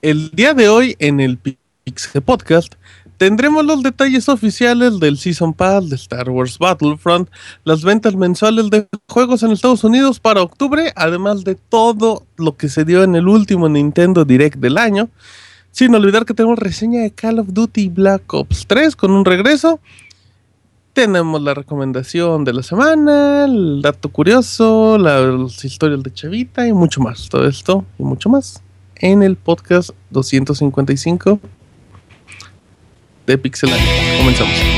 El día de hoy en el Pixel Podcast tendremos los detalles oficiales del Season Pass de Star Wars Battlefront, las ventas mensuales de juegos en Estados Unidos para octubre, además de todo lo que se dio en el último Nintendo Direct del año. Sin olvidar que tenemos reseña de Call of Duty Black Ops 3 con un regreso. Tenemos la recomendación de la semana, el dato curioso, las historias de Chavita y mucho más. Todo esto y mucho más en el podcast 255 de Pixel Comenzamos.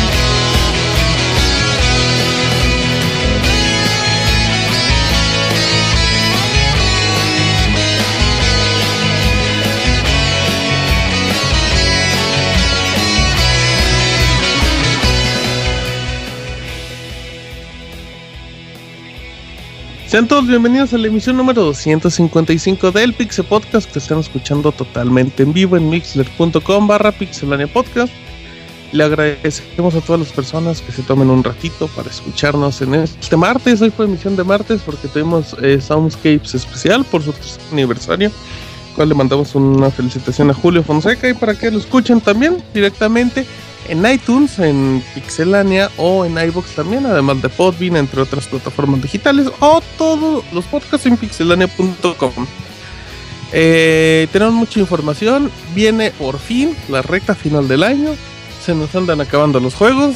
Sean todos bienvenidos a la emisión número 255 del Pixel Podcast que están escuchando totalmente en vivo en mixler.com barra pixelania podcast. Le agradecemos a todas las personas que se tomen un ratito para escucharnos en este martes. Hoy fue emisión de martes porque tuvimos eh, Soundscapes especial por su tercer aniversario. Cual le mandamos una felicitación a Julio Fonseca y para que lo escuchen también directamente en iTunes, en Pixelania o en iBox también, además de Podbean, entre otras plataformas digitales, o todos los podcasts en pixelania.com. Eh, tenemos mucha información, viene por fin la recta final del año, se nos andan acabando los juegos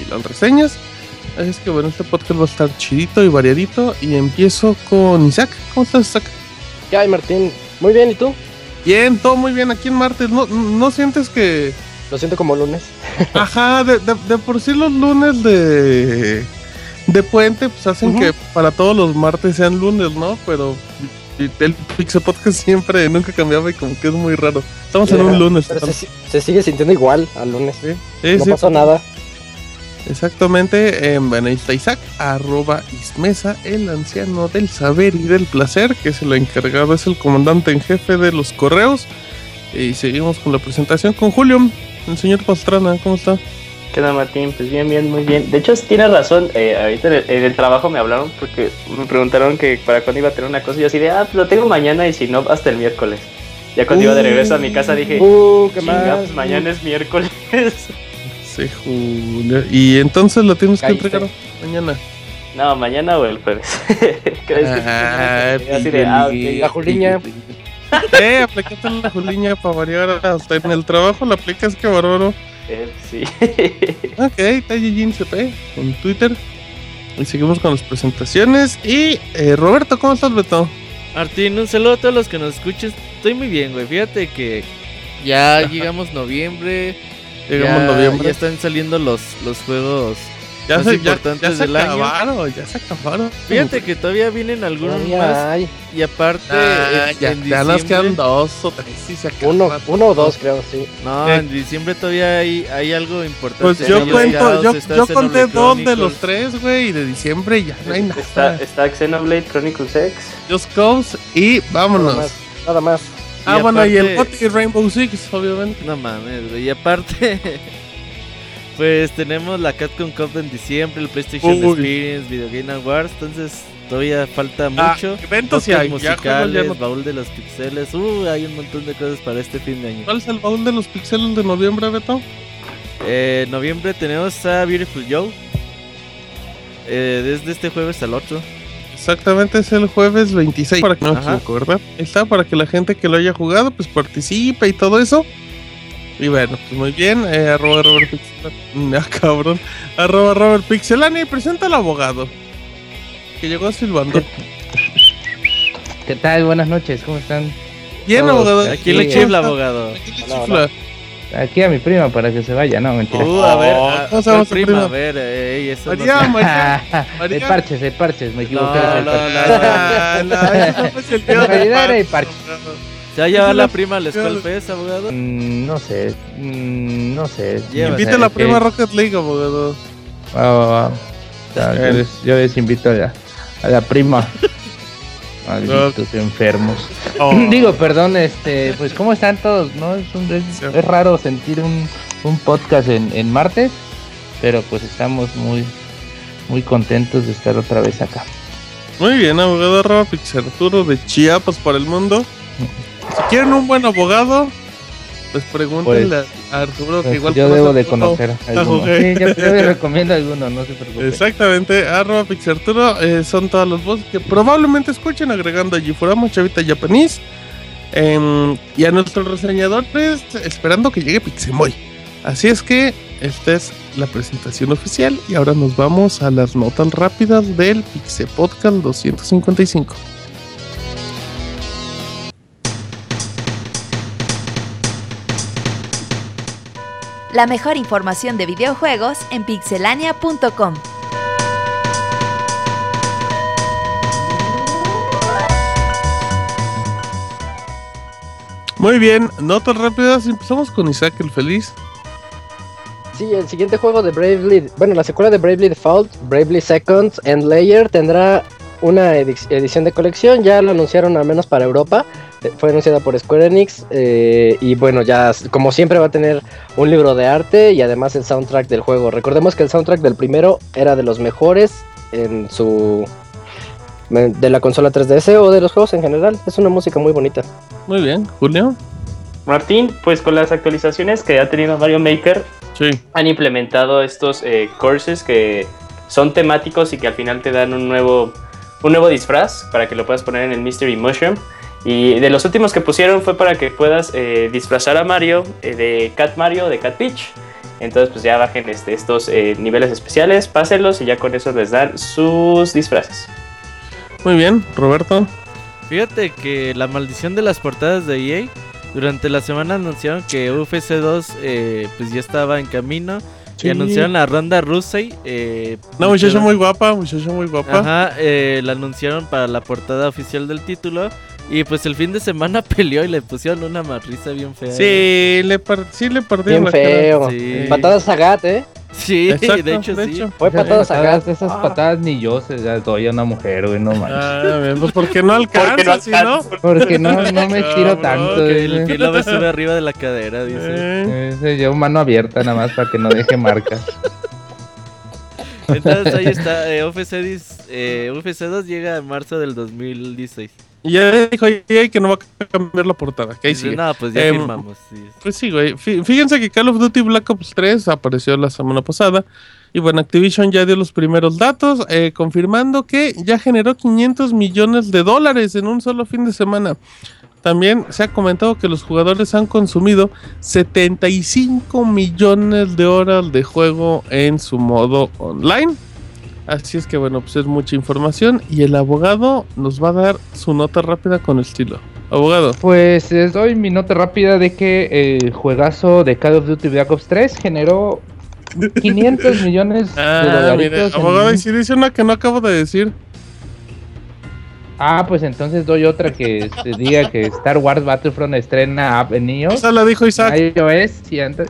y las reseñas. Así es que bueno, este podcast va a estar chidito y variadito. Y empiezo con Isaac. ¿Cómo estás, Isaac? ¿Qué hay, Martín? Muy bien, ¿y tú? Bien, todo muy bien aquí en martes. ¿No, no sientes que Lo siento como lunes. Ajá, de, de- de por sí los lunes de, de puente pues hacen que para todos los martes sean lunes, ¿no? Pero el Pixel Podcast siempre nunca cambiaba y como que es muy raro. Estamos en un lunes. Pero se, sigue sintiendo igual al lunes. Sí, sí, no sí, pasó nada. Exactamente. Eh, bueno, ahí está Isaac, arroba Ismesa, el anciano del saber y del placer, que es el encargado, es el comandante en jefe de los correos. Y seguimos con la presentación con Julio, el señor Pastrana, ¿cómo está? ¿Qué onda, Martín? Pues bien, bien, muy bien. De hecho, tienes razón. eh, ahorita en el, en el trabajo me hablaron porque me preguntaron que para cuándo iba a tener una cosa. Y yo así de, ah, pues lo tengo mañana y si no, hasta el miércoles. Ya cuando iba de regreso a mi casa dije, Uh, ¿qué "Chinga, más? pues mañana es miércoles. Y entonces lo tienes que entregar mañana. no, mañana o el jueves. ¿Crees que- Ah, así de, ah. La Juliña. Eh, aplicaste la Juliña para variar hasta en el trabajo, la aplicas que bárbaro. Eh, sí. Ok, está Yijin CP en Twitter. Y seguimos con las presentaciones. Y eh, Roberto, ¿cómo estás, Beto? Martín, un saludo a todos los que nos escuchen. Estoy muy bien, güey. Fíjate que ya llegamos noviembre. Llegamos ya, noviembre. Ya están saliendo los, los juegos. Ya más se, ya, importantes ya se del año. acabaron, ya se acabaron. Fíjate que todavía vienen algunos Todavía más. hay Y aparte, Ah, en, ya, en ya nos quedan dos o tres y se uno, uno o dos, creo, sí. No, Eh. en diciembre todavía hay, hay algo importante. Pues yo cuento, yo, yo conté dos de los tres, güey, y de diciembre ya no hay nada. está, está Xenoblade Chronicles X. Just Cause y Nada vámonos. más. Nada más. Ah, Y bueno, y el aparte- GOTY Rainbow Six, obviamente. No mames, güey. Y aparte, pues tenemos la Capcom Cup en diciembre, el PlayStation Uy. Experience, Video Game Awards. Entonces todavía falta Ah, mucho. eventos sí Podcast hay, juegos ya musicales, no- baúl de los pixeles. Uh, hay un montón de cosas para este fin de año. ¿Cuál es el baúl de los pixeles de noviembre, Beto? Eh, noviembre tenemos a Beautiful Joe. Eh, desde este jueves al 8. Exactamente, es el jueves 26, para que no me Ajá. equivoco, ¿verdad? Ahí Está para que la gente que lo haya jugado, pues participe y todo eso. Y bueno, pues muy bien, eh, arroba Robert Pixelani. Ah, cabrón. Arroba Robert Pixelani presenta al abogado. Que llegó silbando. ¿Qué tal? Buenas noches, ¿cómo están? Bien, Todos, abogado. Aquí le sí, chifla, ¿Cómo abogado. Aquí le chifla. Aquí a mi prima para que se vaya, no, mentira. Uh, a ver, Oh, a, ¿cómo se ¿cuál llama su prima? prima? A ver, ey, eso no María. María. el parches, el parches, me equivoqué. No, no, parches. no, Ah, no, eso no es el tío de realidad era el Parche. ¿Se va a llevar la prima al Skull Fest, abogado? Mm, no sé, mm, no sé. Invita a la es que- prima Rocket League, abogado. Va, va, va. Les, yo les invito a la, a la prima. Malditos enfermos. Oh. Digo, perdón, este, pues cómo están todos, ¿no? Es, un- es, Sí. es raro sentir un, un podcast en, en martes, pero pues estamos muy, muy contentos de estar otra vez acá. Muy bien, abogado arroba Pixarturo de Chiapas para el mundo. Si quieren un buen abogado, pues pregúntenle a Arturo que Pues, igual yo debo de conocer a alguno. Sí, yo, yo les recomiendo alguno, no se preocupen. Exactamente, arroba Pixarturo eh, son todos los voces que probablemente escuchen agregando a Gifurama, Chavita Japanese em, y a nuestros reseñadores esperando que llegue Pixemoy. Así es que esta es la presentación oficial y ahora nos vamos a las notas rápidas del Pixe Podcast 255. La mejor información de videojuegos en pixelania.com. Muy bien, notas rápidas. Empezamos con Isaac el Feliz. Sí, el siguiente juego de Bravely, bueno, la secuela de Bravely Default, Bravely Second End Layer, tendrá una edic- edición de colección. Ya lo anunciaron al menos para Europa. eh, Fue anunciada por Square Enix. eh, y bueno, ya como siempre va a tener un libro de arte y además el soundtrack del juego. Recordemos que el soundtrack del primero era de los mejores en su. de la consola 3DS o de los juegos en general. Es una música muy bonita. Muy bien, Julio. Martín, pues con las actualizaciones que ha tenido Mario Maker, Sí. han implementado estos eh, courses que son temáticos y que al final te dan un nuevo, un nuevo disfraz para que lo puedas poner en el Mystery Mushroom. Y de los últimos que pusieron fue para que puedas eh, disfrazar a Mario eh, de Cat Mario, de Cat Peach. Entonces pues ya bajen este, estos eh, niveles especiales, pásenlos y ya con eso les dan sus disfraces. Muy bien, Roberto. Fíjate que la maldición de las portadas de EA, durante la semana anunciaron que UFC 2 eh, pues ya estaba en camino. Sí. Y anunciaron la ronda Rusey. Eh, Una muchacha muy guapa, muchacha muy guapa. Ajá, eh, la anunciaron para la portada oficial del título. Y pues el fin de semana peleó y le pusieron una marrisa bien fea. Sí, le, par- sí le partieron Bien la cara. feo. Sí. Patadas a Gat, ¿eh? Sí, Exacto, de hecho sí. Fue patadas a Gat. Esas, esas patadas ni yo se las doy a una mujer, güey, no manches. Ah, pues porque no alcanza, ¿sí, no? Porque no, no me estiro Cabrón, tanto. Que el que lo ve sube arriba de la cadera, dice. Eh, yo mano abierta nada más para que no deje marcas. Entonces ahí está, eh, UFC, eh, UFC 2 llega en marzo del 2016. Y ya dijo EA que no va a cambiar la portada, que ahí sigue. no, pues ya Em, firmamos. sí. Pues sí, güey. Fí- Fíjense que Call of Duty Black Ops 3 apareció la semana pasada. Y bueno, Activision ya dio los primeros datos, eh, confirmando que ya generó 500 millones de dólares en un solo fin de semana. También se ha comentado que los jugadores han consumido 75 millones de horas de juego en su modo online. Así es que bueno, pues es mucha información y el abogado nos va a dar su nota rápida con estilo. Abogado. Pues les doy mi nota rápida de que el juegazo de Call of Duty Black Ops 3 generó 500 millones de Ah, dolaritos. en- abogado, y si dice una que no acabo de decir. Ah, pues entonces doy otra que se diga que Star Wars Battlefront estrena app en iOS. Esa la dijo Isaac. iOS y antes...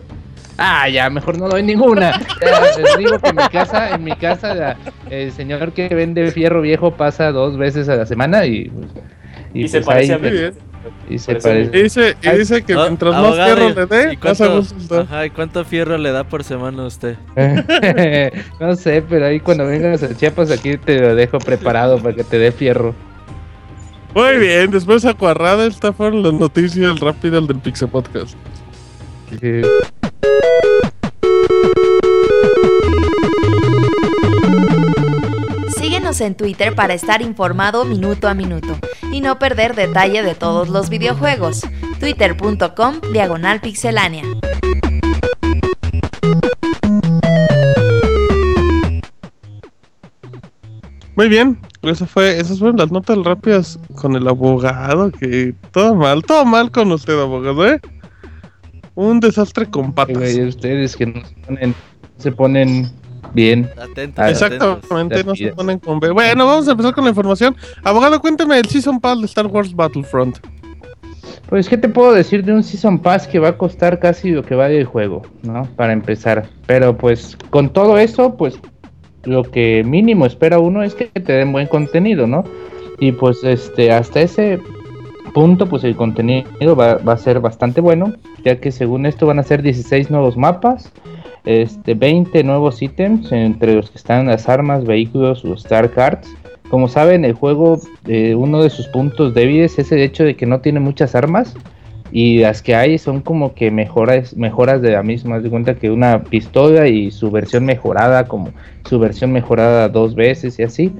Ah, ya, mejor no doy ninguna. Ya, les digo que en mi casa, en mi casa, la- el señor que vende fierro viejo pasa dos veces a la semana y... pues, Y se parece a mí. Muy bien. Y se Parece a mí. Y parece. dice, y dice que Ah, mientras más fierro ¿y- le dé, más a gusto. Ajá, ¿y cuánto fierro le da por semana a usted? no sé, pero ahí cuando vengas a Chiapas aquí te lo dejo preparado para que te dé fierro. Muy bien, después de acuarrada, estas fueron las noticias rápidas del Pixel Podcast. Sí. Síguenos en Twitter para estar informado minuto a minuto y no perder detalle de todos los videojuegos. Twitter.com Diagonal Pixelánea. Muy bien, eso fue, esas fueron las notas rápidas con el abogado, que todo mal, todo mal con usted, abogado, ¿eh? Un desastre con patas. Güey, ustedes que no se ponen, se ponen bien. Atentos. Ah, Exactamente, no se ponen con B. Bueno, vamos a empezar con la información. Abogado, cuéntame el Season Pass de Star Wars Battlefront. Pues, ¿qué te puedo decir de un Season Pass que va a costar casi lo que vale el juego, ¿no? Para empezar. Pero pues, con todo eso, pues, lo que mínimo espera uno es que te den buen contenido, ¿no? Y pues, este, hasta ese punto, pues el contenido va, a ser bastante bueno, ya que según esto van a ser 16 nuevos mapas, este, 20 nuevos ítems, entre los que están las armas, vehículos, los Star Cards. Como saben, el juego, eh, uno de sus puntos débiles es el hecho de que no tiene muchas armas y las que hay son como que mejoras, mejoras de la misma. Haz de cuenta que una pistola y su versión mejorada, como su versión mejorada dos veces y así.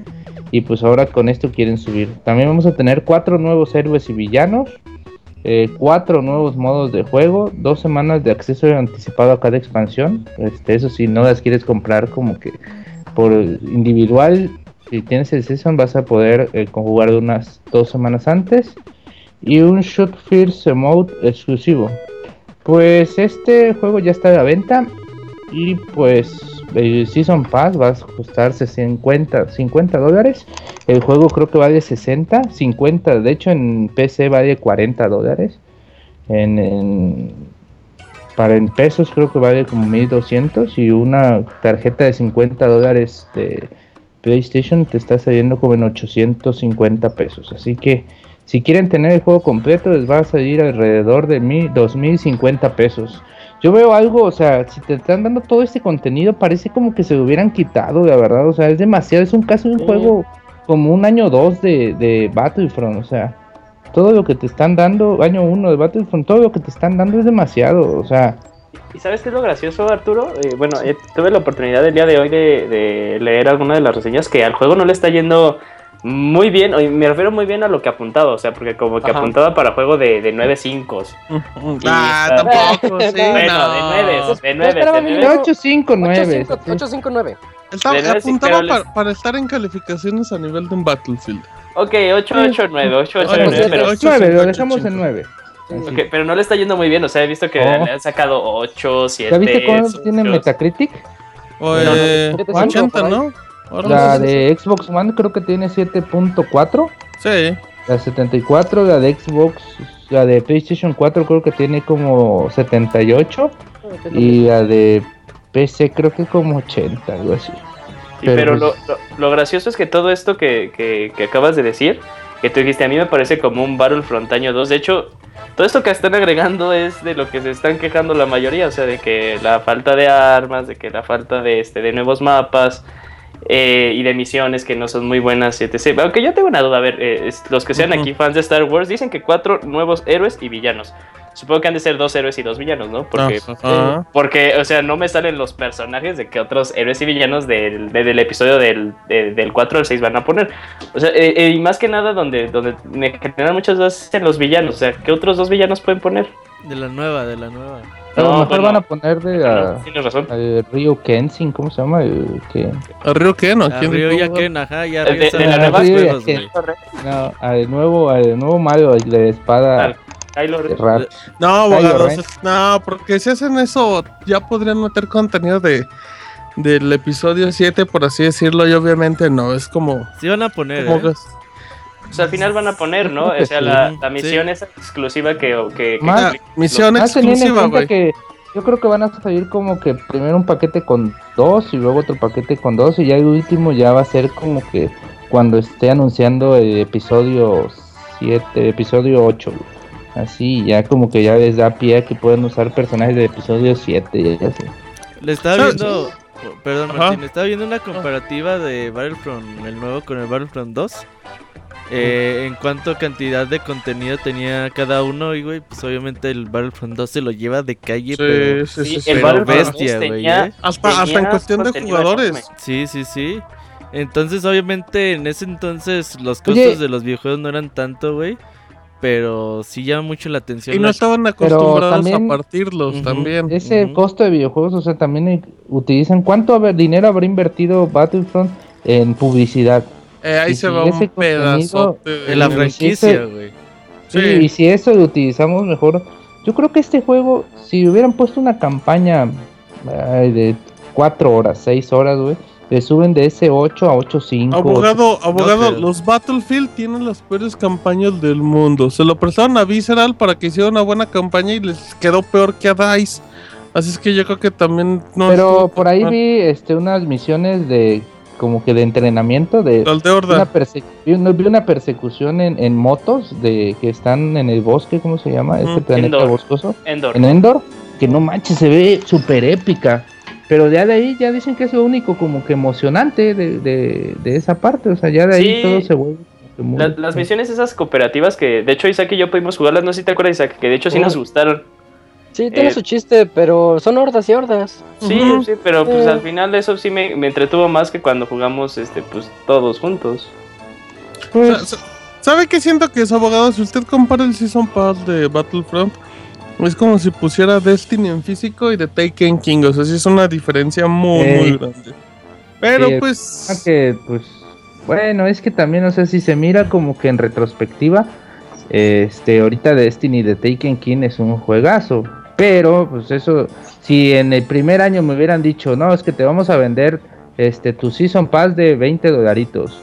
Y pues ahora con esto quieren subir. También vamos a tener cuatro nuevos héroes y villanos. eh, cuatro nuevos modos de juego, dos semanas de acceso anticipado a cada expansión. Este, eso si no las quieres comprar como que por individual, si tienes el season vas a poder eh, conjugar unas dos semanas antes. Y un Shoot First Mode exclusivo. Pues este juego ya está a la venta. Y pues el Season Pass va a costarse 50, 50 dólares. El juego creo que vale 60, 50. De hecho en PC vale 40 dólares. Para en pesos creo que vale como 1200. Y una tarjeta de 50 dólares de PlayStation te está saliendo como en 850 pesos. Así que si quieren tener el juego completo les va a salir alrededor de mil, 2050 pesos. Yo veo algo, o sea, si te están dando todo este contenido, parece como que se lo hubieran quitado, la verdad. O sea, es demasiado, es un caso de un Sí. juego como un año 2 de, de Battlefront. O sea, todo lo que te están dando, año 1 de Battlefront, todo lo que te están dando es demasiado. O sea, ¿Y sabes qué es lo gracioso, Arturo? Eh, bueno, eh, tuve la oportunidad el día de hoy de, de leer alguna de las reseñas que al juego no le está yendo muy bien, me refiero muy bien a lo que apuntaba, o sea, porque como que Ajá. apuntaba para juego de, de 9.5. Ah, está- tampoco, sí. Bueno, no. de 9, de Yo 9, esperaba de mínimo- 9. 859. 859. 859. Está- De nueve, sí, apuntaba pero les- para, para estar en calificaciones a nivel de un Battlefield. Ok, 889, 889, Bueno, pero, ocho, 9, lo cinco, dejamos ocho, en 9. ok, pero no le está yendo muy bien, o sea, he visto que Oh. le han sacado 8, 7. ¿Ya viste cuánto tiene Metacritic? O No, no, eh, no, no, 80, por ahí. ¿no? La de Xbox One creo que tiene 7.4. Sí. La 74, la de Xbox, la de PlayStation 4 creo que tiene como 78. Y la de PC creo que como 80, algo así. Sí, pero Pero lo, pues- lo- lo gracioso es que todo esto que, que- que acabas de decir, que tú dijiste, a mí me parece como un Battlefront año 2. De hecho, todo esto que están agregando es de lo que se están quejando la mayoría, o sea, de que la falta de armas, de que la falta de, este, de nuevos mapas eh, y de misiones que no son muy buenas, etc. Aunque yo tengo una duda, a ver, eh, los que sean aquí fans de Star Wars dicen que cuatro nuevos héroes y villanos. Supongo que han de ser dos héroes y dos villanos, ¿no? Porque Ajá. porque, o sea, no me salen los personajes de que otros héroes y villanos del, de- del episodio del, de- del 4 al 6 van a poner. O sea, eh, eh, y más que nada donde, donde me generan muchas dudas en los villanos. O sea, ¿qué otros dos villanos pueden poner? De la nueva, de la nueva. A lo No, mejor bueno. van a poner de a, tienes razón. al Ryo Kenshin, ¿cómo se llama? El que- ¿A Río qué? ¿No? A ¿Quién Ryo dijo? Yaken, ajá, ya De- de está la nueva-. No, al nuevo, al nuevo malo, el de espada Al- Kylo Ren. Rar. No, No, porque si hacen eso, ya podrían meter contenido de del episodio 7, por así decirlo, y obviamente no, es como... Sí van a poner, como ¿eh? Sea, al final van a poner, ¿no? O sea, la, la Sí. misión es exclusiva que... que, que- Más- Ah, misión Más exclusiva, güey. que yo creo que van a salir como que primero un paquete con dos y luego otro paquete con dos y ya el último ya va a ser como que cuando esté anunciando el episodio 7, episodio 8. güey. Así ya como que ya les da pie a que pueden usar personajes del episodio 7 y así. Le estaba viendo. Perdón. Martín, estaba viendo una comparativa de Battlefront, el nuevo con el Battlefront 2. Eh, en cuanto a cantidad de contenido tenía cada uno, y güey, pues obviamente el Battlefront 2 se lo lleva de calle, pero. Sí, sí, sí, Sí, sí. el bestia, 2 güey, tenía- ¿eh? Hasta, hasta en cuestión de jugadores. enorme. Sí, sí, sí. Entonces, obviamente, en ese entonces los costos Oye. de los videojuegos no eran tanto, güey. Pero sí llama mucho la atención. Y no la- estaban acostumbrados también- a partirlos también. Ese costo de videojuegos, o sea, también utilizan cuánto haber- dinero habrá invertido Battlefront en publicidad. Eh, ahí y se si va un pedazo. En la franquicia, güey. Sí, Sí. y si eso lo utilizamos mejor Yo creo que este juego, si hubieran puesto una campaña ay, de 4 horas, 6 horas, güey, le suben de ese 8 a 8.5. Abogado, abogado, los Battlefield tienen las peores campañas del mundo. Se lo prestaron a Visceral para que hiciera una buena campaña y les quedó peor que a DICE. Así es que yo creo que también no Pero por ahí mal. vi este, unas misiones de como que de entrenamiento de de una, Horda. una, vi una persecución en, en motos de que están en el bosque, ¿cómo se llama? Este Mm, planeta Endor. boscoso. Endor. En Endor, que no manches, se ve súper épica. Pero ya de ahí ya dicen que es lo único como que emocionante de, de, de esa parte. O sea, ya de ahí Sí. todo se vuelve La- las misiones esas cooperativas que de hecho Isaac y yo pudimos jugarlas, no sé si te acuerdas Isaac, que de hecho sí Oh. nos gustaron. Sí, tiene Eh, su chiste, pero son hordas y hordas. Sí, sí, pero pues Eh. al final eso sí me, me entretuvo más que cuando jugamos este pues todos juntos. Pues, sa- ¿Sabe qué siento que es abogado? Si usted compara el Season Pass de Battlefront, es como si pusiera Destiny en físico y de Taken King. O sea, sí es una diferencia muy, muy grande. Pero pues. que pues bueno es que también no sé si se mira como que en retrospectiva este ahorita Destiny de Taken King es un juegazo pero pues eso si en el primer año me hubieran dicho no es que te vamos a vender este tu season pass de 20 dolaritos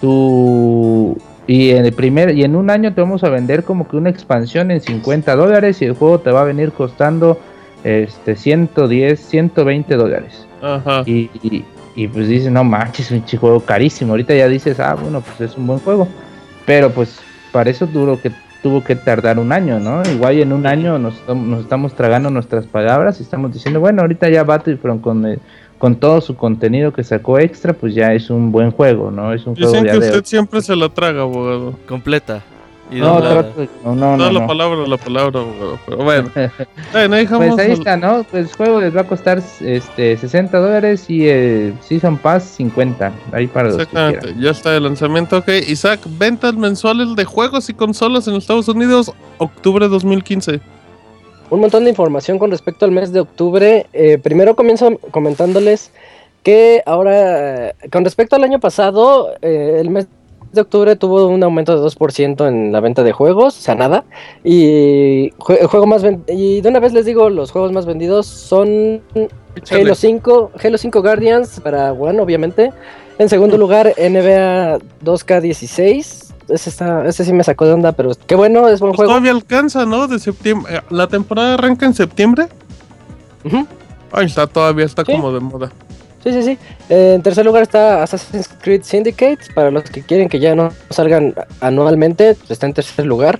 tu y en el primer y en un año te vamos a vender como que una expansión en 50 dólares y el juego te va a venir costando este 110 120 dólares Ajá. y, y, y, pues dices, no manches, un juego carísimo. Ahorita ya dices, ah, bueno, pues es un buen juego. Pero pues para eso duro que tuvo que tardar un año, ¿no? Igual en un año nos, nos estamos tragando nuestras palabras y estamos diciendo, bueno, ahorita ya Battlefront con, el- con todo su contenido que sacó extra, pues ya es un buen juego, ¿no? Es un juego Dicen que de... usted siempre se la traga, abogado. Completa. Y No, trato de- no, no, No, no, la no. palabra, la palabra, abogado. Pero bueno. bueno, dejamos Pues ahí está, ¿no? Pues el juego les va a costar este 60 dólares y el Season Pass 50. Ahí para los. Exactamente, ya está el lanzamiento. Ok, Isaac, ventas mensuales de juegos y consolas en Estados Unidos, octubre 2015. Un montón de información con respecto al mes de octubre. Eh, primero comienzo comentándoles que ahora, eh, con respecto al año pasado, eh, el mes de octubre tuvo un aumento de 2% en la venta de juegos, o sea, nada. Y, jue- el juego más y de una vez les digo, los juegos más vendidos son. Halo 5, Halo 5 Guardians para One, obviamente. En segundo lugar, NBA 2K16. Ese, está, ese sí me sacó de onda, pero qué bueno, es buen Pues juego. todavía alcanza, ¿no? De septiembre. eh, La temporada arranca en septiembre. Ujú. Ahí está, todavía está Sí. como de moda. Sí, sí, sí. Eh, en tercer lugar está Assassin's Creed Syndicate. Para los que quieren que ya no salgan anualmente, pues está en tercer lugar.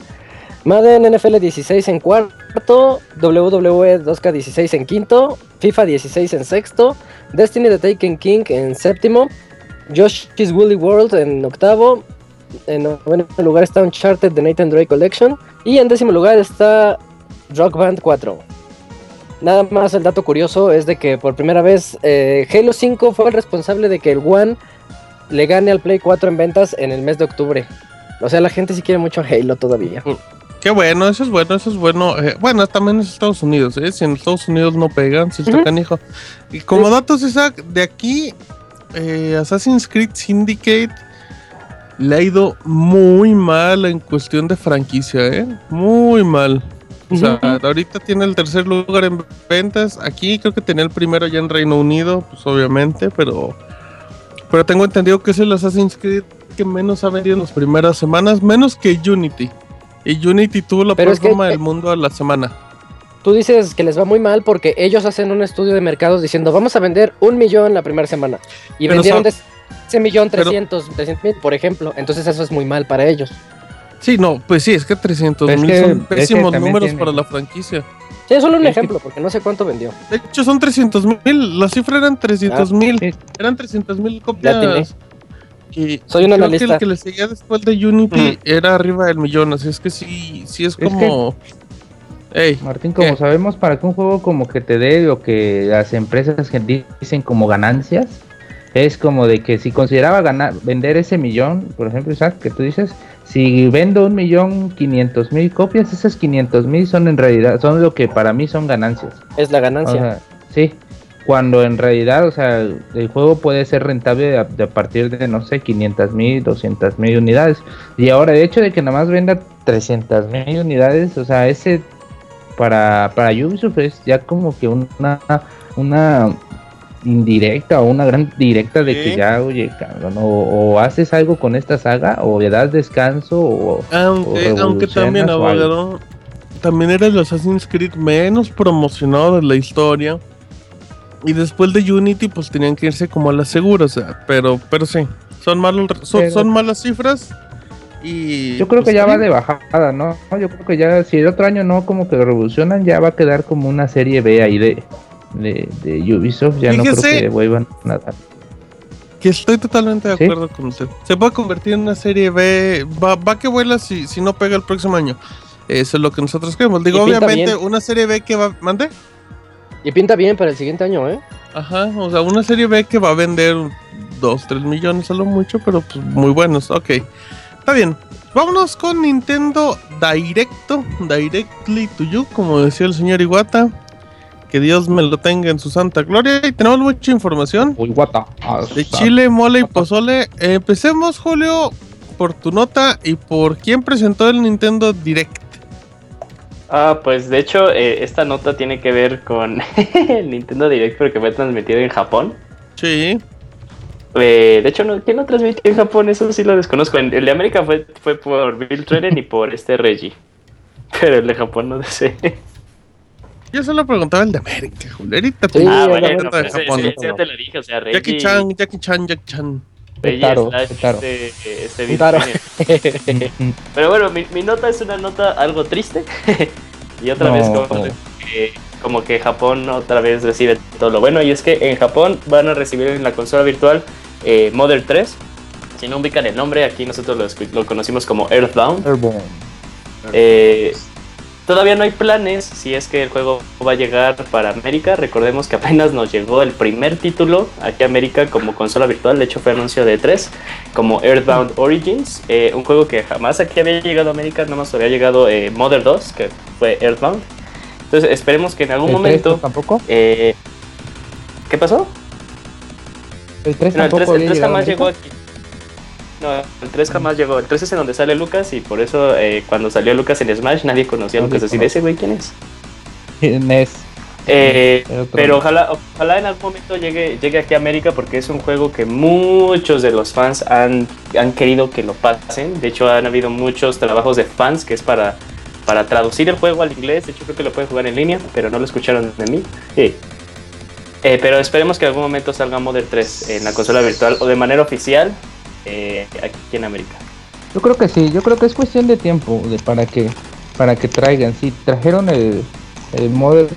Madden NFL 16 en cuarto. WWE 2K16 en quinto. FIFA 16 en sexto. Destiny The Taken King en séptimo. Yoshi's Woolly World en octavo. En noveno lugar está Uncharted The Nathan Drake Collection. Y en décimo lugar está Rock Band 4. Nada más el dato curioso es de que por primera vez eh, Halo 5 fue el responsable de que el One le gane al Play 4 en ventas en el mes de octubre. O sea, la gente sí quiere mucho Halo todavía. Qué bueno, eso es bueno, eso es bueno. Eh, bueno, también es Estados Unidos, ¿eh? Si en Estados Unidos no pegan, si está Ujú. canijo. Y como datos, Isaac, de aquí, eh, Assassin's Creed Syndicate le ha ido muy mal en cuestión de franquicia, ¿eh? Muy mal. O sea, ahorita tiene el tercer lugar en ventas. Aquí creo que tenía el primero ya en Reino Unido, pues obviamente, pero. Pero tengo entendido que es el Assassin's Creed que menos ha vendido en las primeras semanas, menos que Unity. Y Unity tuvo la peor es que- fama del mundo a la semana. Tú dices que les va muy mal porque ellos hacen un estudio de mercados diciendo vamos a vender un millón la primera semana. Y Pero vendieron de ese millón trescientos, trescientos mil, por ejemplo. Entonces eso es muy mal para ellos. Sí, no, pues sí, es que 300 Es mil que- son es que pésimos números tiene- para la franquicia. Sí, es solo un ejemplo porque no sé cuánto vendió. De hecho, son 300 mil. La cifra eran 300 mil. sí. Eran 300 mil copias. Y Soy un creo analista. que el que le seguía después de Unity Ujú. era arriba del millón. Así es que sí, sí es Es como. Martín, como ¿Qué? sabemos, para que un juego como que te dé lo que las empresas que dicen como ganancias, es como de que si consideraba ganar, vender ese millón, por ejemplo, Isaac, que tú dices, si vendo un millón quinientos mil copias, esas 500 mil son en realidad, son lo que para mí son ganancias. Es la O ganancia. sea, sí, cuando en realidad, o sea, el juego puede ser rentable a partir de, no sé, 500 mil, 200 mil unidades. Y ahora el hecho de que nada más venda 300 mil unidades, o sea, ese para, para Ubisoft es ya como que una, una indirecta o una gran directa de que ya, oye, cabrón, o, o haces algo con esta saga o le das descanso o... Aunque, o aunque también, abogado, también era el Assassin's Creed menos promocionado de la historia. Y después de Unity, pues tenían que irse como a la segura, o sea, pero, pero sí, son, malos, son, Pero- son malas cifras. Y Yo creo pues, que ya va de bajada, ¿no? Yo creo que ya, si el otro año no como que revolucionan, ya va a quedar como una serie B ahí de, de, de Ubisoft. Ya no Fíjese- creo que vuelvan a dar. Que estoy totalmente de ¿Sí? acuerdo con usted. Se puede convertir en una serie B. Va, va que vuela si, si no pega el próximo año. Eso es lo que nosotros queremos. Digo, obviamente, bien. una serie B que va. ¿Mande? Y pinta bien para el siguiente año, ¿eh? Ajá, o sea, una serie B que va a vender 2, 3 millones a lo mucho, pero pues muy buenos. Ok, está bien. Vámonos con Nintendo Directo, Directly to You, como decía el señor Iwata. Que Dios me lo tenga en su santa gloria. Y tenemos mucha información. Uy, guata. De chile, mole y pozole. Empecemos, Julio, por tu nota y por quién presentó el Nintendo Direct. Ah, pues de hecho, eh, esta nota tiene que ver con el Nintendo Direct, pero que fue transmitido en Japón. Sí. Eh, de hecho, no, ¿quién lo transmitió en Japón? Eso sí lo desconozco. El de América fue, fue por Bill Treren y por este Reggie. Pero el de Japón no sé. Yo solo preguntaba el de América, Julio. Ahorita Sí, ah, de bueno, pues, de sí, Japón. sí, sí, ya te lo dije. O sea, Reggie. Jackie Chan, Jackie Chan, Jackie Chan. Slash Taro. este, este. Pero bueno, mi, mi nota es una nota algo triste. y otra No. vez como que, como que Japón otra vez recibe todo lo bueno. Y es que en Japón van a recibir en la consola virtual eh, Mother 3. Si no ubican el nombre, aquí nosotros lo, conocimos como Earthbound. Airborne. Eh, todavía no hay planes si es que el juego va a llegar para América. Recordemos que apenas nos llegó el primer título aquí a América como consola virtual. De hecho, fue anuncio de 3 como Earthbound Origins. eh, un juego que jamás aquí había llegado a América. Nada más había llegado eh, Mother 2, que fue Earthbound. Entonces, esperemos que en algún ¿El 3 momento. tampoco? eh, ¿Qué pasó? El 3 No, el 3, tampoco había llegado a jamás llegó aquí. No, el 3 jamás llegó. El 3 es en donde sale Lucas y por eso eh, cuando salió Lucas en Smash nadie conocía a Lucas. Así de ese güey, ¿quién es? NES. Eh, Era otro pero ojalá, ojalá en algún momento llegue, llegue aquí a América porque es un juego que muchos de los fans han, han querido que lo pasen. De hecho, han habido muchos trabajos de fans que es para, para traducir el juego al inglés. De hecho, creo que lo pueden jugar en línea, pero no lo escucharon de mí. Sí. Eh, pero esperemos que en algún momento salga Mother 3 en la consola virtual o de manera oficial eh, aquí en América. Yo creo que sí, yo creo que es cuestión de tiempo de para que para que traigan. Si trajeron el, el Model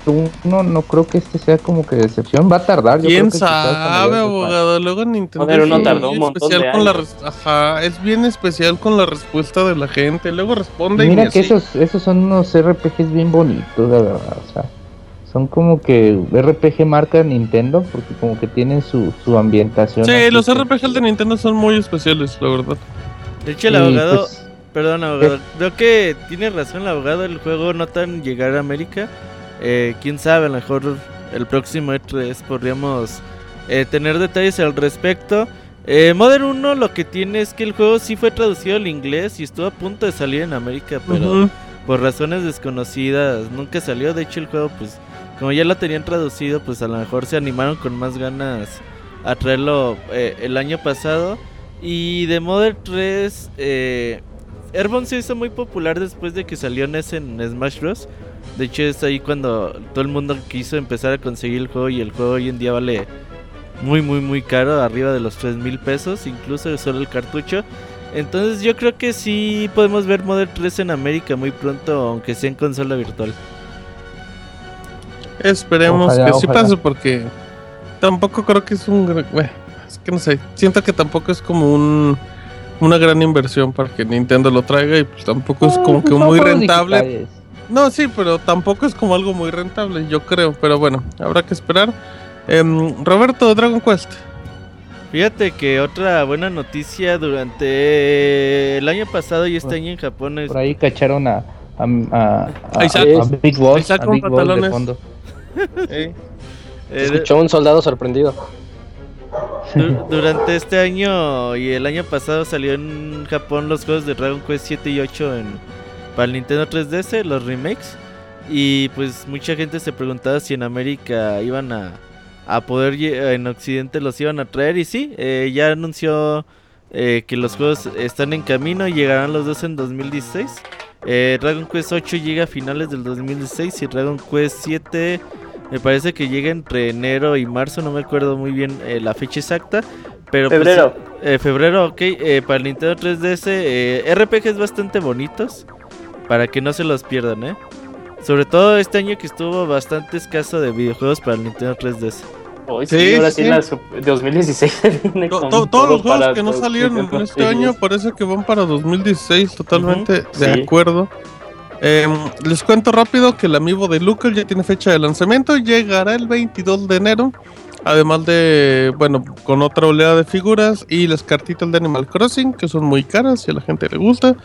1, no creo que este sea como que decepción. Va a tardar. Yo ¿Quién creo que sabe, abogado? Luego Nintendo uno es tardó un montón de con la años. res- Ajá, es bien especial con la respuesta de la gente. Luego responde y Mira que así. esos, esos son unos RPGs bien bonitos, la verdad. O sea, son como que RPG marca Nintendo porque como que tienen su, su ambientación. Sí, los que- RPGs de Nintendo son muy especiales, la verdad. De hecho, el y, abogado. pues, Perdón, abogado. Creo que tiene razón el abogado. El juego no tan llegar a América. Eh, Quién sabe, a lo mejor el próximo E3 podríamos eh, tener detalles al respecto. Eh, Modern 1 lo que tiene es que el juego sí fue traducido al inglés y estuvo a punto de salir en América, pero por razones desconocidas nunca salió. De hecho, el juego, pues, como ya lo tenían traducido, pues a lo mejor se animaron con más ganas a traerlo eh, el año pasado. Y de Modern 3, eh, se hizo muy popular después de que salió NES en Smash Bros. De hecho, es ahí cuando todo el mundo quiso empezar a conseguir el juego y el juego hoy en día vale muy, muy, muy caro, arriba de los 3 mil pesos, incluso solo el cartucho. Entonces yo creo que sí podemos ver Modern 3 en América muy pronto, aunque sea en consola virtual. Esperemos Ojalá, que sí ojalá. pase porque tampoco creo que es un... gran- bueno, es que no sé, siento que tampoco es como un... Una gran inversión para que Nintendo lo traiga y pues tampoco es ah, como que pues son muy rentable. No, sí, pero tampoco es como algo muy rentable, yo creo. Pero bueno, habrá que esperar. Em, Roberto, Dragon Quest. Fíjate que otra buena noticia durante el año pasado y este año en Japón es Por ahí cacharon a, a, a, a- Isaac. a Big Boss, Isaac a con Big Boss de pantalones. fondo. Eh, escuchó un soldado sorprendido. Du- Durante este año y el año pasado salió en Japón los juegos de Dragon Quest 7 y 8 en, para el Nintendo 3DS, los remakes. Y pues mucha gente se preguntaba si en América iban a, a poder, en Occidente los iban a traer. Y sí, eh, ya anunció eh, que los juegos están en camino y llegarán los dos en 2016. Eh, Dragon Quest 8 llega a finales del 2016 y Dragon Quest 7 me parece que llega entre enero y marzo, no me acuerdo muy bien eh, la fecha exacta. Pero pues, Febrero. eh, febrero, ok. para el Nintendo 3DS, eh, RPGs bastante bonitos. Para que no se los pierdan, ¿eh? Sobre todo este año que estuvo bastante escaso de videojuegos para el Nintendo 3DS. Hoy sí, Sí, ahora sí. sí, la sup- 2016 viene To- con to- todos todo los juegos que no salieron en este año 3DS. parece que van para 2016, totalmente de Sí. acuerdo. Em, les cuento rápido que el amiibo de Lucas ya tiene fecha de lanzamiento, llegará el 22 de enero. Además de, bueno, con otra oleada de figuras y las cartitas de Animal Crossing, que son muy caras y a la gente le gusta.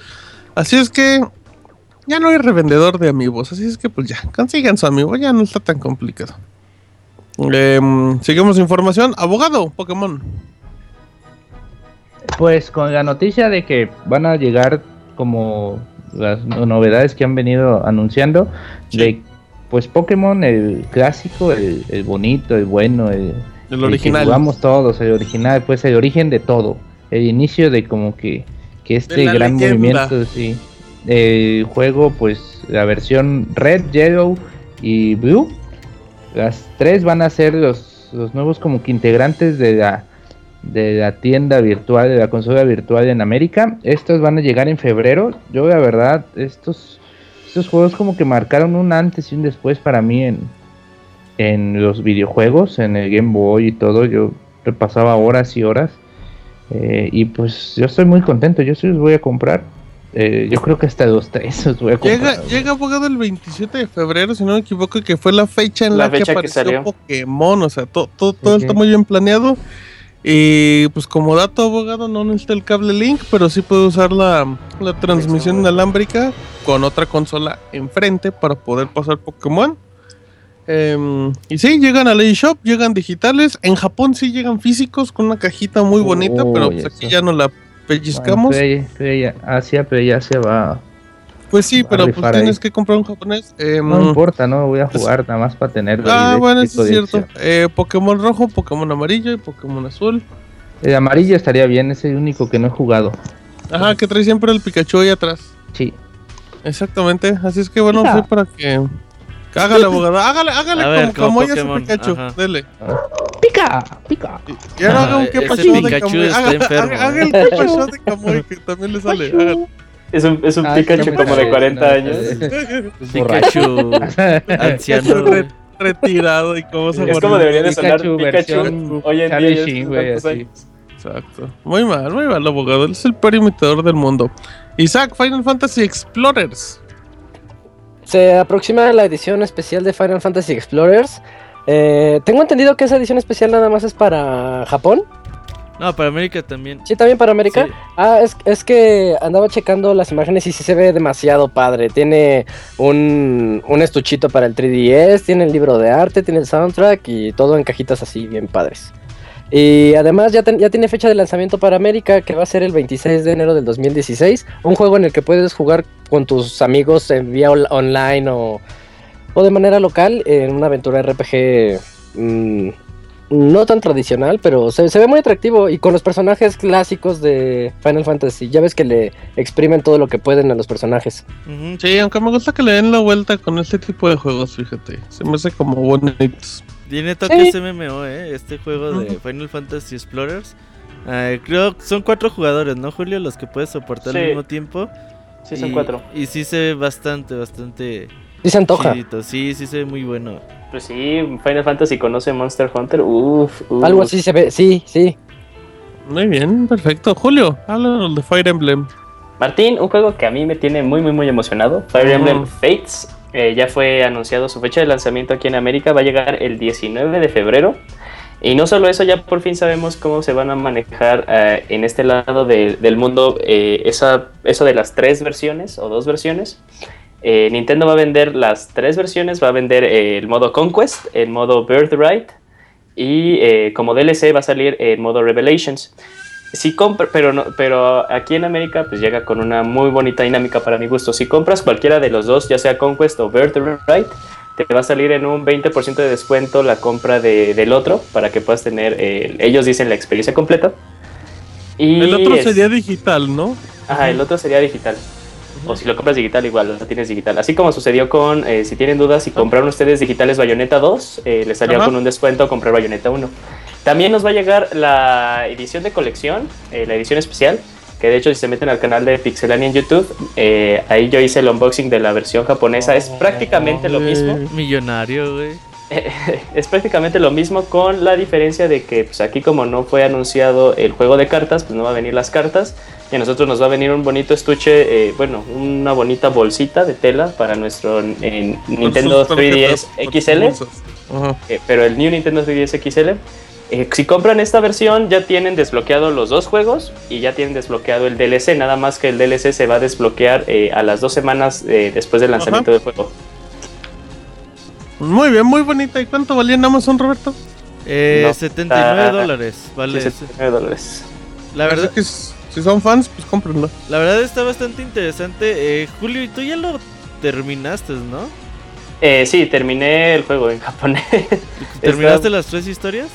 Así es que ya no hay revendedor de amigos, así es que pues ya, consigan su amigo, ya no está tan complicado. Em, seguimos información. Abogado, Pokémon. Pues con la noticia de que van a llegar como las no- novedades que han venido anunciando, Sí. de pues Pokémon, el clásico, el, el bonito, el bueno, el, El el que original. jugamos todos, el original, pues el origen de todo, el inicio de como que, que este gran leyenda. movimiento, sí. El juego, pues la versión Red, Yellow y Blue, las tres van a ser los, los nuevos como que integrantes de la de la tienda virtual, de la consola virtual en América. Estos van a llegar en febrero. Yo la verdad, estos, estos juegos como que marcaron un antes y un después para mí en, en los videojuegos, en el Game Boy y todo. Yo repasaba horas y horas. Eh, y pues yo estoy muy contento, yo sí los voy a comprar. Eh, yo creo que hasta los tres los voy a comprar. Llega, llega abogado el 27 de febrero, si no me equivoco, que fue la fecha en La la, que fecha que apareció salió. Pokémon. O sea, to- to- todo Ok. está muy bien planeado. Y pues como dato abogado no necesita el cable Link, pero sí puede usar la, la transmisión inalámbrica con otra consola enfrente para poder pasar Pokémon. Em, y sí, llegan a la eShop, llegan digitales. En Japón sí llegan físicos con una cajita muy bonita, pero pues aquí ya no la Bueno, pellizcamos. pero ya- pero ya- Asia, pero ya se va. Pues sí, va pero pues tienes ahí. que comprar un japonés. Em, No importa, no voy a jugar nada más para tener. Ah, bueno, eso es cierto. Eh, Pokémon rojo, Pokémon amarillo y Pokémon azul. El amarillo estaría bien, es el único que no he jugado. Ajá, que trae siempre el Pikachu ahí atrás. Sí. Exactamente. Así es que bueno, sí, para que. Hágale, abogado. Hágale, hágale A ver, como, como ella Pokémon, Pikachu. ajá. Dele. Pica, pica. Y ahora Ah, haga un ese Pikachu de Pikachu Kamui. está Haga, enfermo, haga- haga ¿eh? el Pikachu de Kamui, que también le sale. Hágale. Es un, es un Ah, Pikachu como de parece, 40 no, años. es borracho. Pikachu anciano. Re- retirado y cómo se Es como debería de sonar Pikachu Pikachu, versión hoy en Charlie día. güey, así. Exacto. Muy mal, muy mal, abogado. Él es el peor imitador del mundo. Isaac, Final Fantasy Explorers. Se aproxima la edición especial de Final Fantasy Explorers. Eh, tengo entendido que esa edición especial nada más es para Japón. No, para América también. Sí, también para América. Sí. Ah, es, es que andaba checando las imágenes y sí se ve demasiado padre. Tiene un, un estuchito para el 3DS, tiene el libro de arte, tiene el soundtrack y todo en cajitas así bien padres. Y además ya, ya tiene fecha de lanzamiento para América que va a ser el 26 de enero del 2016. Un juego en el que puedes jugar con tus amigos en vía on- online o, o de manera local en una aventura RPG mm, no tan tradicional, pero se, se ve muy atractivo y con los personajes clásicos de Final Fantasy. Ya ves que le exprimen todo lo que pueden a los personajes. Sí, aunque me gusta que le den la vuelta con este tipo de juegos, fíjate. Se me hace como bonitos. Tiene toques Sí. MMO, ¿eh? Este juego de. Final Fantasy Explorers. Ah, creo que son cuatro jugadores, ¿no, Julio? Los que puedes soportar Sí. al mismo tiempo. Sí, son Y- cuatro. Y sí se ve bastante, bastante Sí se antoja. chidito. Sí, sí se ve muy bueno. Pues sí, Final Fantasy conoce Monster Hunter. Uf, uf. Algo así se ve, sí, sí. Muy bien, perfecto. Julio, háblanos de Fire Emblem. Martín, un juego que a mí me tiene muy, muy, muy emocionado. Fire Mm. Emblem Fates. Eh, ya fue anunciado su fecha de lanzamiento aquí en América. Va a llegar el 19 de febrero. Y no solo eso, ya por fin sabemos cómo se van a manejar eh, en este lado de- del mundo eh, esa, eso de las tres versiones o dos versiones. Eh, Nintendo va a vender las tres versiones. Va a vender eh, el modo Conquest, el modo Birthright y eh, como DLC va a salir el modo Revelations. Si compra, pero no, pero aquí en América pues llega con una muy bonita dinámica para mi gusto. Si compras cualquiera de los dos, ya sea Conquest o Birthright, te va a salir en un 20% de descuento la compra de- del otro para que puedas tener, eh, ellos dicen la experiencia completa. Y El otro es- sería digital, ¿no? Ajá, el otro sería digital. O si lo compras digital, igual, lo tienes digital. Así como sucedió con, eh, si tienen dudas, si compraron ustedes digitales Bayonetta 2, eh, les salía Ajá. con un descuento comprar Bayonetta 1. También nos va a llegar la edición de colección, eh, la edición especial, que de hecho si se meten al canal de Pixelania en YouTube, eh, ahí yo hice el unboxing de la versión japonesa. Es prácticamente lo mismo. Millonario, güey. es prácticamente lo mismo con la diferencia de que pues aquí como no fue anunciado el juego de cartas, pues no va a venir las cartas y a nosotros nos va a venir un bonito estuche, eh, bueno, una bonita bolsita de tela para nuestro eh, Nintendo Con sus 3DS tarjetas, con sus XL, eh, pero el New Nintendo 3DS XL. Eh, si compran esta versión ya tienen desbloqueado los dos juegos y ya tienen desbloqueado el DLC, nada más que el DLC se va a desbloquear eh, a las dos semanas eh, después del lanzamiento del juego. Muy bien, muy bonita. ¿Y cuánto valía en Amazon, Roberto? Eh, No, 79 está- dólares, vale. Sí, 79 dólares. La verdad, Así que si son fans, pues cómprenlo. la verdad está bastante interesante. Eh, Julio, y tú ya lo terminaste, ¿no? Eh, sí, terminé el juego en japonés. ¿Terminaste las tres historias?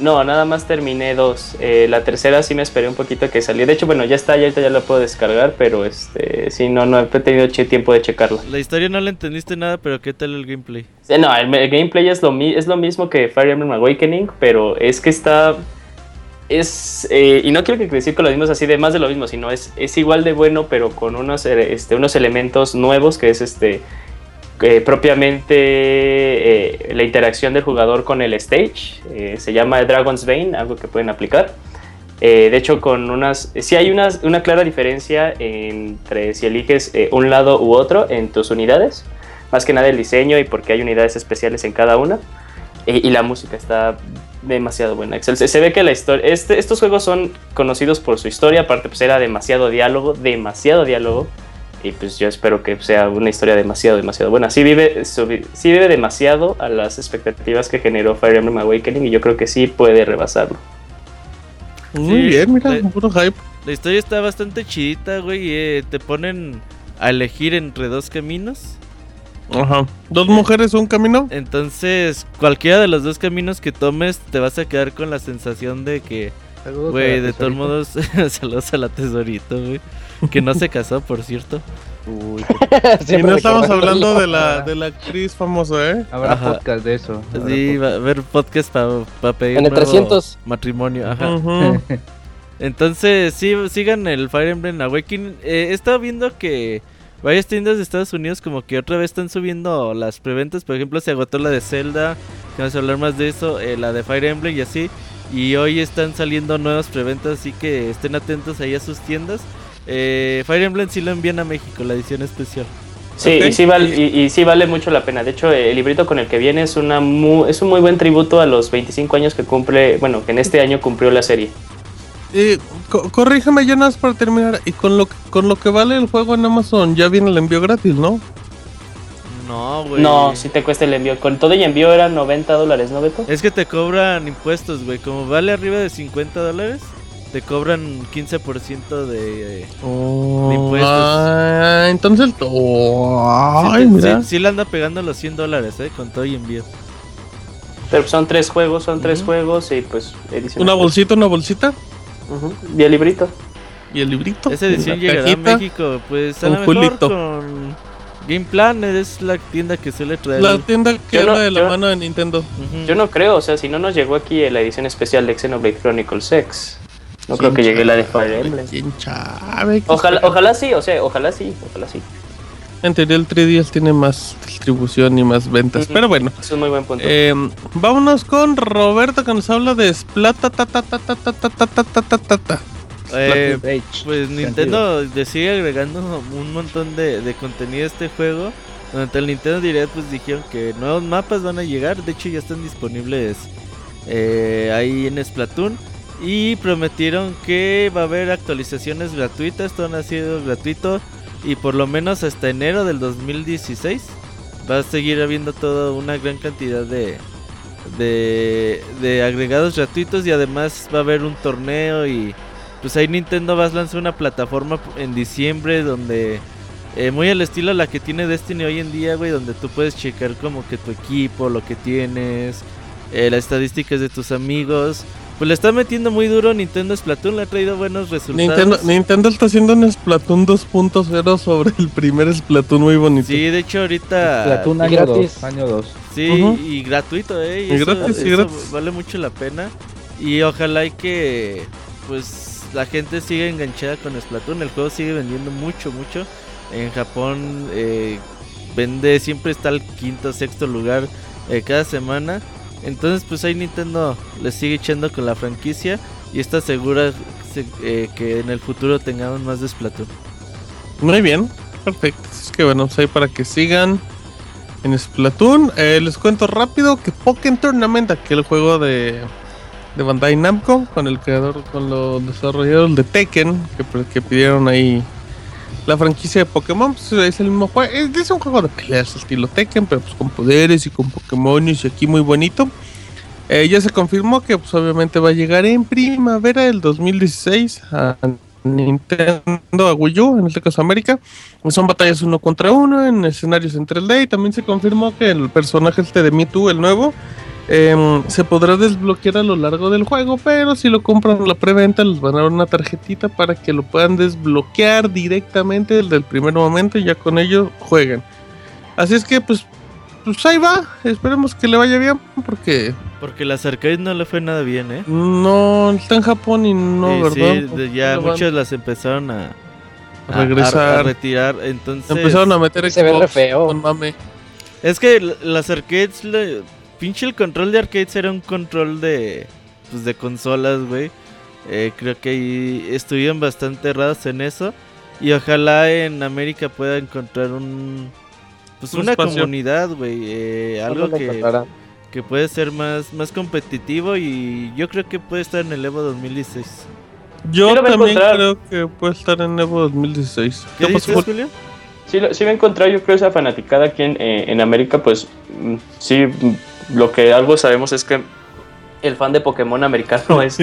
No, nada más terminé dos. Eh, la tercera sí me esperé un poquito que saliera. De hecho, bueno, ya está, ya ahorita ya lo puedo descargar, pero este, sí, no, no he tenido tiempo de checarla. La historia no la entendiste nada, pero ¿qué tal el gameplay? Sí, No, el, el gameplay es lo, mi- es lo mismo que Fire Emblem Awakening, pero es que está... Es, eh, y no quiero que decir con lo mismo así de más de lo mismo, sino es, es igual de bueno, pero con unos, eh, este, unos elementos nuevos, que es este eh, propiamente eh, la interacción del jugador con el stage. eh, se llama Dragon's Bane, algo que pueden aplicar. De hecho, con unas. Sí hay unas- una clara diferencia entre si eliges un lado u otro en tus unidades. Más que nada el diseño y porque hay unidades especiales en cada una. Y la música está demasiado buena. Se, se ve que la historia. Este, estos juegos son conocidos por su historia. Aparte, pues era demasiado diálogo. Demasiado diálogo. Y pues yo espero que sea una historia demasiado, demasiado buena. Sí vive, sí vive demasiado a las expectativas que generó Fire Emblem Awakening. Y yo creo que sí puede rebasarlo. Muy Sí, bien, mira, la- puro hype. La historia está bastante chidita, güey. eh, te ponen a elegir entre dos caminos. Ajá. Dos mujeres, un camino. Entonces, cualquiera de los dos caminos que tomes, te vas a quedar con la sensación de que, güey, de todos modos, saludos a la tesorito, güey. Que no se casó, por cierto. Uy, Y no estamos hablando de la, de la actriz famosa, ¿eh? habrá Ajá. podcast de eso. habrá Sí, podcast. va a haber podcast para pedir En el nuevo 300. matrimonio. Ajá. Entonces, sí, sigan el Fire Emblem Awakening. Eh, he estado viendo que varias tiendas de Estados Unidos como que otra vez están subiendo las preventas. Por ejemplo, se agotó la de Zelda, que vamos a hablar más de eso, eh, la de Fire Emblem y así. Y hoy están saliendo nuevas preventas, así que estén atentos ahí a sus tiendas. Eh, Fire Emblem sí lo envían a México, la edición especial. Sí, y, sí vale, y, y sí vale mucho la pena. De hecho, el librito con el que viene es, una mu- es un muy buen tributo a los 25 años que cumple, bueno, que en este año cumplió la serie. Y co- corrígeme ya nada más para terminar. Y con lo, que- con lo que vale el juego en Amazon, ya viene el envío gratis, ¿no? No, güey. No, si te cuesta el envío. Con todo y envío eran 90 dólares, ¿no, Beto? Es que te cobran impuestos, güey. Como vale arriba de 50 dólares, te cobran 15% de... eh, Oh, impuestos. ah, entonces. oh, sí, ay, te- mira. sí- sí le anda pegando los 100 dólares, eh, con todo y envío. Pero son tres juegos, son tres juegos y pues edición. Una bolsita, una bolsita. Y el librito. Y el librito. Esa edición llegará cajita. a México, pues a con lo mejor con Game Planet es la tienda que suele traer. La tienda que no- habla de la yo- mano de Nintendo. Yo no creo, o sea, si no nos llegó aquí la edición especial de Xenoblade Chronicles X. No creo que llegue la de Fire Emblem. Ojalá, ojalá sí, o sea, ojalá sí, ojalá sí. En teoría el 3DS tiene más distribución y más ventas. Pero bueno. Es un muy buen punto. Vámonos con Roberto que nos habla de Splata. Pues Nintendo le sigue agregando un montón de, contenido a este juego. Durante el Nintendo Direct pues dijeron que nuevos mapas van a llegar. De hecho ya están disponibles ahí en Splatoon. Y prometieron que va a haber actualizaciones gratuitas. Todo ha sido gratuito. Y por lo menos hasta enero del 2016 va a seguir habiendo toda una gran cantidad de, de, agregados gratuitos. Y además va a haber un torneo y pues ahí Nintendo va a lanzar una plataforma en diciembre donde eh, muy al estilo la que tiene Destiny hoy en día, güey, donde tú puedes checar como que tu equipo, lo que tienes, eh, las estadísticas de tus amigos. Pues le está metiendo muy duro Nintendo Splatoon, le ha traído buenos resultados. Nintendo, Nintendo está haciendo un Splatoon 2.0 sobre el primer Splatoon muy bonito. Sí, de hecho ahorita... Splatoon año gratis. 2, año 2. Sí, y gratuito, ¿eh? Y gratis, y eso gratis. vale mucho la pena. Y ojalá y que, pues, la gente siga enganchada con Splatoon. El juego sigue vendiendo mucho, mucho. En Japón eh, vende, siempre está al quinto, sexto lugar eh, cada semana. Entonces, pues ahí Nintendo le sigue echando con la franquicia y está segura se- eh, que en el futuro tengamos más de Splatoon. Muy bien, perfecto. Es que bueno, pues ahí para que sigan en Splatoon. Eh, les cuento rápido que Pokémon Tournament, aquel juego de, de Bandai Namco, con el creador, con los desarrolladores de Tekken, que, que pidieron ahí la franquicia de Pokémon, pues es el mismo juego. Es, es un juego de peleas estilo Tekken, pero pues con poderes y con Pokémon y aquí muy bonito. Eh, ya se confirmó que pues obviamente va a llegar en primavera del 2016 a Nintendo, a Wii U, en este caso América. Son batallas uno contra uno en escenarios en 3D y también se confirmó que el personaje este de Mewtwo, el nuevo, em, se podrá desbloquear a lo largo del juego, pero si lo compran en la preventa les van a dar una tarjetita para que lo puedan desbloquear directamente desde el primer momento y ya con ello jueguen. Así es que pues, pues ahí va, esperemos que le vaya bien porque Porque las arcades no le fue nada bien, ¿eh? no está en Japón y no, Sí, ¿verdad? sí, ya No van muchos las empezaron a, a regresar. a retirar. Entonces, Empezaron a meter Se ve Xbox re feo. con mame. es que las arcades, le- pinche el control de arcades era un control de, pues, de consolas, güey. Eh, creo que ahí estuvieron bastante errados en eso. Y ojalá en América pueda encontrar un, pues Un una espacio. comunidad, güey. eh, algo ¿Dónde que, que puede ser más, más competitivo y yo creo que puede estar en el Evo 2016. Yo Sí también creo que puede estar en Evo 2016. ¿Qué, ¿Qué pasó, dices, Julio? Julio? Sí, lo- sí va a encontrar, yo creo, esa fanaticada aquí en, eh, en América, pues mm, sí, lo que algo sabemos es que el fan de Pokémon americano es...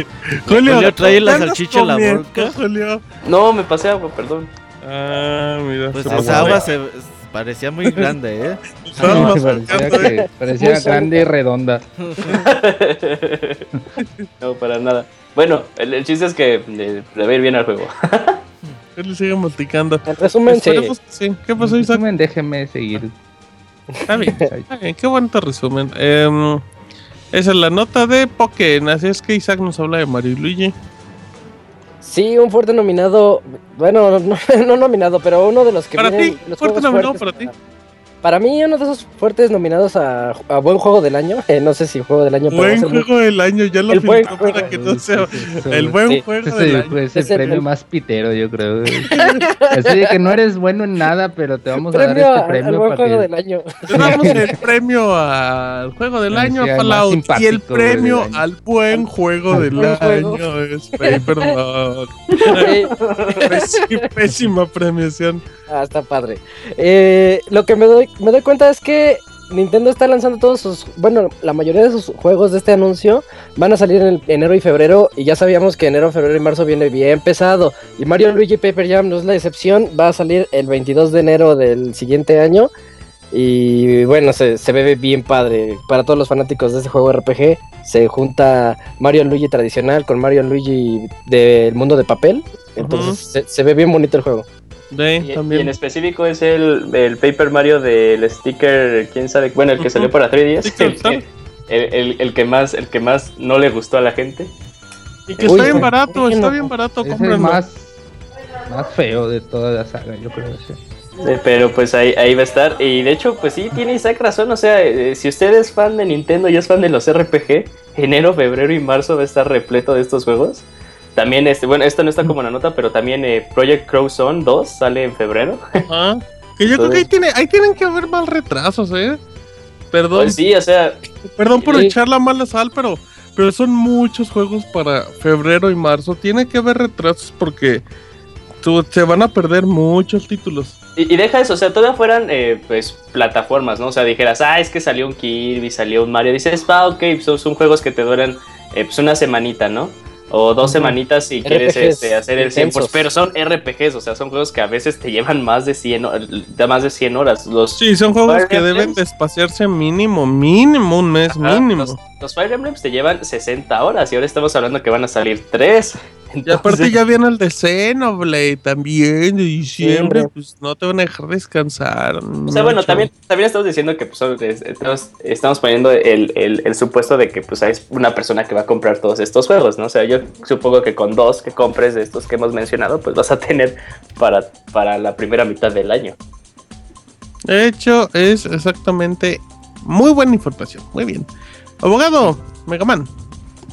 Julio trae la ¿qué andas salchicha en la boca. Julio? No, me pasé agua, perdón. Ah, mira. Pues esa agua se parecía muy grande, ¿eh? Estábamos parecía ¿eh? que- parecía Muy grande y redonda. no, para nada. Bueno, el, el chiste es que eh, le va a ir bien al juego. Él sigue multicando. En resumen, sí. ¿Qué pasó, Isaac? Resumen, déjeme seguir. Está bien, está bien. Qué bonito resumen. Em, esa es la nota de Pokémon. Así es que Isaac nos habla de Mario y Luigi. Sí, un fuerte nominado. Bueno, no, no nominado, pero uno de los que Para ti, fuerte nominado para ti. Para mí, uno de esos fuertes nominados a, a buen juego del año. eh, no sé si juego del año, Buen ser muy- juego del año. Ya lo El buen juego. para que no sea Eso, el buen Sí. juego Ese del año. fue ese Es el- premio el- más pitero, yo creo. Así de que no eres bueno en nada, pero te vamos a dar premio este a- al premio buen para juego que del año. Le damos el premio al juego del Sí, año a Fallout y el premio al buen juego al del buen juego. año es Paperlog. Sí. Pésima, pésima premiación. Ah, está padre. Eh, lo que me doy, me doy cuenta es que Nintendo está lanzando todos sus, bueno, la mayoría de sus juegos de este anuncio van a salir en el- enero y febrero y ya sabíamos que enero, febrero y marzo viene bien pesado y Mario Luigi Paper Jam no es la excepción, va a salir el 22 de enero del siguiente año y bueno, se, se ve bien padre para todos los fanáticos de este juego RPG. Se junta Mario Luigi tradicional con Mario Luigi del mundo de papel, entonces se, se ve bien bonito el juego. De, Y, y en específico es el, el Paper Mario del sticker, quién sabe, bueno, el que salió para 3DS, Sticker el, que- el, el- el que más, el que más no le gustó a la gente. Y que Uy, está bien barato, está bien barato, Es el cómprenlo. más, más feo de toda la saga, yo creo. sí. Eh, Pero pues ahí, ahí va a estar. Y de hecho, pues sí, tiene Isaac razón. O sea, eh, si usted es fan de Nintendo y es fan de los RPG, enero, febrero y marzo va a estar repleto de estos juegos. También, este, bueno, esto no está como una nota, pero también eh, Project Crow Zone 2 sale en febrero. Ajá. Que yo creo que ahí, tiene, ahí tienen que haber más retrasos, ¿eh? Perdón, Pues sí, o sea, perdón por echar la mala sal, pero, pero son muchos juegos para febrero y marzo. Tiene que haber retrasos porque tú- se van a perder muchos títulos. y, y deja eso, o sea, todavía fueran eh, pues plataformas, ¿no? O sea, dijeras, ah, es que salió un Kirby, salió un Mario. Dices, ah, ok, son, son juegos que te duran eh, pues una semanita, ¿no? O dos semanitas si quieres este, hacer el 100%. intensos. Pero son RPGs, o sea, son juegos que a veces te llevan más de 100, ho- de más de 100 horas. Los, Sí, son juegos Fire que deben Emblems. de espaciarse mínimo, mínimo un mes, Ajá, mínimo. Los, los Fire Emblems te llevan 60 horas y ahora estamos hablando que van a salir 3. Y aparte ya viene el de Xenoblade también de diciembre, pues no te van a dejar descansar. O sea, bueno, también, también estamos diciendo que pues, estamos, estamos poniendo el, el- el supuesto de que pues hay una persona que va a comprar todos estos juegos, ¿no? O sea, yo supongo que con dos que compres de estos que hemos mencionado, pues vas a tener para, para la primera mitad del año. De hecho, es exactamente muy buena información. Muy bien. Abogado, Megaman.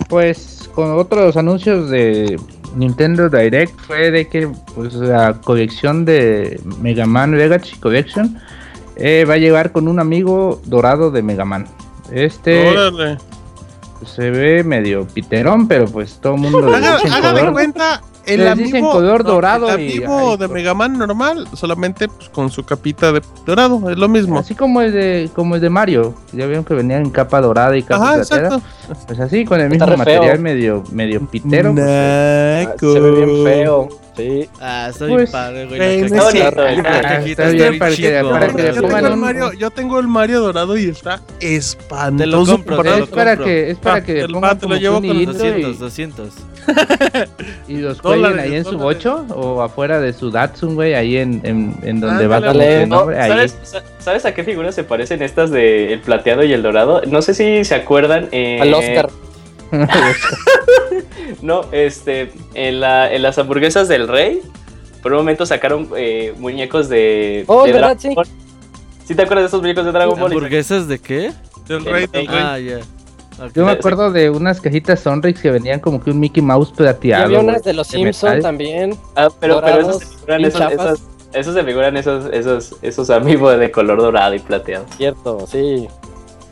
Pues con otros anuncios de Nintendo Direct fue de que pues la colección de Mega Man Legacy Collection eh, va a llegar con un amigo dorado de Mega Man. Este Órale. se ve medio piterón, pero pues todo el mundo Haga, de cuenta el Les amigo, dicen color dorado el y- amigo ay, de pues. Mega Man normal, solamente pues, con su capita de dorado, es lo mismo. Así como el de como el de Mario, ya vieron que venía en capa dorada y capa Ajá, plateada. exacto. Pues así con el mismo feo. material medio medio pitero. pues, Ah, se ve bien feo. Sí. Ah, está Pues, bien padre, güey. no la cajita está bien para que- para Yo que le güey. tengo, el Mario, yo tengo el Mario dorado y está espantoso. Te lo compro, te lo es para compro. que es para Ah, que pongan te lo llevo un con hilito 200, y- 200. Y los cuelguen ahí en su bocho o afuera de su Datsun, güey, ahí en, en, en donde va dale. No. ¿sabes, sa- ¿Sabes a qué figuras se parecen estas de el plateado y el dorado? No sé si se acuerdan. eh, Al Oscar. No, este, en, la, en las hamburguesas del rey, por un momento sacaron eh, muñecos de. Oh, de ¿verdad? Dragon Sí. Ball. ¿Sí te acuerdas de esos muñecos de Dragon Ball? ¿Hamburguesas de qué? Del rey, del rey. Ah, ya. Yo me acuerdo de unas cajitas Sonrix que venían como que un Mickey Mouse Y plateado. había unas de los Simpsons también. Ah, pero, pero dorados, esos se figuran bien esos, chafas. esos, esos se figuran esos, esos, esos amigos de color dorado y plateado. Cierto, sí.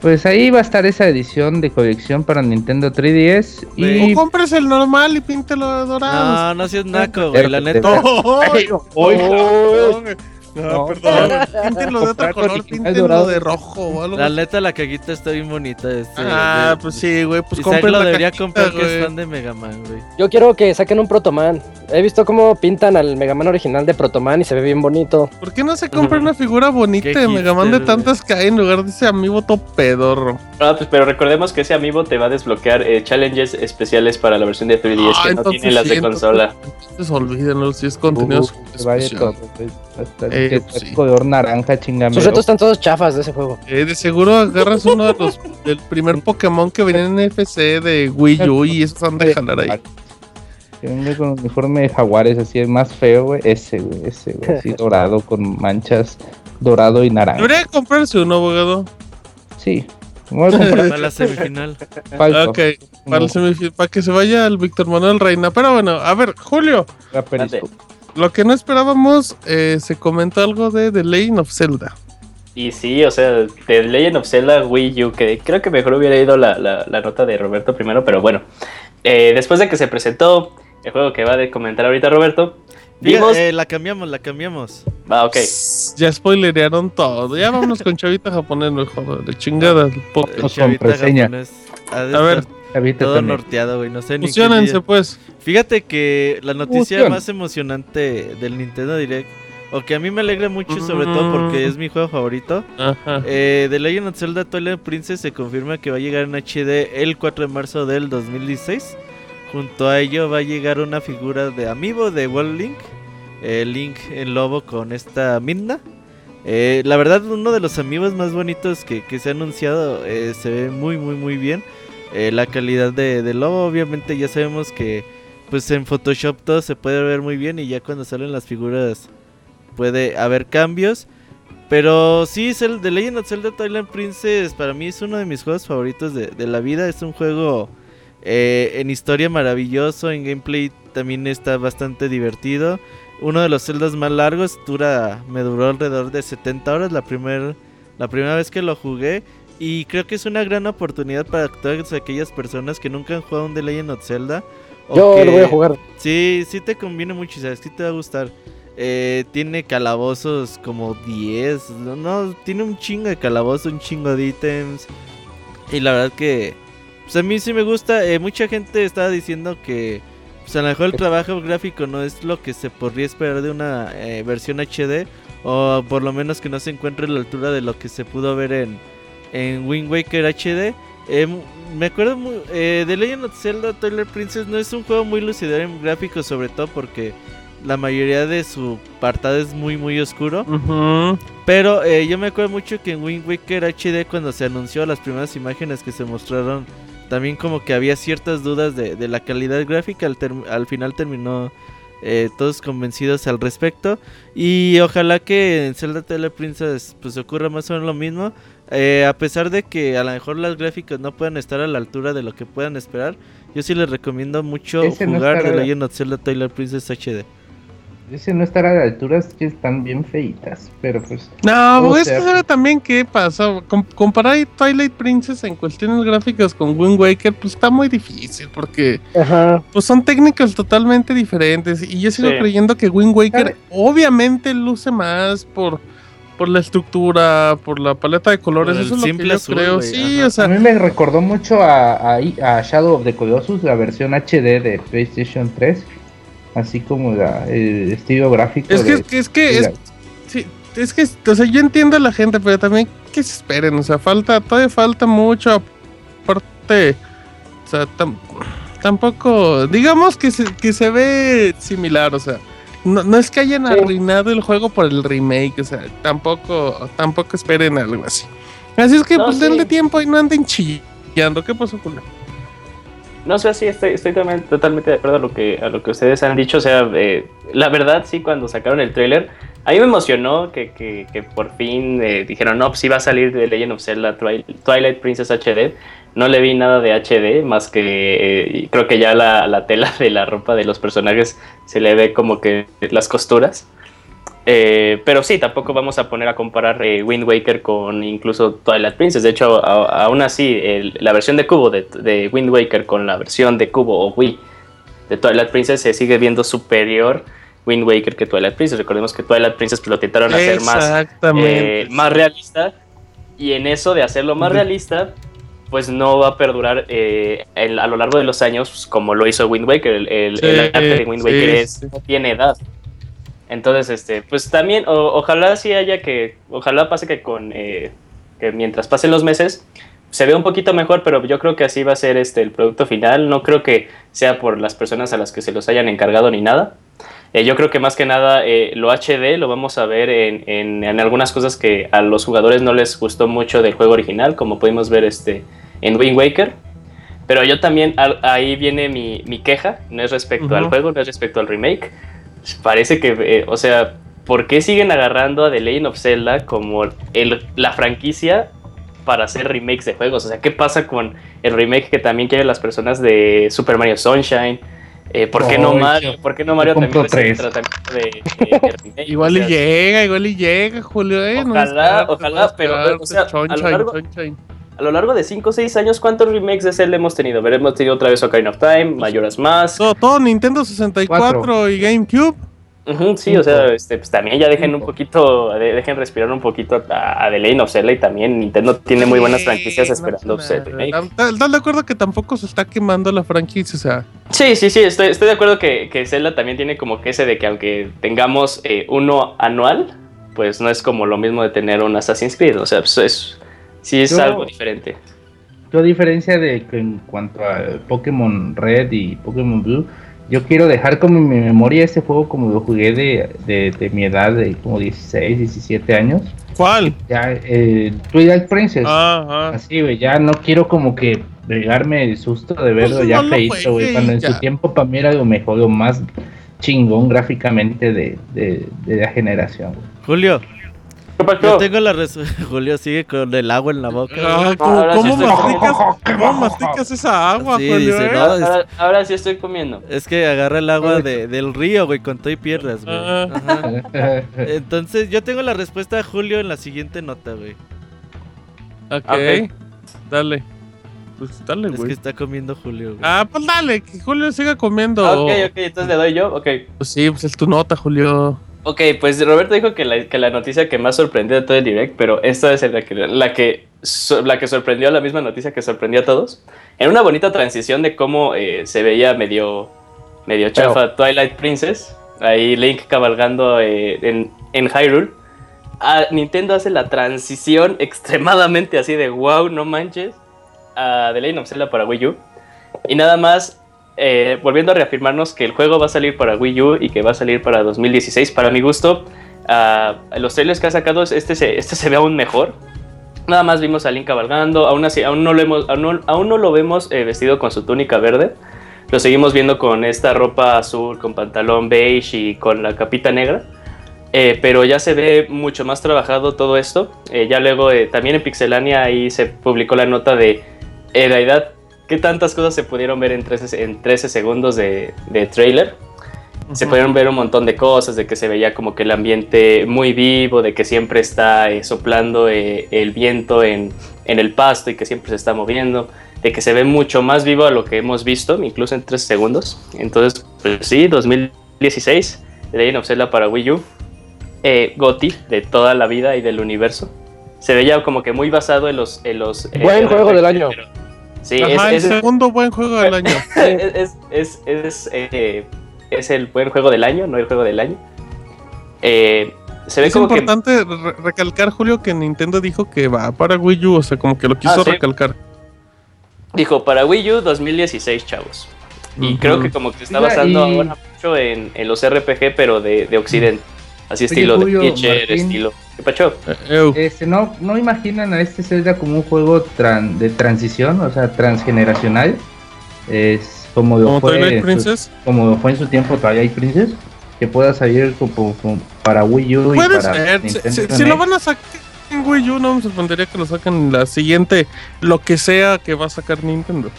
Pues ahí va a estar esa edición de colección para Nintendo 3DS y O compres el normal y píntelo de dorado. No, no seas naco, güey. La neta. ¡Ay! Cabrón! No, No, perdón. Píntenlo de otro color, píntenlo de rojo o algo La neta, la cajita está bien bonita. Este, Ah, de- pues sí, güey. Pues compren lo la debería comprar que es fan de Mega Man, güey. Yo quiero que saquen un Protoman. He visto cómo pintan al Mega Man original de Protoman y se ve bien bonito. ¿Por qué no se compra una figura bonita Qué de Mega Man de tantas que hay en lugar de ese amigo todo pedorro? Ah, pues, pero recordemos que ese amiibo te va a desbloquear eh, challenges especiales para la versión de 3DS Ah, que no tienen las de consola. Entonces olvídenlo, si es contenido Uh, especial. Hasta Eh, que pues está sí. color naranja, chingame. Sus retos están todos chafas de ese juego. Eh, de seguro agarras uno de los del primer Pokémon que venía en FC de Wii U y esos han de jalar ahí. Que venga con uniforme de jaguares, así es más feo, güey. Ese, güey, ese, güey. Así dorado, con manchas dorado y naranja. Debería comprarse uno, abogado. Sí. Me voy a comprar Para la semifinal. falso. Ok, para, el semifil- para que se vaya el Víctor Manuel Reina. Pero bueno, a ver, Julio, Periscope. Lo que no esperábamos, eh, se comentó algo de The Legend of Zelda. Y sí, o sea, The Legend of Zelda Wii U, que creo que mejor hubiera ido la, la- la nota de Roberto primero, pero bueno. Eh, después de que se presentó el juego que va a comentar ahorita Roberto, vimos... eh, la cambiamos, la cambiamos. Ah, ok. Ya spoilerearon todo. Ya vámonos con Chavita japonés mejor. De chingada. el podcast. Con chavita reseña. A ver, todo también. norteado, güey. No sé ni qué pues. Fíjate que la noticia Fusión. más emocionante del Nintendo Direct, o que a mí me alegra mucho, sobre todo porque es mi juego favorito, Ajá. eh, The Legend of Zelda Twilight Princess se confirma que va a llegar en HD el 4 de marzo del 2016. Junto a ello va a llegar una figura de amiibo de World Link, eh, Link en lobo con esta Midna. Eh, la verdad, uno de los amigos más bonitos que, que se ha anunciado eh, se ve muy, muy, muy bien. Eh, la calidad de, de lobo, obviamente, ya sabemos que pues en Photoshop todo se puede ver muy bien y ya cuando salen las figuras puede haber cambios. Pero sí, The Legend of Zelda Twilight Princess para mí es uno de mis juegos favoritos de, de la vida. Es un juego eh, en historia maravilloso, en gameplay también está bastante divertido. Uno de los celdas más largos, dura, me duró alrededor de 70 horas la, primer, la primera vez que lo jugué. Y creo que es una gran oportunidad para todas aquellas personas que nunca han jugado un The Legend of Zelda. o Yo que- lo voy a jugar. Sí, sí te conviene mucho, ¿sabes? Sí te va a gustar. Eh, tiene calabozos como 10. No, no, tiene un chingo de calabozos, un chingo de ítems. Y la verdad que, pues a mí sí me gusta. eh, mucha gente estaba diciendo que pues a lo mejor el trabajo gráfico no es lo que se podría esperar de una eh, versión HD. O por lo menos que no se encuentre a la altura de lo que se pudo ver en, en Wind Waker HD. Eh, mu- me acuerdo muy, eh, de Legend of Zelda Twilight Princess no es un juego muy lucidor en gráficos, sobre todo porque la mayoría de su apartado es muy muy oscuro. Pero eh, yo me acuerdo mucho que en Wind Waker HD cuando se anunció las primeras imágenes que se mostraron, también como que había ciertas dudas de, de la calidad gráfica, al, final terminó eh, todos convencidos al respecto. Y ojalá que en Zelda Twilight Princess pues ocurra más o menos lo mismo. Eh, a pesar de que a lo mejor las gráficas no puedan estar a la altura de lo que puedan esperar, yo sí les recomiendo mucho Ese no jugar estará- The Legend of Zelda Twilight Princess HD. Ese no estará a la altura, es que están bien feitas, pero pues... No, es sea, que sabe también qué pasa. Com- comparar Twilight Princess en cuestiones gráficas con Wind Waker, pues está muy difícil porque Ajá. pues son técnicas totalmente diferentes. Y yo sigo Sí. creyendo que Wind Waker ¿Sabe? obviamente luce más por, por la estructura, por la paleta de colores. Eso es lo que simple yo azul, creo. Sí, ajá. o sea, A mí me recordó mucho a, a, a Shadow of the Colossus, la versión HD de PlayStation 3, así como la, el estilo gráfico. es que de- es que, es, que es, sí, es que, o sea, yo entiendo a la gente, pero también que se esperen, o sea, falta, todavía falta mucho, aparte, o sea, tam- tampoco, digamos que se, que se ve similar, o sea, no, no es que hayan Sí. arruinado el juego por el remake, o sea, tampoco, tampoco esperen algo así. Así es que, No, pues, sí. denle tiempo y no anden chillando, ¿qué pasó, Julio? No sé, sí, estoy, estoy también totalmente de acuerdo a lo que, a lo que ustedes han dicho. O sea, eh, la verdad, sí, cuando sacaron el tráiler, a mí me emocionó que, que, que por fin eh, dijeron, no, pues sí va a salir de Legend of Zelda Twi- Twilight Princess HD. No le vi nada de HD, más que eh, creo que ya la, la tela de la ropa de los personajes se le ve como que las costuras. Eh, pero sí, tampoco vamos a poner a comparar eh, Wind Waker con incluso Twilight Princess. De hecho, a- aún así, el- la versión de cubo de, de Wind Waker con la versión de cubo o Wii de Twilight Princess se sigue viendo superior Wind Waker que Twilight Princess. Recordemos que Twilight Princess pues, lo intentaron hacer más, más realista. Y en eso de hacerlo más realista, pues no va a perdurar eh, el- a lo largo de los años pues, como lo hizo Wind Waker. El, el- Sí, el arte de Wind sí, Waker es, sí. no tiene edad. Entonces, este, pues también, o- ojalá sí haya que, ojalá pase que con, eh, que mientras pasen los meses, se vea un poquito mejor, pero yo creo que así va a ser este el producto final. No creo que sea por las personas a las que se los hayan encargado ni nada. Eh, yo creo que más que nada eh, lo HD lo vamos a ver en, en- en algunas cosas que a los jugadores no les gustó mucho del juego original, como pudimos ver este, en Wind Waker. Pero yo también, al- ahí viene mi, mi queja, no es respecto al Ujú. juego, no es respecto al remake. Parece que, eh, o sea, ¿por qué siguen agarrando a The Legend of Zelda como el, la franquicia para hacer remakes de juegos? O sea, ¿qué pasa con el remake que también quieren las personas de Super Mario Sunshine? Eh, ¿por, qué no Ay, Mario, ¿Por qué no Mario también tres. tratamiento de, de- de remake? Igual O y sea, llega, igual y llega, Julio. eh, no Ojalá, descartes, ojalá, no pero, o sea, a lo Sunshine, largo- Sunshine. A lo largo de 5 o 6 años, ¿cuántos remakes de Zelda hemos tenido? Ver, Hemos tenido otra vez Ocarina of Time, Majora's Mask. Todo, todo Nintendo 64 y GameCube. Sí, o sea, este, pues también ya dejen un poquito, de- dejen respirar un poquito a, a The Legend of Zelda y también Nintendo tiene muy buenas Sí, franquicias no esperando tam- ¿Estás de acuerdo que tampoco se está quemando la franquicia? O sea, Sí, sí, sí, estoy, estoy de acuerdo que, que Zelda también tiene como que ese de que aunque tengamos eh, uno anual, pues no es como lo mismo de tener un Assassin's Creed, o sea, pues es, sí es Yo- algo diferente. Yo a diferencia de que en cuanto a Pokémon Red y Pokémon Blue, yo quiero dejar como en mi memoria ese juego como lo jugué de, de, de mi edad de como 16, 17 años. ¿cuál? Ya, eh, Twilight Princess. Ah. Así, güey, ya no quiero como que pegarme el susto de verlo Pues ya no feito, güey. Cuando en ya. su tiempo para mí era lo mejor, lo más chingón gráficamente de, de, de la generación. güey. Julio, ¿Qué pasó? yo tengo la respuesta. Julio sigue con el agua en la boca. Ah, güey. ¿cómo, sí masticas, ¿Cómo masticas esa agua, Sí, Julio? dice, eh? no, Ahora, ahora sí estoy comiendo. Es que agarra el agua de- del río, güey, con todo y piedras, güey. Ah. Ajá. Entonces, yo tengo la respuesta de Julio en la siguiente nota, güey. Ok, Ok. dale. Pues dale, Es que güey. está comiendo Julio, güey. Ah, pues dale, que Julio siga comiendo. Ah, ok, ok, entonces le doy yo, ok. Pues sí, pues es tu nota, Julio. Ok, pues Roberto dijo que la, que la noticia que más sorprendió de todo el direct, pero esta es la que, la que so- la que sorprendió, la misma noticia que sorprendió a todos. En una bonita transición de cómo eh, se veía medio, medio chafa Twilight Princess, ahí Link cabalgando eh, en, en Hyrule. ah, Nintendo hace la transición extremadamente así de wow, no manches, a The Legend of Zelda para Wii U. Y nada más, eh, volviendo a reafirmarnos que el juego va a salir para Wii U y que va a salir para 2016, para mi gusto, ah, los trailers que ha sacado, este se, este se ve aún mejor. Nada más vimos a Link cabalgando, aún así, aún no lo, hemos, aún no, aún no lo vemos eh, vestido con su túnica verde. Lo seguimos viendo con esta ropa azul, con pantalón beige y con la capita negra. Eh, pero ya se ve mucho más trabajado todo esto. Eh, ya luego, eh, también en Pixelania, ahí se publicó la nota de, en realidad, qué tantas cosas se pudieron ver en 13, en 13 segundos de, de trailer. Se pudieron ver un montón de cosas, de que se veía como que el ambiente muy vivo, de que siempre está eh, soplando eh, el viento en, en el pasto y que siempre se está moviendo, de que se ve mucho más vivo a lo que hemos visto, incluso en 13 segundos. Entonces, pues sí, 2016, The Legend of Zelda para Wii U, eh, de toda la vida y del universo. Se veía como que muy basado en los... En los eh, Buen juego del año. pero- Sí, Ajá, es, el es- segundo buen juego del año. es, es, es, es, eh, es el buen juego del año, no el juego del año. Eh, se ve Es como que importante re- recalcar, Julio, que Nintendo dijo que va para Wii U, o sea, como que lo quiso Ah, sí. recalcar. dijo para Wii U 2016, chavos. Y creo que como que está basando y- ahora mucho en, en los RPG, pero de, de Occidente. Así Oye, estilo Julio, de Pitcher, Martín. estilo. ¿Qué pacho? Eh. Este, no, no imaginan a este Zelda como un juego tran- de transición, o sea, transgeneracional. Es como lo Como fue, Twilight en su- Princess. como fue en su tiempo Twilight Princess, que pueda salir como, como para Wii U y para ser. Si, si lo van a sacar en Wii U, no me sorprendería que lo saquen en la siguiente, lo que sea que va a sacar Nintendo.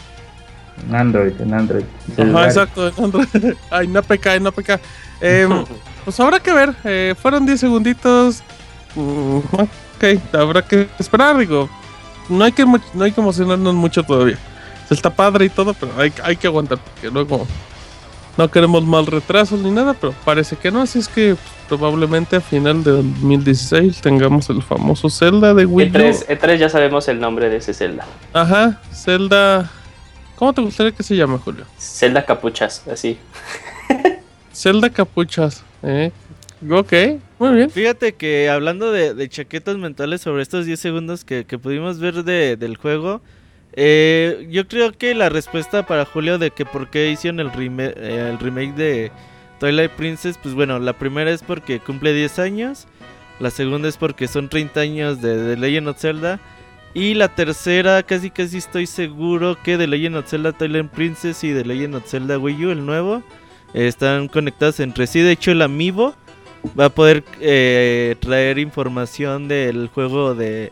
En Android, en Android. Ajá, celular. exacto. Ay, no peca, no peca. Em, pues habrá que ver. eh, fueron 10 segunditos. Mm, ok, habrá que esperar, digo. No hay que, no hay que emocionarnos mucho todavía. Se está padre y todo, pero hay, hay que aguantar. Porque luego no queremos mal retrasos ni nada, pero parece que no. Así es que probablemente a final de 2016 tengamos el famoso Zelda de Wii U. E3, E3 E ya sabemos el nombre de ese Zelda. Ajá, Zelda. ¿Cómo te gustaría que se llame, Julio? Zelda Capuchas, así. Zelda Capuchas. ¿eh? Ok, muy bien. Fíjate que hablando de, de chaquetas mentales sobre estos 10 segundos que, pudimos ver de- del juego, eh, yo creo que la respuesta para Julio de que por qué hicieron el, reme- eh, el remake de Twilight Princess, pues bueno, la primera es porque cumple 10 años, la segunda es porque son 30 años de, The Legend of Zelda, y la tercera casi casi estoy seguro que The Legend of Zelda Twilight Princess y The Legend of Zelda Wii U, el nuevo, eh, están conectados entre sí, de hecho el Amiibo va a poder eh, traer información del juego de,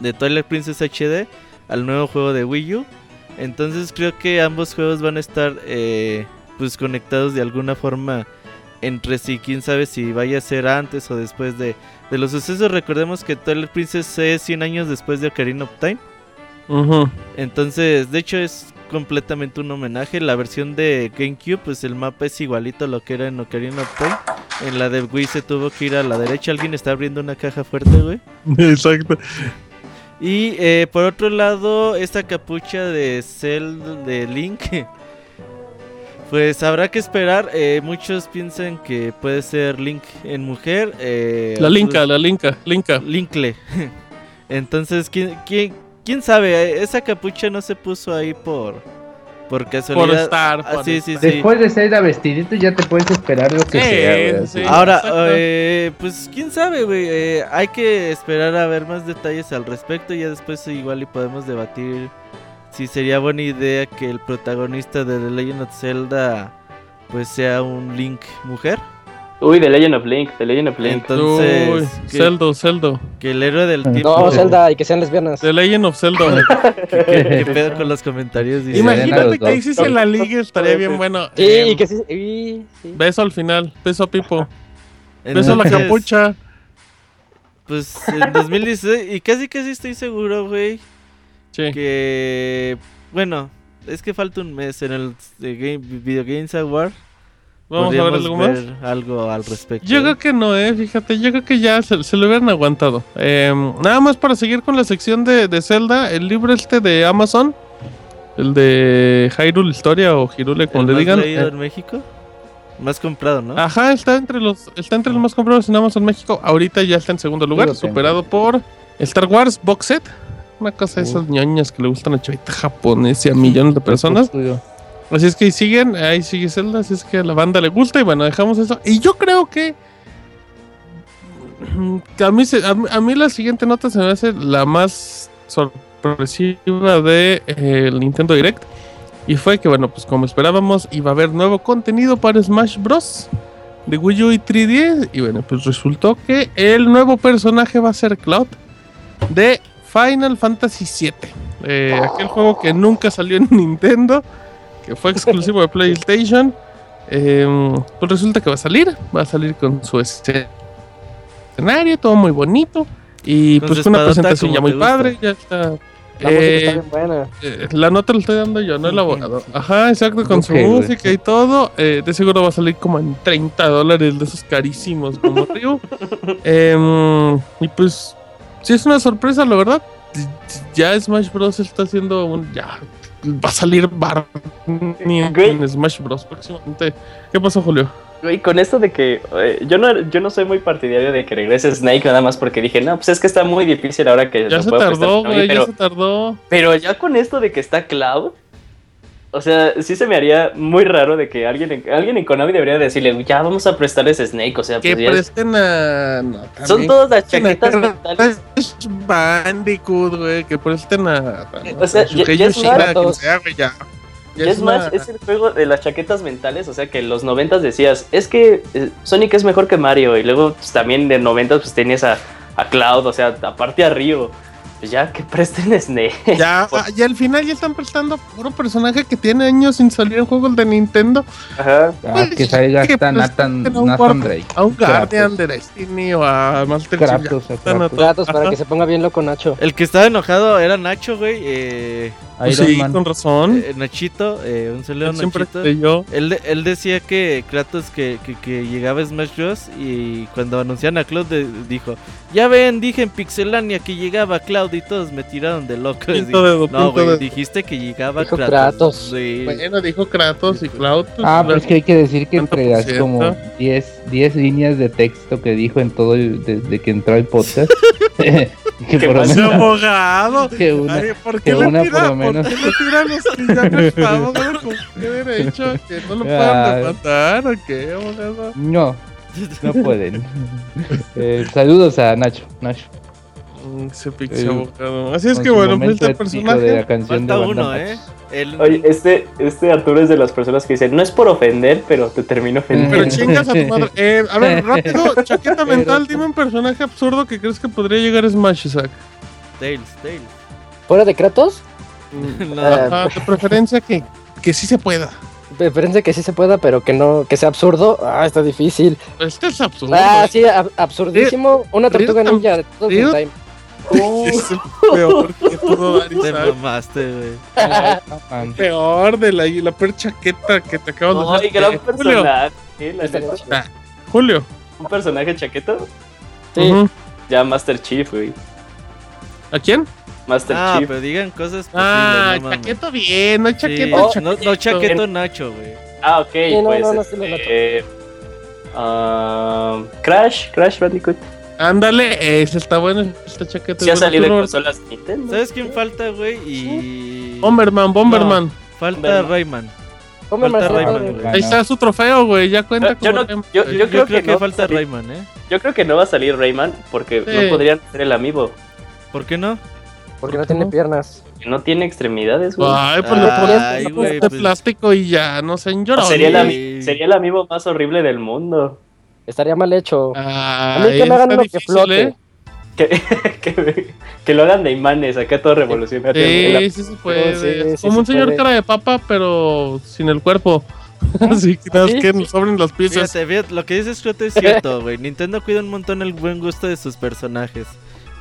de Twilight Princess HD al nuevo juego de Wii U. Entonces creo que ambos juegos van a estar eh, pues conectados de alguna forma entre sí. Quién sabe si vaya a ser antes o después de, de los sucesos. Recordemos que Twilight Princess es 100 años después de Ocarina of Time. Entonces, de hecho es completamente un homenaje. La versión de GameCube, pues el mapa es igualito a lo que era en Ocarina of Time. En la de Wii se tuvo que ir a la derecha. Alguien está abriendo una caja fuerte, güey. Exacto. Y eh, por otro lado, esta capucha de Cell de Link. Pues habrá que esperar. eh, muchos piensan que puede ser Link en mujer. eh, La otros- Linka, la Linka, Linka. Linkle. Entonces, ¿quién, quién, quién sabe? Eh, Esa capucha no se puso ahí por, por casualidad. Por estar. Ah, por sí, sí, estar. sí. Después de Zelda vestidito ya te puedes esperar lo que Sí, sea. Ahora, eh, pues quién sabe, güey. eh, hay que esperar a ver más detalles al respecto. Ya después igual y podemos debatir si sería buena idea que el protagonista de The Legend of Zelda pues sea un Link mujer. Uy, The Legend of Link, The Legend of Link. Entonces, Uy, que, Zeldo, Zeldo. que el héroe del tiempo... No, Zelda, y que sean lesbianas. The Legend of Zelda. ¿Qué, qué pedo con los comentarios? Dice. Imagínate que ahí dos. sí se la ligue, estaría bien bueno. Sí, Eh, y que sí. y- sí. Beso al final, beso a Pipo, beso a la Entonces, capucha. Pues en 2016, y casi casi estoy seguro, güey, Sí. que... Bueno, es que falta un mes en el Game, Video Games Award. Vamos a ver algo más. ver algo al respecto. Yo creo que no, eh, fíjate, yo creo que ya se, se lo hubieran aguantado. Eh, nada más para seguir con la sección de, de Zelda, el libro este de Amazon, el de Hyrule Historia o Hyrule, como ¿El le más digan. leído eh, en México? Más comprado, ¿no? Ajá, está entre los está entre los más comprados en Amazon México. Ahorita ya está en segundo lugar, superado por Star Wars Box Set. Una cosa de esas ñoñas que le gustan a chavita japonés y a millones de personas. Así es que ahí siguen, ahí sigue Zelda, así es que a la banda le gusta y bueno, dejamos eso. Y yo creo que, que a, mí a, mí- la siguiente nota se me hace la más sorpresiva de eh, Nintendo Direct. Y fue que, bueno, pues como esperábamos, iba a haber nuevo contenido para Smash Bros. de Wii U y 3DS. Y bueno, pues resultó que el nuevo personaje va a ser Cloud de Final Fantasy VII. Eh, aquel juego que nunca salió en Nintendo, que fue exclusivo de PlayStation. Eh, pues resulta que va a salir, va a salir con su escenario, todo muy bonito. Y Con pues una presentación ya muy gusta. padre, ya está. La Eh, música está bien buena. eh, la nota la estoy dando yo, no el abogado. Ajá, exacto, con su música y todo. Eh, de seguro va a salir como en 30 dólares de esos carísimos como Ryu. Em, y pues, si es una sorpresa, la verdad. Ya Smash Bros. está haciendo un. Ya va a salir Barney en, Smash Bros. próximamente. ¿Qué pasó, Julio? Güey, con esto de que eh, yo no yo no soy muy partidario de que regrese Snake nada más porque dije, no, pues es que está muy difícil ahora que Ya se tardó, a Konami", güey, ya se tardó. pero ya con esto de que está Cloud, o sea, sí se me haría muy raro de que alguien en, alguien en Konami debería decirle, ya vamos a prestarles Snake, o sea, Que pues presten a. no, son todas las chaquetas mentales. Bandicoot, güey, que presten a. O sea, a ya- ya es ya. Es más, una- es el juego de las chaquetas mentales, o sea que en los noventas decías, es que eh, Sonic es mejor que Mario, y luego pues, también de noventas pues tenías a, a Cloud, o sea, aparte a Río, pues ya que presten Snake. Ya, ya al final ya están prestando puro personaje que tiene años sin salir en juegos de Nintendo Ajá. Ah, que salga Que Nathan, a un Nathan Drake. a un Guardian Kratos. de Destiny o a Master Chief. ya Kratos, Kratos. Gatos para Ajá. que se ponga bien loco Nacho. El que estaba enojado era Nacho, güey. Eh, Pues Iron sí, Man. con razón. eh, Nachito, eh, un saludo a Él Nachito. creyó. Él, él decía que Kratos que, que, que llegaba a Smash Bros. Y cuando anunciaron a Cloud de- dijo: Ya ven, dije en Pixelania que llegaba Cloud y todos me tiraron de loco. Dedo, no, güey, dedo. dijiste que llegaba Dijo Kratos. Kratos. Sí. Bueno, dijo Kratos y Cloud. pues, Ah, pero es que hay que decir que entre las 50%. como 10, 10 líneas de texto que dijo en todo el- desde que entró el podcast. que ¿Qué por lo más? ¡Ese menos- abogado! que una- Ay, ¿por qué que le una tira, por lo ¿por menos- qué le tiran los que ya no estamos? ¿Con qué derecho? ¿Que no lo puedan Ah. demandar o qué, abogado? No, no pueden. Eh, saludos a Nacho. Nacho. Mm, Ese pinche El- abogado. Así es que bueno, pues este de personaje. la canción Falta de uno. ¿eh? El, Oye, este, este Arturo es de las personas que dicen, no es por ofender, pero te termino Pero ofendiendo. chingas a tu madre. Eh, a ver, rápido, chaqueta mental, dime un personaje absurdo que crees que podría llegar a Smash, Isaac. Tails, Tails. ¿Fuera de Kratos? No, Ajá, de preferencia que, que sí se pueda. Preferencia que sí se pueda, pero que no, que sea absurdo. Ah, está difícil. Este es absurdo. Ah, eh. sí, ab- absurdísimo. Una tortuga ninja de todo Río- time. Es el peor que pudo dar te mamaste, güey. Ah. Peor de la, la peor chaqueta que te acabas de Ay, hacer. gran Eh, Julio, chido. Julio. Un personaje chaqueto, Sí. Ujú. ya Master Chief, güey. ¿A quién? Master Ah, Chief. pero digan cosas posibles, Ah, no chaqueto bien, no Sí, chaqueto, no, chaqueto. no chaqueto Nacho, güey. Ah, ok, no, pues. no, no, sí este, ah, Crash, Crash Bandicoot. Ándale, ese está bueno, esta chaqueta. Ha salido en Robert. consolas Nintendo. ¿Sabes quién falta, güey? Y. Bomberman, Bomberman. Falta Bomberman. Rayman. Come Falta Rayman, güey. Ahí está su trofeo, güey, ya cuenta Yo- yo como yo- güey. yo Yo creo que que, no falta. Rayman, ¿eh? Yo creo que no va a salir Rayman porque Sí. no podrían ser el amiibo. ¿Por qué no? Porque no tiene piernas. No tiene extremidades, güey. Ay, pues Ay, pones de pues- plástico y ya, no sé, llorón. sería, el Oye. ami- sería el amiibo más horrible del mundo. Estaría mal hecho. Ah, A mí que me hagan uno que flote. ¿eh? Que, que, que lo hagan de imanes, acá todo revolucionario. Sí, sí se puede. Sí, como se un señor puede. cara de papa, pero sin el cuerpo. Así que nada, Sí, que nos sobren las piezas. Fíjate, fíjate, lo que dices Scott es cierto, güey. Nintendo cuida un montón el buen gusto de sus personajes.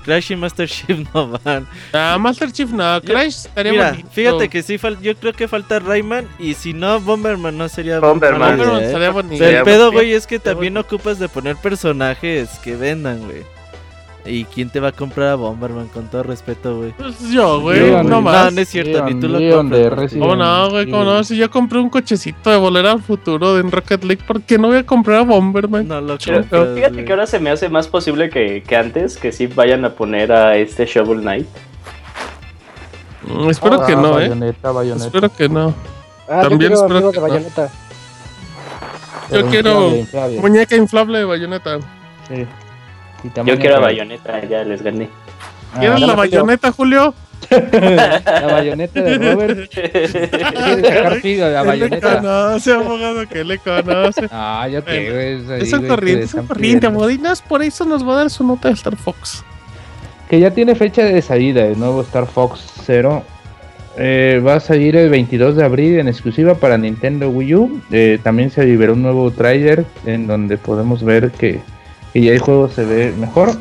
Crash y Master Chief no van. Ah, Master Chief no, Crash estaría Mira, bonito. fíjate que sí, yo creo que falta Rayman y si no, Bomberman no sería Bomberman. idea, Bomberman ¿eh? estaría bonito. Pero el pedo, güey, es que también ocupas de poner personajes que vendan, güey. ¿Y quién te va a comprar a Bomberman? Con todo respeto, güey. Pues yo, güey, Leon, no No, más. no es cierto, ni tú lo Leon compras. ¿Cómo no, güey? ¿Cómo no? Si yo compré un cochecito de volver al futuro en Rocket League, ¿por qué no voy a comprar a Bomberman? No lo Pero, compras, fíjate que ahora se me hace más posible que, que antes que sí vayan a poner a este Shovel Knight. Mm, espero Ah, que no, eh. Bayonetta, Bayonetta. Espero que no. Ah, También yo quiero espero que de no. Bayonetta. Yo quiero inflable, inflable. muñeca inflable de bayoneta. Sí. Y Yo quiero a real. Bayonetta, ya les gané. Ah, ¿Quieres la bayoneta, Julio? La bayoneta de Robert. Quiere la ¿Qué le bayoneta. conoce, abogado? ¿Qué le conoce? Ah, yo qué, güey. es ahí, Es un corriente, que es un corriente, es por eso nos va a dar su nota de Star Fox. Que ya tiene fecha de salida el nuevo Star Fox Zero. Eh, va a salir el 22 de abril en exclusiva para Nintendo Wii U. Eh, también se liberó un nuevo tráiler en donde podemos ver que, que ya el juego se ve mejor.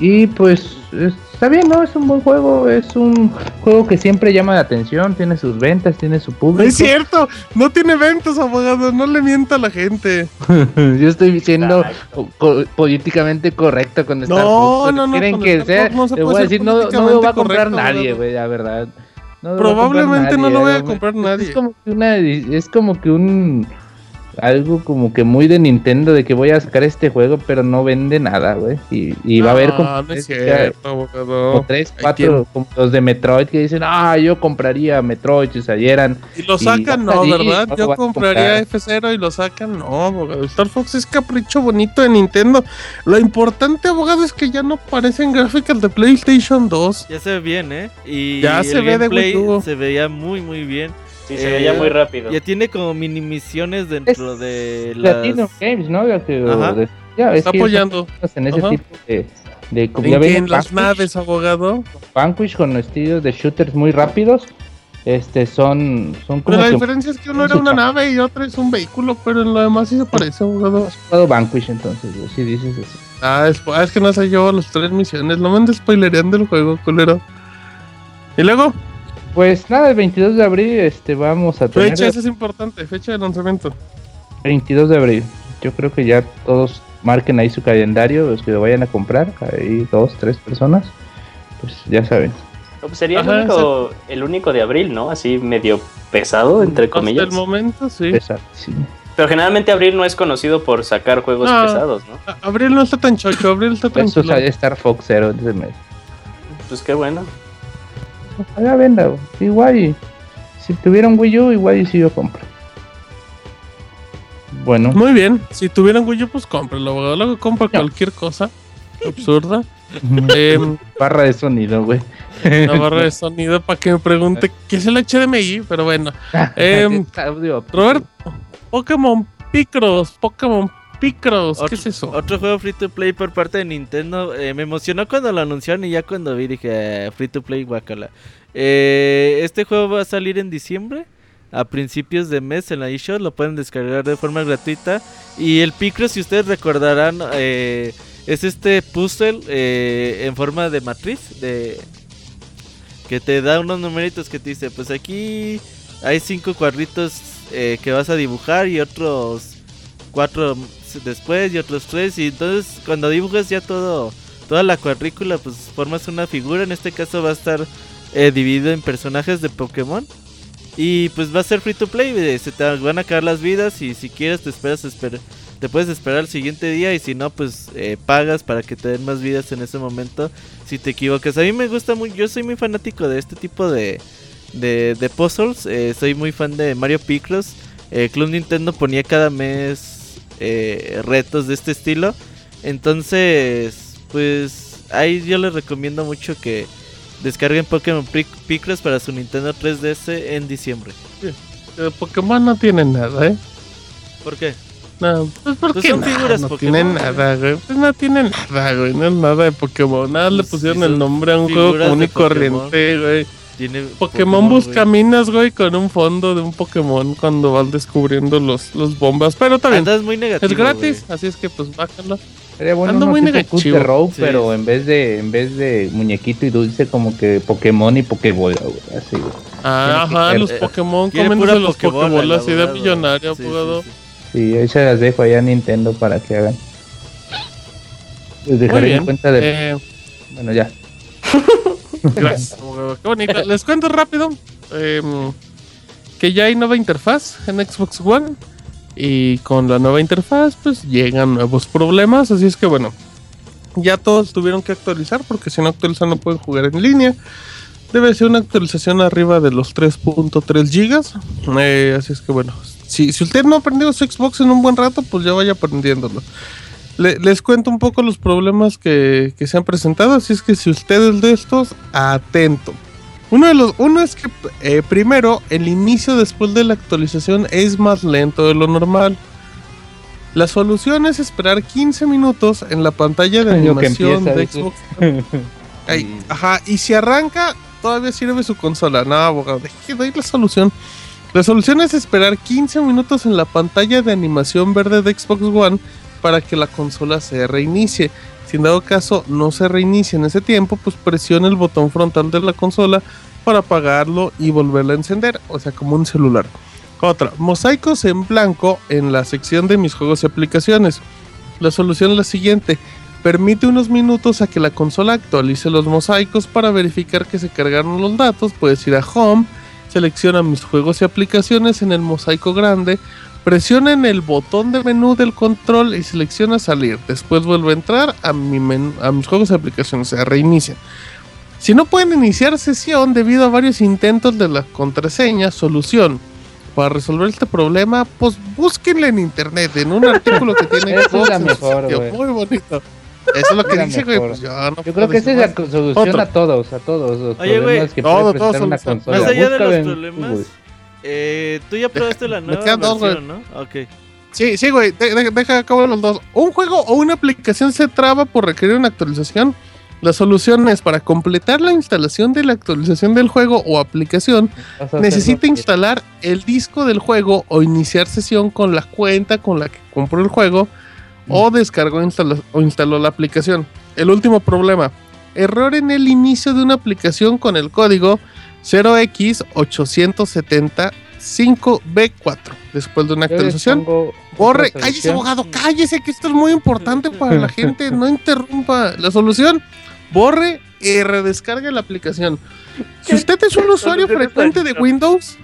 Y pues está bien, ¿no? Es un buen juego. Es un juego que siempre llama la atención. Tiene sus ventas, tiene su público. es cierto, no tiene ventas, abogado. No le mienta a la gente. Yo estoy co- políticamente correcto con Star No, no, no, Quieren que sea. No se te puede voy a decir, no, no lo va a comprar correcto, nadie, güey, la verdad. No Probablemente no lo vaya a güey. comprar nadie. Es como que una. Es como que un. Algo como que muy de Nintendo de que voy a sacar este juego, pero no vende nada, güey. Y, y va a haber como, No, no es tres, cierto, abogado. como tres, Hay cuatro, como los de Metroid que dicen, ah, yo compraría Metroid si salieran. Y lo Y sacan, no, ¿verdad? no Yo compraría F0 y lo sacan, no, abogado. Star Fox es capricho bonito de Nintendo. Lo importante, abogado, es que ya no parecen gráficas de PlayStation 2. Ya se ve bien, ¿eh? Y Ya se ve de Wii U. se veía muy, muy bien. Sí, se Eh, veía muy rápido. Ya tiene como mini misiones dentro Es de las... Latino Games, ¿no? Ya que- Ajá. de- ya, es Está apoyando. en ese Ajá. tipo de. de como ¿En ya qué? ven En las Vanquish, naves, abogado. Vanquish con estilos de shooters muy rápidos. Este son, son como Pero la que diferencia es que uno era una nave y otro es un vehículo, pero en lo demás sí se parece, abogado. has jugado Vanquish entonces, si dices eso. Ah, es, ah, es que no sé yo las tres misiones. No me andes spoilereando el juego, culero. Y luego, Pues nada, el 22 de abril este vamos a tener fecha, eso es importante, fecha de lanzamiento. 22 de abril. Yo creo que ya todos marquen ahí su calendario, los que lo vayan a comprar, ahí dos, tres personas. Pues ya saben. No, pues sería Ajá, el, único, el único de abril, ¿no? Así medio pesado, entre Hasta comillas. el momento, sí. Pesadísimo. Pero generalmente abril no es conocido por sacar juegos No. pesados, ¿no? Abril no está tan chocho, Abril está tan eso sale Star Fox Zero ese mes. Pues qué bueno. Ojalá venda, güey. igual si tuviera un Wii U, igual y si yo compro. Bueno, Muy bien, si tuvieran Wii U, pues cómpralo. Luego compra cualquier cosa absurda. Em, barra de sonido, güey. una barra de sonido para que me pregunte qué es el HDMI, pero bueno. Audio. Roberto, Pokémon Picross, Pokémon Picross, ¿qué es eso? Otro juego free to play por parte de Nintendo. eh, me emocionó cuando lo anunciaron y ya cuando vi dije, "Ah, free to play, guacala. Eh, este juego va a salir en diciembre. A principios de mes en la eShop lo pueden descargar de forma gratuita. Y el Picross, si ustedes recordarán, eh, es este puzzle eh, en forma de matriz. De, que te da unos numeritos que te dice, pues aquí hay cinco cuadritos eh, que vas a dibujar y otros cuatro después y otros tres y entonces cuando dibujas ya todo toda la cuadrícula pues formas una figura en este caso va a estar eh, dividido en personajes de Pokémon y pues va a ser free to play eh, se te van a acabar las vidas y si quieres te esperas esper- te puedes esperar el siguiente día y si no pues eh, pagas para que te den más vidas en ese momento si te equivocas. A mí me gusta muy yo soy muy fanático de este tipo de de, de puzzles eh, soy muy fan de Mario Picross eh, Club Nintendo ponía cada mes eh, retos de este estilo. Entonces, pues ahí yo les recomiendo mucho que descarguen Pokémon Pic- Picross para su Nintendo 3DS en diciembre. Eh, Pokémon no tiene nada, ¿eh? ¿Por qué? No, pues porque Pues son no, figuras no Pokémon, tiene güey. nada, güey. Pues no tiene nada, güey. No es nada de Pokémon. Nada le Pues pusieron sí el nombre a un juego común y corriente, güey. Tiene Pokémon güey. Buscaminas, güey, con un fondo de un Pokémon cuando van descubriendo los, los bombas. Pero también Andas muy negativo. es gratis, güey. así es que pues bájalo. Sería bueno Ando muy negativo. Sí. pero en vez de en vez de muñequito y dulce como que Pokémon y Pokébola, güey, así, güey. Ah, ajá, los eh, Pokémon comen de los Pokébola, idea abogado. millonaria, Sí, sí, sí. Sí, ahí se las dejo allá a Nintendo para que hagan. Les Muy dejaré en bien. cuenta de. Eh, Bueno, ya. gracias, Qué bonito. Les cuento rápido em, que ya hay nueva interfaz en Xbox One. Y con la nueva interfaz, pues llegan nuevos problemas. Así es que bueno, ya todos tuvieron que actualizar. Porque si no actualizan, no pueden jugar en línea. Debe ser una actualización arriba de los 3.3 gigas. Eh, así es que bueno, si, si usted no ha aprendido su Xbox en un buen rato, pues ya vaya aprendiéndolo. Le- les cuento un poco los problemas que, que se han presentado, así es que si usted es de estos, atento. Uno de los, uno es que eh, primero el inicio después de la actualización es más lento de lo normal. La solución es esperar 15 minutos en la pantalla de animación empieza, de. Xbox. Ay, ajá, y si arranca, todavía sirve su consola. No, abogado, deje de ahí la solución. La solución es esperar 15 minutos en la pantalla de animación verde de Xbox One para que la consola se reinicie. Si en dado caso no se reinicia en ese tiempo, pues presione el botón frontal de la consola para apagarlo y volverla a encender, o sea, como un celular. Otra, mosaicos en blanco en la sección de mis juegos y aplicaciones. La solución es la siguiente. Permite unos minutos a que la consola actualice los mosaicos para verificar que se cargaron los datos. Puedes ir a Home, selecciona mis juegos y aplicaciones en el mosaico grande, presiona en el botón de menú del control y selecciona salir. Después vuelve a entrar a, mi menú- a mis juegos y aplicaciones, o sea, reinicia. Si no pueden iniciar sesión debido a varios intentos de la contraseña, solución. Para resolver este problema, pues búsquenle en internet, en un artículo que tiene es Xbox, en su mejor, sitio, muy bonito. Eso es lo que Es dice, güey. Pues ya no Yo creo que esa es la solución Otro. a todos, a todos los Oye, güey, todo, puede todo presentar una solución. consola. Más allá de los problemas, Google. Eh, tú ya probaste la nueva dos, versión, ¿no? Ok. Sí, sí, güey. de- de- deja acabar los dos. Un juego o una aplicación se traba por requerir una actualización. La solución es para completar la instalación de la actualización del juego o aplicación, necesita instalar el disco del juego o iniciar sesión con la cuenta con la que compró el juego o descargó e o instaló la aplicación. El último problema, error en el inicio de una aplicación con el código 0x875B4 después de una actualización. Borre, cállese abogado, cállese que esto es muy importante para la gente, no interrumpa. La solución, borre y redescargue la aplicación. Si usted es un usuario frecuente de. Windows,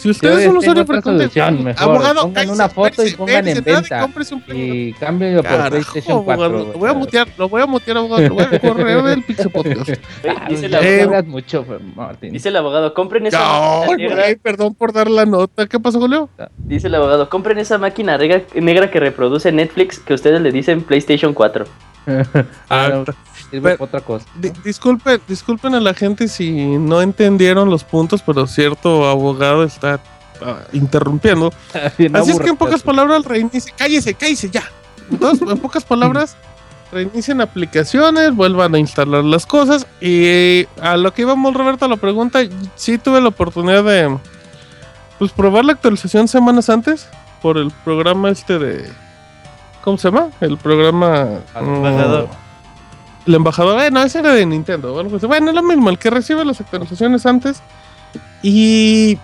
si usted es un usuario frecuente mejor. abogado, Pongan cállese, una foto y pongan en venta. un Y cámbialo por PlayStation 4. abogado, güey. lo voy a mutear, lo voy a mutear, abogado, lo voy a correr del Pixel Podcast. Ah, Dice el, abogado, mucho, Martín. dice el abogado, compren esa máquina negra. perdón por dar la nota. ¿Qué pasó, Julio? Dice el abogado, compren esa máquina negra, que reproduce Netflix que ustedes le dicen PlayStation 4. Ah, no, Ah, sirve pero- para otra cosa. Di- disculpen, disculpen a la gente si no entendieron los puntos, pero cierto abogado está ah, interrumpiendo. Así es que en pocas palabras reinicie, cállese, cállese ya. Entonces, en pocas palabras, reinicien aplicaciones, vuelvan a instalar las cosas. Y a lo que íbamos, Roberto, a la pregunta, sí tuve la oportunidad de pues probar la actualización semanas antes por el programa este de. ¿Cómo se llama? El programa. Al. El embajador, bueno, ese era de Nintendo. Bueno, es lo mismo, el que recibe las actualizaciones antes. Y.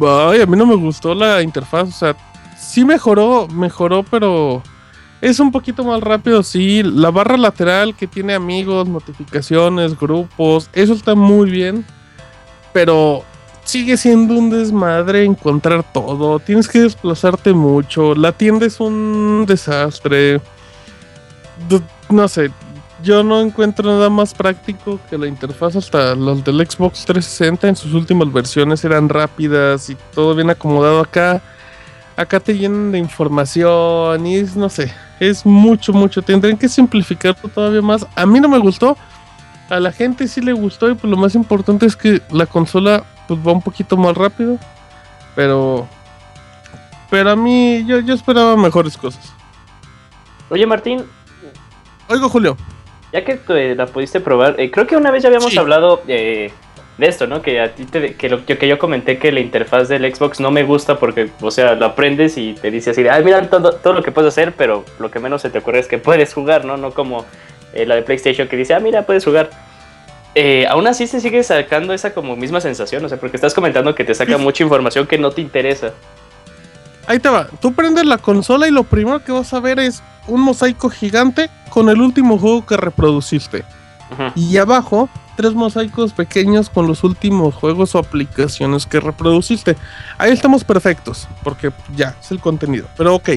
Ay, a mí no me gustó la interfaz. O sea, sí mejoró, mejoró, pero. Es un poquito más rápido, sí. La barra lateral que tiene amigos, notificaciones, grupos, eso está muy bien. Pero sigue siendo un desmadre encontrar todo. Tienes que desplazarte mucho. La tienda es un desastre. No sé, yo no encuentro nada más práctico que la interfaz hasta los del Xbox 360 en sus últimas versiones eran rápidas y todo bien acomodado acá. Acá te llenan de información y es, no sé, es mucho, mucho. Tendrían que simplificarlo todavía más. A mí no me gustó. A la gente sí le gustó y pues lo más importante es que la consola pues va un poquito más rápido. Pero... Pero a mí yo, yo esperaba mejores cosas. Oye, Martín, Oigo, Julio. Ya que eh, la pudiste probar, eh, creo que una vez ya habíamos Sí. hablado eh, de esto, ¿no? Que a ti te, que, lo, que yo comenté que la interfaz del Xbox no me gusta porque, o sea, lo aprendes y te dice así de, ay, mira todo, todo lo que puedes hacer, pero lo que menos se te ocurre es que puedes jugar, ¿no? No como eh, la de PlayStation que dice, ah, mira, puedes jugar. Aún así se sigue sacando esa como misma sensación, o sea, porque estás comentando que te saca mucha información que no te interesa. Ahí te va, tú prendes la consola y lo primero que vas a ver es un mosaico gigante con el último juego que reproduciste. Y abajo, tres mosaicos pequeños con los últimos juegos o aplicaciones que reproduciste. Ahí estamos perfectos, porque ya es el contenido. Pero ok,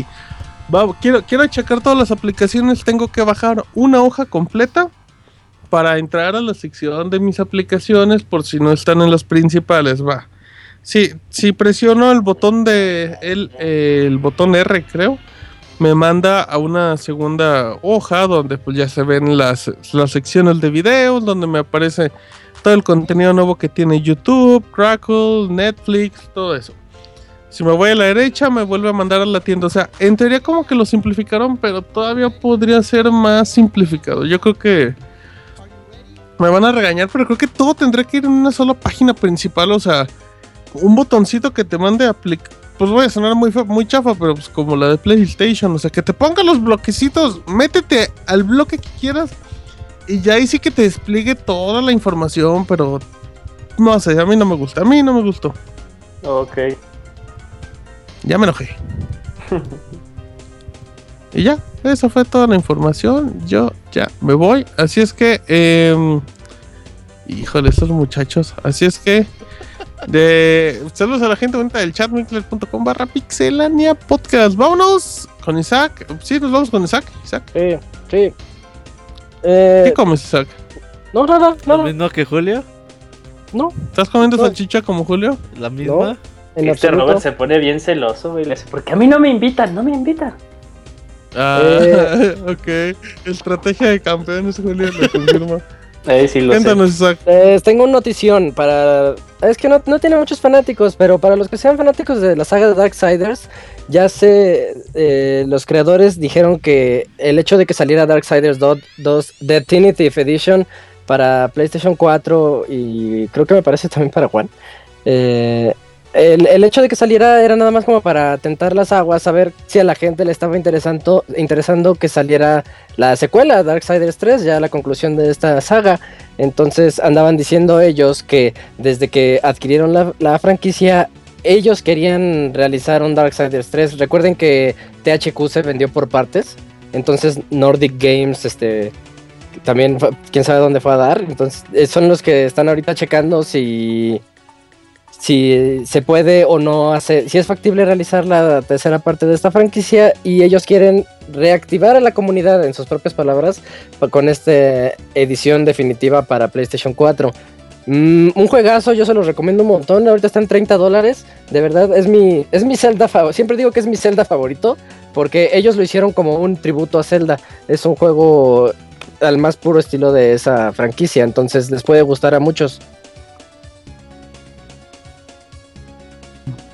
va, quiero, quiero checar todas las aplicaciones. Tengo que bajar una hoja completa para entrar a la sección de mis aplicaciones por si no están en las principales. Va. Si presiono el botón de el, el botón R, creo, me manda a una segunda hoja donde pues ya se ven las, las secciones de videos, donde me aparece todo el contenido nuevo que tiene YouTube, Crackle, Netflix, todo eso. Si me voy a la derecha, me vuelve a mandar a la tienda. O sea, en teoría como que lo simplificaron, pero todavía podría ser más simplificado. Yo creo que me van a regañar, pero creo que todo tendría que ir en una sola página principal. O sea, un botoncito que te mande a aplicar. Pues voy a sonar muy, muy chafa, pero pues como la de PlayStation. O sea, que te ponga los bloquecitos, métete al bloque que quieras. Y ya ahí sí que te despliegue toda la información, pero no sé, a mí no me gusta. A mí no me gustó. Ok. Ya me enojé. y ya, esa fue toda la información. Yo ya me voy. Así es que, eh, híjole, estos muchachos. Así es que, de saludos a la gente bonita del chat, mixler.com barra pixelania podcast. Vámonos con Isaac. Sí, nos vamos con Isaac. Isaac, Sí, sí. Eh, ¿qué comes, Isaac? no, nada, ¿Lo nada. mismo que Julio? No, ¿Estás comiendo No. salchicha como Julio? ¿La misma? en Este absoluto. Robert se pone bien celoso, güey. le dice, Porque a mí no me invitan, no me invitan. Ah, Eh. ok. Estrategia de campeones, Julio, lo confirma. Ahí sí lo sé. Cuéntanos, Isaac. Les tengo una notición para... Es que no, no tiene muchos fanáticos, pero para los que sean fanáticos de la saga de Darksiders, ya sé, eh, los creadores dijeron que el hecho de que saliera Darksiders 2, 2 Definitive Edition para PlayStation 4 y creo que me parece también para Juan, eh, el, el hecho de que saliera era nada más como para tentar las aguas, saber si a la gente le estaba interesando, interesando que saliera la secuela, Darksiders 3, ya la conclusión de esta saga. Entonces andaban diciendo ellos que desde que adquirieron la, la franquicia, ellos querían realizar un Darksiders 3. Recuerden que THQ se vendió por partes. Entonces Nordic Games, este, también quién sabe dónde fue a dar. Entonces eh, son los que están ahorita checando si, si se puede o no hacer, si es factible realizar la tercera parte de esta franquicia y ellos quieren reactivar a la comunidad en sus propias palabras pa- con esta edición definitiva para PlayStation 4. Mm, un juegazo, yo se los recomiendo un montón. Ahorita está en 30 dólares. De verdad, es mi, es mi Zelda favorito. Siempre digo que es mi Zelda favorito. Porque ellos lo hicieron como un tributo a Zelda. Es un juego al más puro estilo de esa franquicia. Entonces les puede gustar a muchos.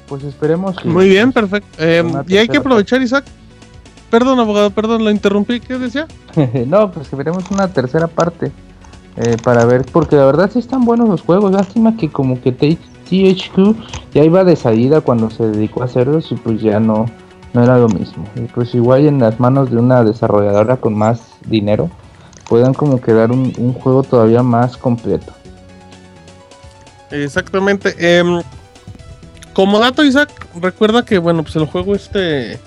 Pues esperemos que. Muy bien, perfecto. Eh, y hay que aprovechar, Isaac. Perdón, abogado, perdón, lo interrumpí. ¿Qué decía? no, pues que veremos una tercera parte. eh, para ver, porque la verdad sí están buenos los juegos. Lástima que como que THQ ya iba de salida cuando se dedicó a hacerlos y pues ya no, no era lo mismo. Y pues igual en las manos de una desarrolladora con más dinero puedan como que dar un, un juego todavía más completo. Exactamente. em, como dato, Isaac, recuerda que, bueno, pues el juego este.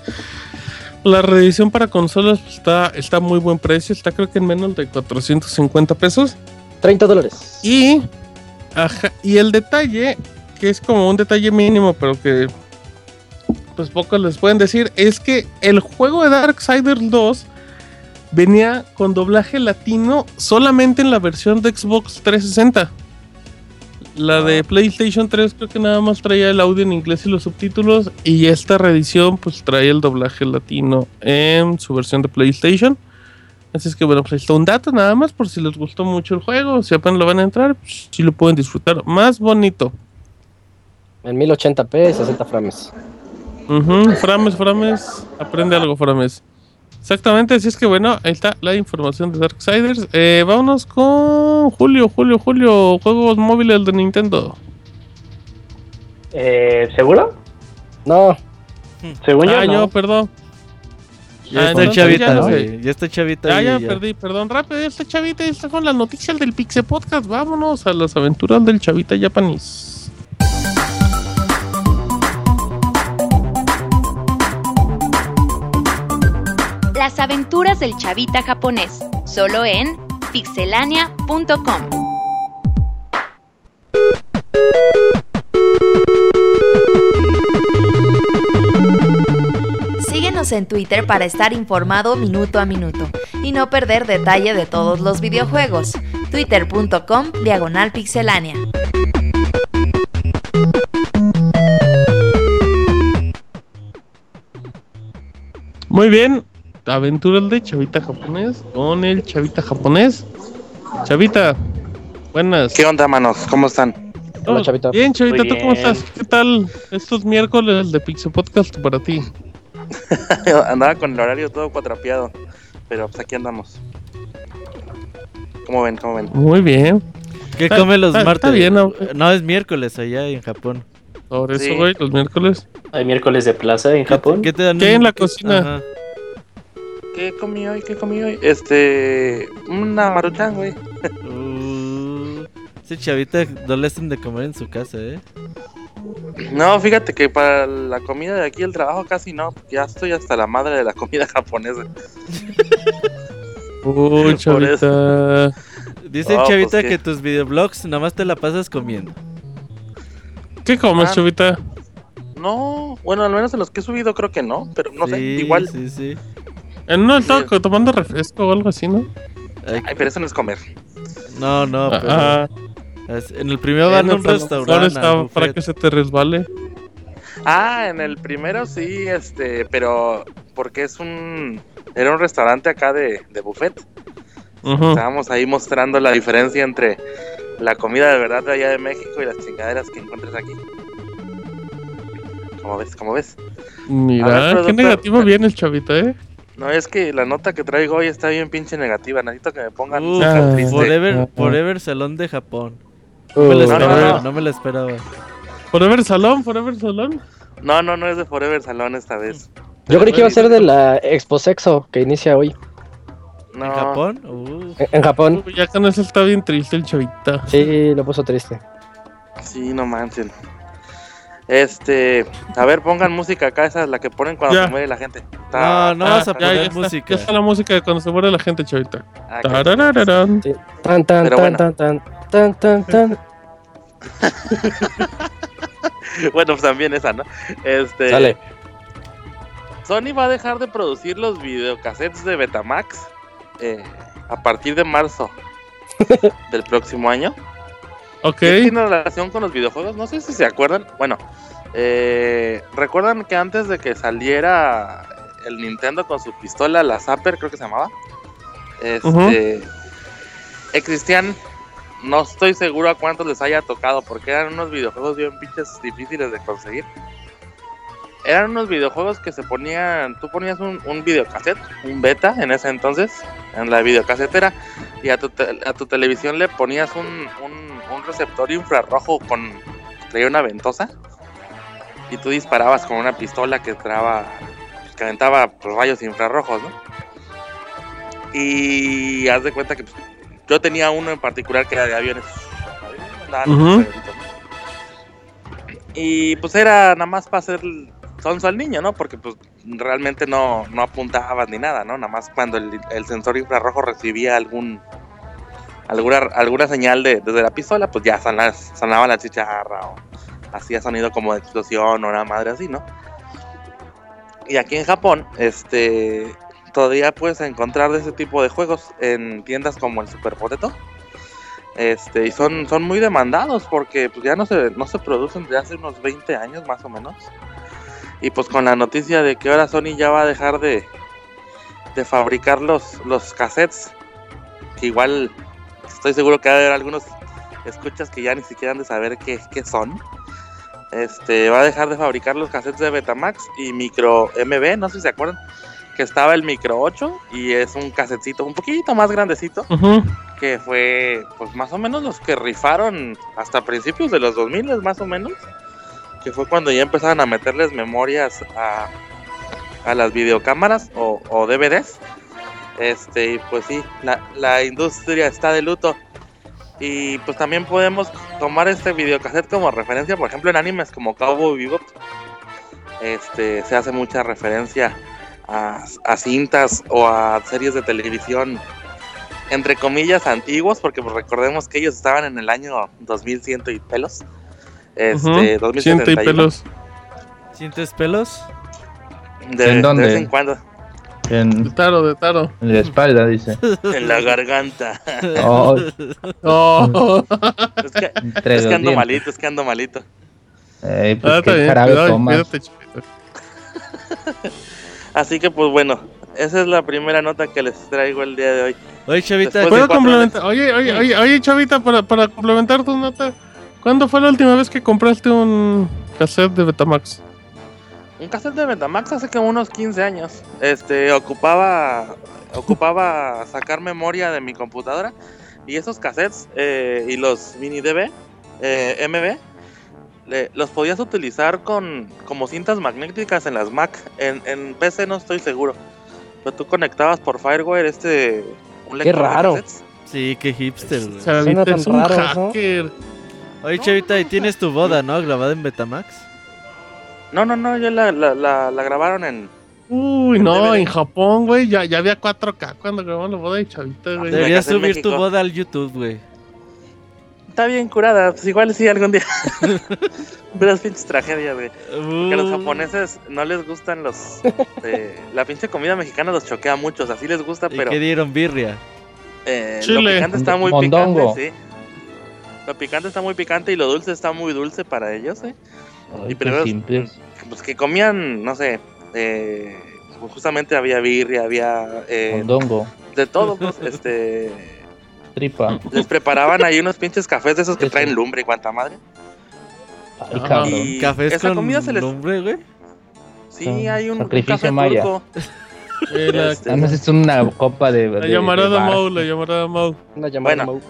La reedición para consolas pues, está, está a muy buen precio. Está creo que en menos de 450 pesos. 30 dólares. Y, ajá, y el detalle, que es como un detalle mínimo, pero que pues pocos les pueden decir, es que el juego de Darksiders 2 venía con doblaje latino solamente en la versión de Xbox 360. La de PlayStation 3 creo que nada más traía el audio en inglés y los subtítulos. Y esta reedición pues trae el doblaje latino en su versión de PlayStation. Así es que bueno, pues ahí está un dato nada más por si les gustó mucho el juego. Si apenas lo van a entrar, pues, sí lo pueden disfrutar más bonito. En 1080p, 60 frames. Frames, Frames, aprende algo, Frames. Exactamente, así es que bueno, ahí está la información de Darksiders. Eh, vámonos con Julio, Julio, Julio, juegos móviles de Nintendo. Eh, ¿Seguro? No, Según ah, yo, no. perdón. Ya Ah, está entonces chavita, ya no sé. Ya está chavita. Ya, y ya, ya. perdí, perdón, rápido, este chavita ya está con las noticias del Pixel Podcast. Vámonos a las aventuras del chavita japonés. Las aventuras del chavita japonés, solo en pixelania.com. Síguenos en Twitter para estar informado minuto a minuto y no perder detalle de todos los videojuegos. Twitter.com Diagonal Pixelánea. Muy bien, aventuras de chavita japonés con el chavita japonés. Chavita, buenas. ¿Qué onda, manos? ¿Cómo están? Hola, chavita. Bien, chavita, ¿tú cómo estás? ¿Qué tal estos miércoles de Pixel Podcast para ti? Andaba con el horario todo cuatrapeado, pero pues aquí andamos. ¿Cómo ven? ¿Cómo ven? Muy bien. ¿Qué Está- come los está- está martes? bien, ¿no? no, es miércoles allá en Japón. Por eso, Sí. güey, los miércoles. Hay miércoles de plaza en Japón. ¿Qué te dan? ¿Qué en la cocina? Ajá. ¿Qué comí hoy? ¿Qué comí hoy? Este. Una maruchan, güey. Uh, ese chavita no le hacen de comer en su casa, ¿eh? No, fíjate que para la comida de aquí, el trabajo casi no. Ya estoy hasta la madre de la comida japonesa. Uy, chavita. Dice el No, chavita pues, ¿qué? que tus videoblogs nada más te la pasas comiendo. ¿Qué comes, Ah. chavita? No, bueno, al menos en los que he subido creo que no, pero no sé, Sí, igual. Sí, sí. En uno estaba Sí. tomando refresco o algo así, ¿no? Ay, pero eso no es comer. no, no, pero Ah, es- en el primero van a un restaurante. para que se te resbale. Ah, en el primero sí, este, pero porque es un. Era un restaurante acá de, de buffet. Estábamos ahí mostrando la diferencia entre la comida de verdad de allá de México y las chingaderas que encuentras aquí. ¿Cómo ves? ¿Cómo ves? Mira, ver, qué negativo viene el chavita, ¿eh? No, es que la nota que traigo hoy está bien pinche negativa. Necesito que me pongan Uh, Ah, triste. Forever. Forever Salón de Japón. No me Uh, lo no, no, esperaba, no. no me lo esperaba. Forever Salón, Forever Salón. No, no, no es de Forever Salón esta vez. Yo creí que iba a ser de la Expo Sexo que inicia hoy No. ¿En Japón? Uh, en en Japón. Uy, ya con eso está bien triste el chavita. Sí, lo puso triste. Sí, no manchen. Este, a ver, pongan música acá, esa es la que ponen cuando Ya. se muere la gente. No, no vas a poner ya música. ya está la música de cuando se muere la gente, chavita. Ah. Sí. Tan, tan, tan, bueno. tan, tan, tan, tan, tan. bueno, pues también esa, ¿no? Este, Sale. Sony va a dejar de producir los videocassettes de Betamax eh, a partir de marzo del próximo año. Ok. ¿Qué tiene relación con los videojuegos? No sé si se acuerdan. Bueno, eh, recuerdan que antes de que saliera el Nintendo con su pistola, la Zapper, creo que se llamaba. Este, existían, no estoy seguro a cuántos les haya tocado, porque eran unos videojuegos bien pinches difíciles de conseguir. Eran unos videojuegos que se ponían, tú ponías un, un videocassette, un beta en ese entonces, en la videocasetera, y a tu, te- a tu televisión le ponías un, un- un receptor infrarrojo con traía una ventosa y tú disparabas con una pistola que traba que aventaba pues, rayos infrarrojos, ¿no? Y haz de cuenta que pues, yo tenía uno en particular que era de aviones. Y pues era nada más para hacer sonso al niño, ¿no? Porque pues realmente no, no apuntabas ni nada, ¿no? Nada más cuando el, el sensor infrarrojo recibía algún alguna, alguna señal de, desde la pistola, pues ya sonaba, sonaba la chicharra o hacía sonido como de explosión o una madre así, ¿no? Y aquí en Japón, este, todavía puedes encontrar de ese tipo de juegos en tiendas como el Super Potato. Este, y son, son muy demandados porque pues, ya no se, no se producen desde hace unos 20 años más o menos. Y pues con la noticia de que ahora Sony ya va a dejar de, de fabricar los, los cassettes, que igual estoy seguro que va a haber algunos escuchas que ya ni siquiera han de saber qué, qué son. Este, va a dejar de fabricar los cassettes de Betamax y micro MB, no sé si se acuerdan, que estaba el micro 8 y es un casetcito un poquito más grandecito que fue pues más o menos los que rifaron hasta principios de los 2000 más o menos que fue cuando ya empezaron a meterles memorias a, a las videocámaras o, o DVDs este y pues sí la, la industria está de luto y pues también podemos tomar este videocassette como referencia por ejemplo en animes como Cowboy Bebop este se hace mucha referencia a, a cintas o a series de televisión entre comillas antiguos, porque pues, recordemos que ellos estaban en el año 2100 y pelos. Este, Ujú. Ciento y 2071. pelos. ¿Sientes pelos? De, ¿En de dónde? vez en cuando. En, De taro, de taro. en la espalda, dice. En la garganta. Oh, Oh. es que, es ando malito, es que ando malito. Eh, pues Ah, qué jarabe cuidado, tomas. Así que pues bueno, esa es la primera nota que les traigo el día de hoy. Oye, Chavita, ¿Puedo complementar? Oye, oye, oye, oye, Chavita, para, para complementar tu nota, ¿cuándo fue la última vez que compraste un cassette de Betamax? Un cassette de Betamax hace como unos 15 años. Este, ocupaba ocupaba sacar memoria de mi computadora y esos cassettes eh, y los mini DB, eh, MB, le- los podías utilizar con como cintas magnéticas en las Mac. En, en PC no estoy seguro. Pero tú conectabas por Firewire este un Qué de raro. Sí, qué hipster, güey. Tan es un raro, ¿no? hacker. Oye, Chavita, y tienes tu boda, ¿no? Grabada en Betamax. No, no, no, yo la, la, la, la grabaron en Uy, En no, DVD. en Japón, güey, ya, ya había 4K cuando grabaron la boda de Chavita, güey. De- Deberías subir tu boda al YouTube, güey. Está bien curada, pues igual sí algún día. Pero es pinches tragedias, güey. Que a los japoneses no les gustan los. eh, la pinche comida mexicana los choquea mucho, o sea, sí les gusta, ¿Y pero qué dieron birria? eh, lo Chile. picante está muy Mondongo. picante, sí. Lo picante está muy picante y lo dulce está muy dulce para ellos, ¿eh? Ay, Y primero- simples. Pues que comían, no sé, eh, pues justamente había birria, había eh, de todo, pues, este. tripa. Les preparaban ahí unos pinches cafés de esos que Eso. traen lumbre y cuanta madre. Ay, cabrón. Y ¿Cafés esa con comida se les. lumbre, güey? Sí, hay un, Sacrificio café maya. turco. Eh, la, Este, Además es una copa de. la de- llamarada de bar. Mau, la llamarada Mau. Una llamada Bueno. Mau.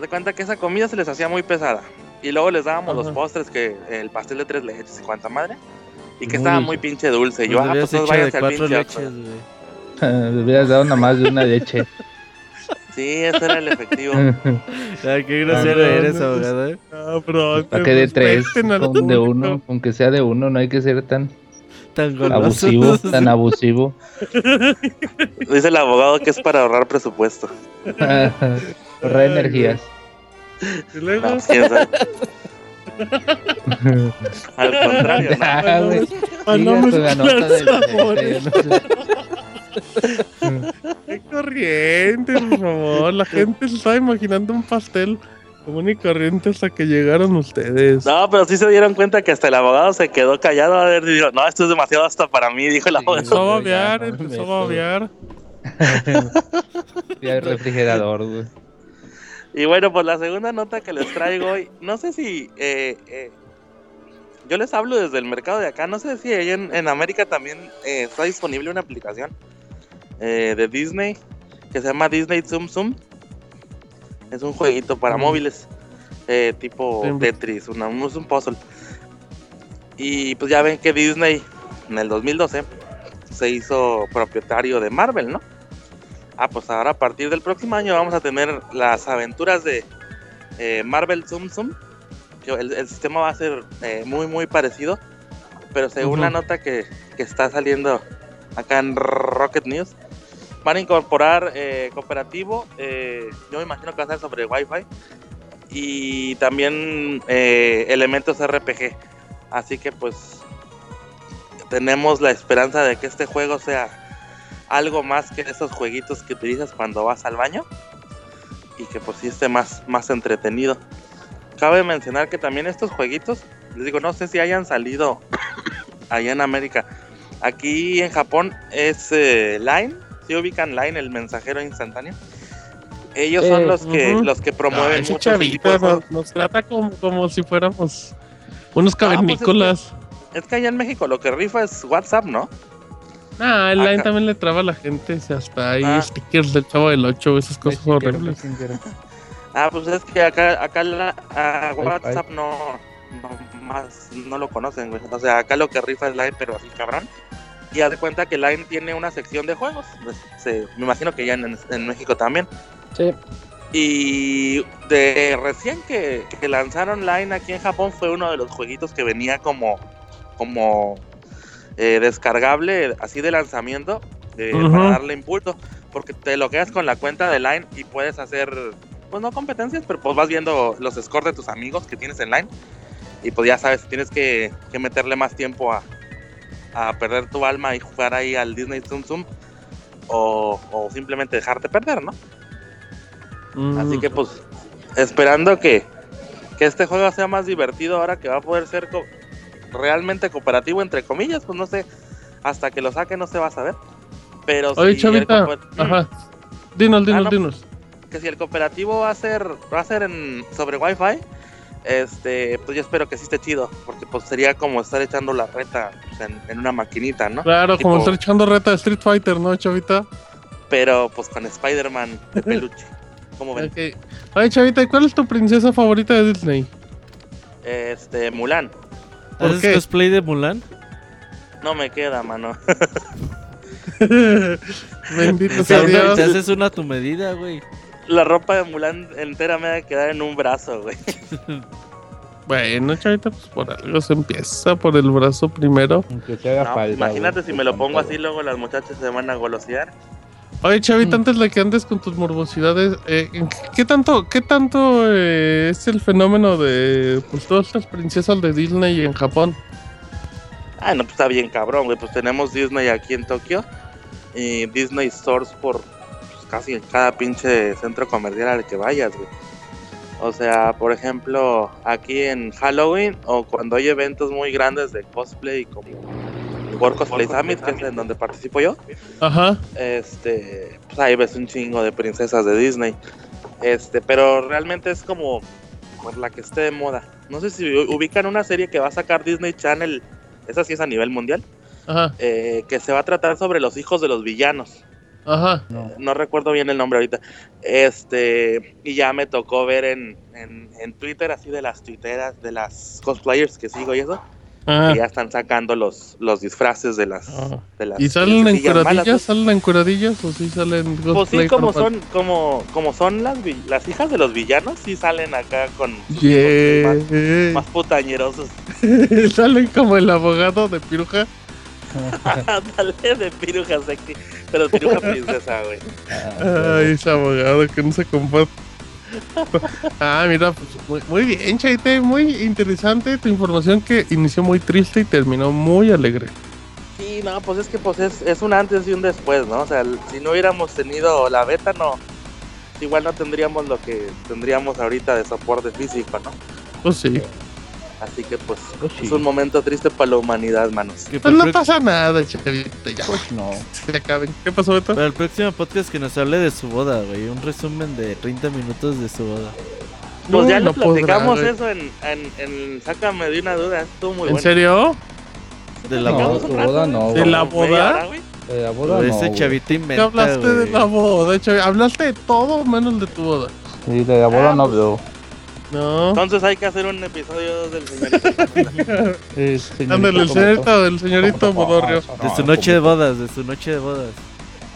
de cuenta que esa comida se les hacía muy pesada. Y luego les dábamos los postres, que el pastel de tres leches y cuanta madre. Y que Muy estaba dulce. muy pinche dulce. Yo, ah, pues todos hecho de váyanse al cuatro pinche leches. Le hubieras dado nada más de una leche. Sí, ese era el efectivo. Ay, qué grosero Ah, no, eres, no, abogado. eh. Ah, bro, Para que de tres, con de uno, aunque sea de uno, no hay que ser tan Tan goloso. abusivo, tan abusivo. Dice el abogado que es para ahorrar presupuesto. Ahorrar energías. Y luego, No, quién sabe. Al contrario, ¿no? Ah, güey. la nota del- Qué corriente, por favor. La gente se estaba imaginando un pastel común y corriente hasta que llegaron ustedes. No, pero sí se dieron cuenta que hasta el abogado se quedó callado. A ver, dijo, no, esto es demasiado hasta para mí, dijo el abogado. Empezó a babear, empezó a babear. Ya el refrigerador, güey. Y bueno, pues la segunda nota que les traigo hoy, no sé si eh, eh, yo les hablo desde el mercado de acá, no sé si ahí en, en América también eh, está disponible una aplicación eh, de Disney que se llama Disney Zoom Zoom. Es un jueguito para Mm. móviles, tipo. Tetris, una, un puzzle. Y pues ya ven que Disney en el 2012 se hizo propietario de Marvel, ¿no? Ah, pues ahora a partir del próximo año vamos a tener las aventuras de eh, Marvel Zoom Zoom. El, el sistema va a ser eh, muy, muy parecido. Pero según la nota que, que está saliendo acá en Rocket News, van a incorporar eh, cooperativo. yo me imagino que va a ser sobre Wi-Fi. Y también elementos RPG. Así que pues tenemos la esperanza de que este juego sea algo más que esos jueguitos que utilizas cuando vas al baño y que pues sí esté más, más entretenido. Cabe mencionar que también estos jueguitos, les digo, no sé si hayan salido allá en América. Aquí en Japón es eh, Line, si ubican Line, el mensajero instantáneo. Ellos son Eh, los que los que promueven de chavita nos, nos trata como, como si fuéramos unos pues, es que- cavernícolas. Es que allá en México lo que rifa es WhatsApp, ¿no? Ah, el Line Acá- también le traba a la gente. si Hasta hay Ah. stickers del chavo del 8, esas cosas horribles. Ah, pues es que acá, acá la, a. WhatsApp no, no, más, no lo conocen, güey. O sea, acá lo que rifa es Line, pero así cabrón. Y haz de cuenta que Line tiene una sección de juegos. Pues, se- me imagino que ya en, en México también. Sí. Y de recién que, que lanzaron Line aquí en Japón fue uno de los jueguitos que venía como, como eh, descargable así de lanzamiento eh, para darle impulso. Porque te logueas con la cuenta de Line y puedes hacer, pues no competencias, pero pues vas viendo los scores de tus amigos que tienes en Line. Y pues ya sabes, tienes que, que meterle más tiempo a, a perder tu alma y jugar ahí al Disney Zoom Zoom. O, o simplemente dejarte perder, ¿no? Así Mm. que pues esperando que, que este juego sea más divertido ahora que va a poder ser co- realmente cooperativo entre comillas, pues no sé, hasta que lo saque no se va a saber. Pero Oye, si el Chavita. cooper- Ajá. Dinos, dinos, no. dinos. que si el cooperativo va a ser va a ser en sobre Wi-Fi, este, pues yo espero que sí esté chido, porque pues sería como estar echando la reta pues, en, en una maquinita, ¿no? Claro, como estar echando reta de Street Fighter, ¿no, Chavita? Pero pues con Spider-Man de peluche. ¿Cómo ven? Oye, Chavita, ¿y cuál es tu princesa favorita de Disney? Este, Mulan. ¿Por ¿Haces qué? cosplay de Mulan? No me queda, mano. Bendito sea haces- Dios. te haces una a tu medida, güey. La ropa de Mulan entera me va a quedar en un brazo, güey. Bueno, Chavita, pues por algo se empieza por el brazo primero. Aunque te haga No, falta, imagínate güey, si me lo pongo todo. así, luego las muchachas se van a golosear. Oye, Chavita, Mm. antes de que andes con tus morbosidades, eh, ¿qué tanto, qué tanto eh, es el fenómeno de pues, todas estas princesas de Disney en Japón? Ah, no, pues está bien cabrón, güey. Pues tenemos Disney aquí en Tokio. Y Disney Stores por pues, casi en cada pinche centro comercial al que vayas, güey. O sea, por ejemplo, aquí en Halloween o cuando hay eventos muy grandes de cosplay como el World Cosplay Summit, que es en donde participo yo, Ajá. este, pues ahí ves un chingo de princesas de Disney. Este, pero realmente es como por la que esté de moda. No sé si ubican una serie que va a sacar Disney Channel, esa sí es a nivel mundial, Ajá. eh, que se va a tratar sobre los hijos de los villanos. Ajá. No. No recuerdo bien el nombre ahorita. Este, y ya me tocó ver en, en, en Twitter, así de las tuiteras, de las cosplayers que sigo y eso, Ajá. que ya están sacando los, los disfraces de las, Ah. de las ¿Y salen encuradillas? pues. ¿Salen encuradillas o sí salen Pues sí, como son, como, como son las, las hijas de los villanos, sí salen acá con Yeah. más, más putañerosos. salen como el abogado de Piruja. Dale de piruja sexy, pero piruja princesa, güey. Ah, Ay, ese abogado que no se comparte. Ah, mira, pues muy, muy bien, Chaite, muy interesante tu información que inició muy triste y terminó muy alegre. Sí, no, pues es que pues es, es un antes y un después, ¿no? O sea, si no hubiéramos tenido la beta, no, igual no tendríamos lo que tendríamos ahorita de soporte físico, ¿no? Pues sí. Así que pues Pues sí. es un momento triste para la humanidad, manos. Pues no pasa nada, Chavita, ya. Pues no. Se acaben. ¿Qué pasó, Beto? para el próximo podcast que nos hable de su boda, güey. Un resumen de 30 minutos de su boda. Pues ya No, lo no platicamos eso en, en, en Sácame de una duda, estuvo muy ¿En bueno. serio? De la No, boda. No, ¿De la boda? De la boda no. Ese chavito ¿Qué inventa, hablaste de la boda, Chavi? Hablaste de todo menos de tu boda. Sí, de la boda Ah, no pues. No. Entonces hay que hacer un episodio del señorito. Ándale, el ¿cómo señorito del señorito Bodorrio. De su noche de bodas, de su noche de bodas.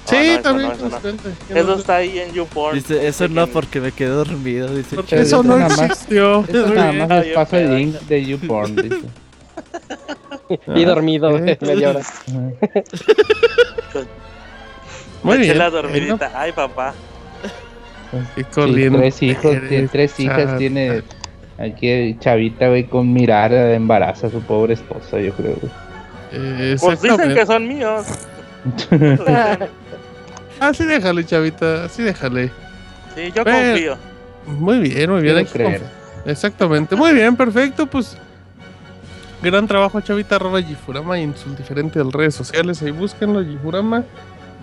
Sí, No, no, eso también. no, eso no. pues, cuente. ¿Qué Eso está ahí en YouPorn. Dice, eso no que- porque me quedé dormido, dice. Porque eso eso no nada más- existió. Esto nada más les paso el link de YouPorn, dice. Y dormido eh. media hora. Muy Me eché bien. la dormidita. Ay, papá. Y Sí, tres hijos, tiene tres hijas, tiene aquí Chavita, güey, con mirar embaraza a su pobre esposa, yo creo. Eh, Pues dicen que son míos. Así déjale, chavita, así déjale. Sí, yo confío. Muy bien, muy bien. Hay que creer. Exactamente. Muy bien, perfecto. Pues gran trabajo, chavita, arroba Gifurama y en sus diferentes redes sociales. Ahí búsquenlo, Gifurama.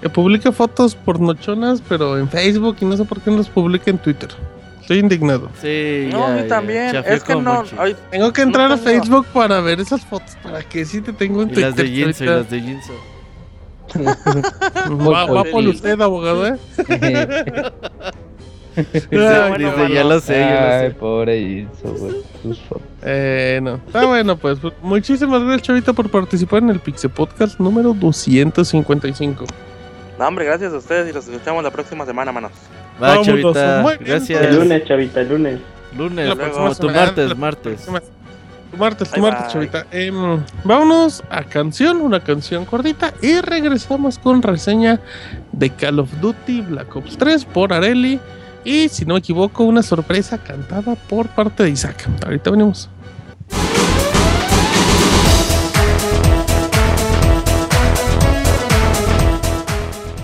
Que publica fotos pornochonas, pero en Facebook y no sé por qué no las publica en Twitter. Estoy indignado. Sí, No, ya, a mí ya, también. Es que no. Ay, Tengo que entrar No a. Facebook para ver esas fotos. Para que sí te tengo en Y Twitter. las de Jinso, y las de Jinso. Va, va por usted, abogado, ¿eh? Dice, Ay, dice, ya lo sé, ya lo Ay, sé. pobre Ilso, güey. Eh, no. Está bueno, pues. Muchísimas gracias, Chavita, por participar en el Pixel Podcast número 255. No, hombre, gracias a ustedes y los escuchamos la próxima semana, manos. Va, chavita. muy bien. Gracias. El lunes, chavita, el lunes. Lunes, La tu semana. martes, La martes. próxima- Tu martes, tu Bye, martes, bye. Chavita. Em, vámonos a canción, una canción cortita. Y regresamos con reseña de Call of Duty Black Ops 3 por Areli. Y si no me equivoco, una sorpresa cantada por parte de Isaac. Ahorita venimos.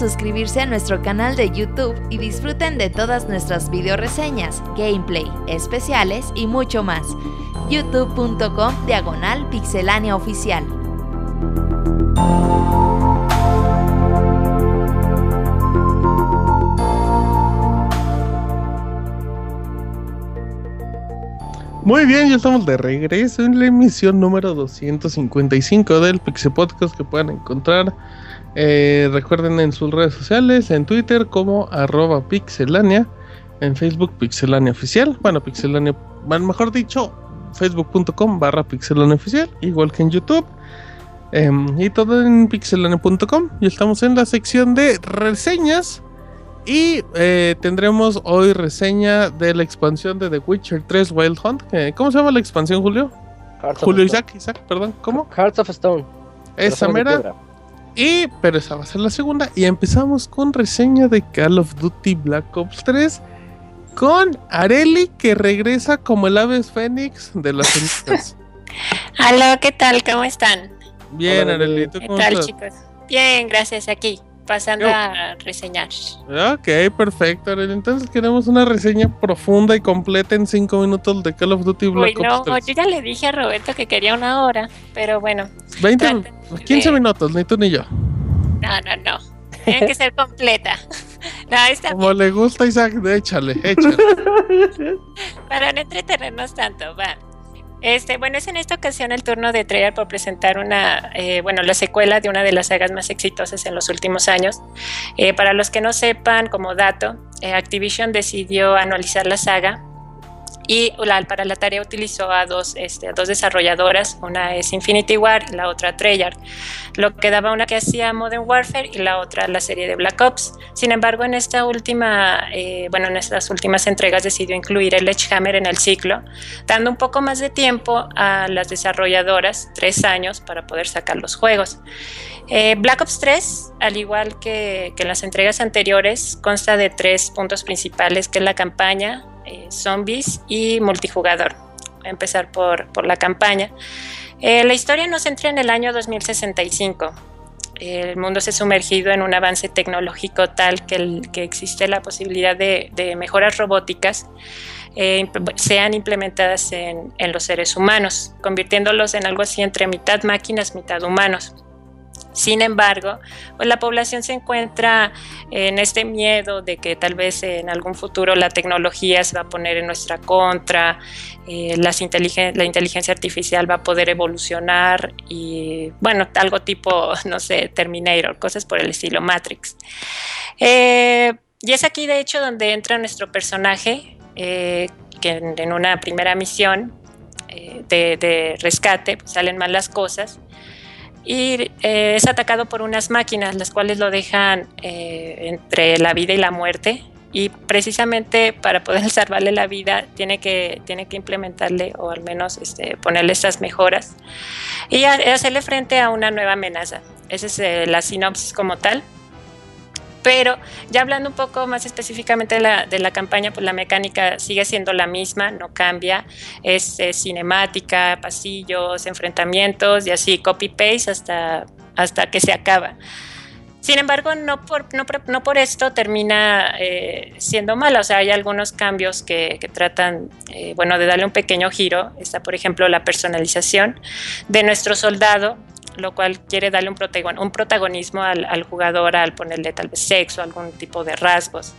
suscribirse a nuestro canal de YouTube y disfruten de todas nuestras video reseñas, gameplay, especiales y mucho más. youtube.com diagonal pixelania oficial. Muy bien, ya estamos de regreso en la emisión número 255 del Pixel Podcast que pueden encontrar. Eh, recuerden en sus redes sociales, en Twitter como arroba pixelania, en Facebook pixelania oficial, bueno, pixelania, bueno, mejor dicho, facebook.com barra pixelania oficial, igual que en YouTube. em, y todo en pixelania.com. Y estamos en la sección de reseñas. Y eh, tendremos hoy reseña de la expansión de The Witcher 3 Wild Hunt. que- ¿Cómo se llama la expansión, Julio? Hearts Julio. Isaac, Isaac, perdón. ¿Cómo? Hearts of Stone. Esa mera. Y, pero esa va a ser la segunda. Y empezamos con reseña de Call of Duty Black Ops 3. Con Areli que regresa como el Aves Fénix de las cenizas. Aló, ¿qué tal? ¿Cómo están? Bien, Hola, Areli, Arely. ¿tú ¿Qué cómo tal, estás? chicos? Bien, gracias, aquí, pasando Yo. a reseñar. Ok, perfecto. Entonces queremos una reseña profunda y completa en 5 minutos de Call of Duty Uy, Black no, Ops 3. yo ya le dije a Roberto que quería una hora, pero bueno, 20, traten 15 de- minutos, ni tú ni yo. no, no, no, tiene que ser completa. No, está Como le gusta Isaac, échale, échale. para no entretenernos tanto, va. Este, bueno, es en esta ocasión el turno de Treyarch por presentar una, eh, bueno, la secuela de una de las sagas más exitosas en los últimos años. Eh, para los que no sepan, como dato, eh, Activision decidió anualizar la saga y para la tarea utilizó a dos, este, a dos desarrolladoras, una es Infinity War y la otra Treyarch, lo que daba una que hacía Modern Warfare y la otra la serie de Black Ops. Sin embargo, en esta última, eh, bueno, en estas últimas entregas decidió incluir el Edgehammer en el ciclo, dando un poco más de tiempo a las desarrolladoras, tres años, para poder sacar los juegos. Eh, Black Ops 3, al igual que, que en las entregas anteriores, consta de tres puntos principales, que es la campaña, eh, zombies y multijugador. Voy a empezar por, por la campaña. Eh, la historia nos centra en el año 2065. El mundo se ha sumergido en un avance tecnológico tal que, existe la posibilidad de, de mejoras robóticas eh, sean implementadas en, en los seres humanos, convirtiéndolos en algo así entre mitad máquinas, mitad humanos. Sin embargo, pues la población se encuentra en este miedo de que tal vez en algún futuro la tecnología se va a poner en nuestra contra, eh, la inteligencia artificial va a poder evolucionar y, bueno, algo tipo, no sé, Terminator, cosas por el estilo Matrix. Eh, y es aquí, de hecho, donde entra nuestro personaje, eh, que en, una primera misión eh, de, de rescate pues, salen mal las cosas y eh, es atacado por unas máquinas, las cuales lo dejan eh, entre la vida y la muerte. Y precisamente para poder salvarle la vida tiene que, tiene que implementarle o al menos este, ponerle estas mejoras y hacerle frente a una nueva amenaza. Esa es eh, la sinopsis como tal. Pero ya hablando un poco más específicamente de la, de la campaña, pues la mecánica sigue siendo la misma, no cambia. Es eh, cinemática, pasillos, enfrentamientos y así, copy-paste hasta, hasta que se acaba. Sin embargo, no por, no, no por esto termina eh, siendo mala. O sea, hay algunos cambios que, que tratan, eh, bueno, de darle un pequeño giro. Está, por ejemplo, la personalización de nuestro soldado, lo cual quiere darle un, protagon- un protagonismo al, al jugador al ponerle tal vez sexo, algún tipo de rasgos.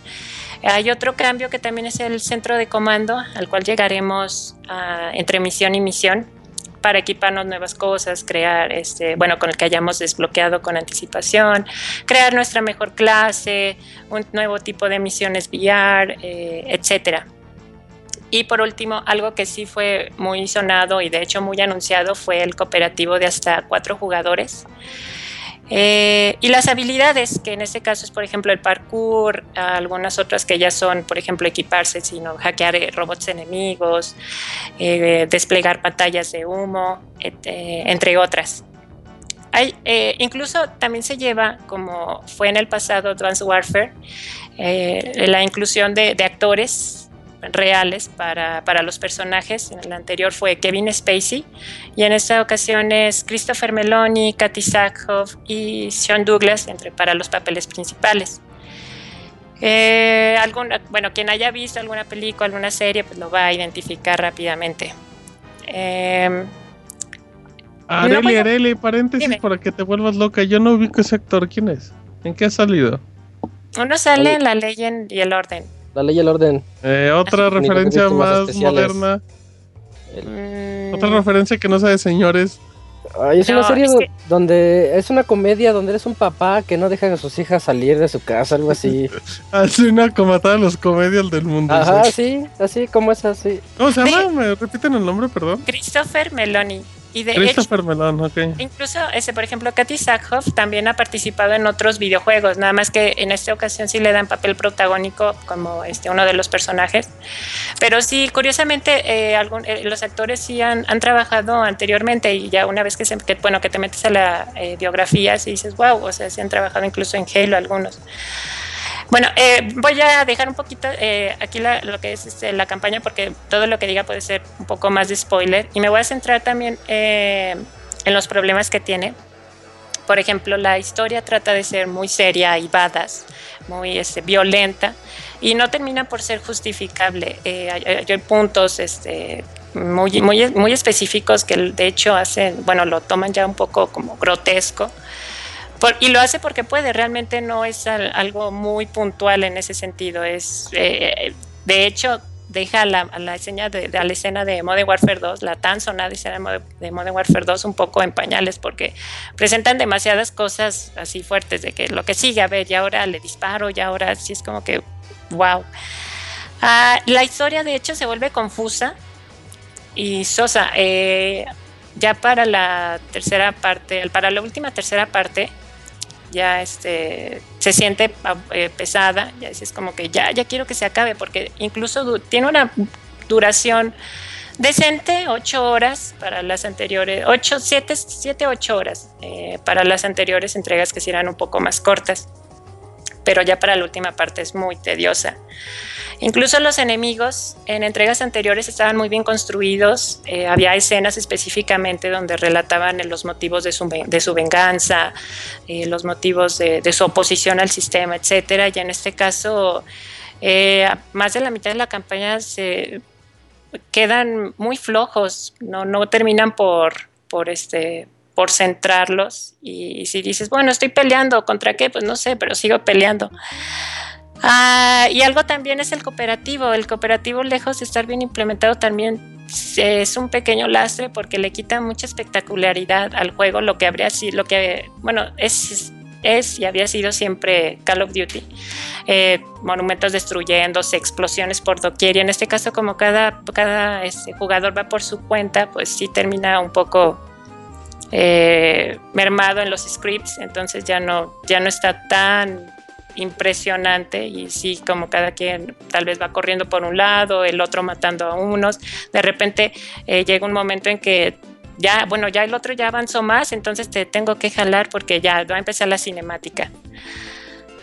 Hay otro cambio que también es el centro de comando, al cual llegaremos ah, entre misión y misión para equiparnos nuevas cosas, crear, este, bueno, con el que hayamos desbloqueado con anticipación, crear nuestra mejor clase, un nuevo tipo de misiones VR, eh, etcétera. Y por último, algo que sí fue muy sonado y de hecho muy anunciado fue el cooperativo de hasta cuatro jugadores. Eh, y las habilidades, que en este caso es, por ejemplo, el parkour, algunas otras que ya son, por ejemplo, equiparse, sino hackear eh, robots enemigos, eh, desplegar pantallas de humo, et- eh, entre otras. Hay, eh, incluso también se lleva, como fue en el pasado Advanced Warfare, eh, la inclusión de, de actores reales para, para los personajes. En el anterior fue Kevin Spacey y en esta ocasión es Christopher Meloni, Kathy Sackhoff y Sean Douglas entre, para los papeles principales. Eh, alguna, bueno, quien haya visto alguna película, alguna serie, pues lo va a identificar rápidamente. Eh, Areli, voy a- Areli, paréntesis Dime. para que te vuelvas loca. Yo no ubico ese actor. ¿Quién es? ¿En qué ha salido? uno sale en la ley y el orden. La ley y el orden. Eh, otra los referencia más especiales. moderna. Mm, Otra referencia que no sea de señores. Ay, es No, una serie es que- donde es una comedia donde eres un papá que no deja a sus hijas salir de su casa, algo así. Hace una como a todas los comedias del mundo. Ajá, sí. sí, así como es así. ¿Cómo se De- llama? ¿Me repiten el nombre, perdón? Christopher Meloni. Y de hecho, Christopher Melon. Incluso, ese, por ejemplo, Katy Sackhoff también ha participado en otros videojuegos, nada más que en esta ocasión sí le dan papel protagónico como este, uno de los personajes. Pero sí, curiosamente, eh, algún- eh, los actores sí han, han trabajado anteriormente y ya una vez que, se, que, bueno, que te metes a la eh, biografía, sí dices, wow, o sea, sí han trabajado incluso en Halo algunos. Bueno, eh, voy a dejar un poquito eh, aquí lo que es este, la campaña porque todo lo que diga puede ser un poco más de spoiler y me voy a centrar también eh, en los problemas que tiene. Por ejemplo, la historia trata de ser muy seria y badass, muy este, violenta y no termina por ser justificable. Hay, puntos este, muy, muy, muy específicos que de hecho hacen, bueno, lo toman ya un poco como grotesco. Por- y lo hace porque puede, realmente no es al- algo muy puntual en ese sentido. Es, eh, de hecho, deja la, la escena de, la escena de Modern Warfare 2, la tan sonada escena de Modern- de Modern Warfare 2, un poco en pañales porque presentan demasiadas cosas así fuertes de que lo que sigue, a ver, y ahora le disparo, y ahora sí es como que, wow. Ah, la historia de hecho se vuelve confusa y sosa. Eh, ya para la tercera parte, para la última tercera parte, ya este, se siente ah, eh, pesada, ya es como que ya, ya quiero que se acabe, porque incluso tiene una duración decente, 8 horas para las anteriores, 8, 7, 7 8 horas eh, para las anteriores entregas que sí eran un poco más cortas, pero ya para la última parte es muy tediosa. Incluso los enemigos en entregas anteriores estaban muy bien construidos, eh, había escenas específicamente donde relataban eh, los motivos de su, venganza, eh, los motivos de, su oposición al sistema, etcétera. Y en este caso, eh, más de la mitad de la campaña se quedan muy flojos, no, terminan por, este por centrarlos y si dices, bueno, estoy peleando, ¿contra qué? Pues no sé, pero sigo peleando. Ah, y algo también es el cooperativo. El cooperativo, lejos de estar bien implementado, también es un pequeño lastre porque le quita mucha espectacularidad al juego, lo que habría sido, lo que, bueno, es, es y había sido siempre Call of Duty. Eh, monumentos destruyéndose, explosiones por doquier, y en este caso, como cada, cada este, jugador va por su cuenta, pues sí termina un poco eh, mermado en los scripts, entonces ya no, ya no está tan impresionante y sí como cada quien tal vez va corriendo por un lado, el otro matando a unos, de repente eh, llega un momento en que ya, bueno, ya el otro ya avanzó más, entonces te tengo que jalar porque ya va a empezar la cinemática.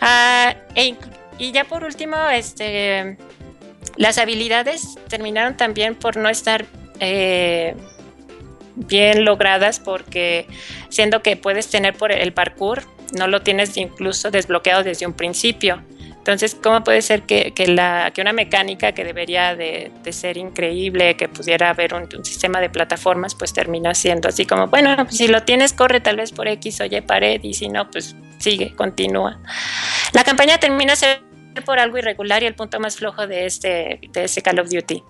Ah, e y ya por último, este, las habilidades terminaron también por no estar eh, bien logradas porque siendo que puedes tener por el parkour, no lo tienes incluso desbloqueado desde un principio. Entonces, ¿cómo puede ser que, que la, que una mecánica que debería de, de ser increíble, que pudiera haber un, un sistema de plataformas, pues termina siendo así como, bueno, pues si lo tienes, corre tal vez por X o Y pared, y si no, pues sigue, continúa. La campaña termina ser por algo irregular y el punto más flojo de este, de este Call of Duty.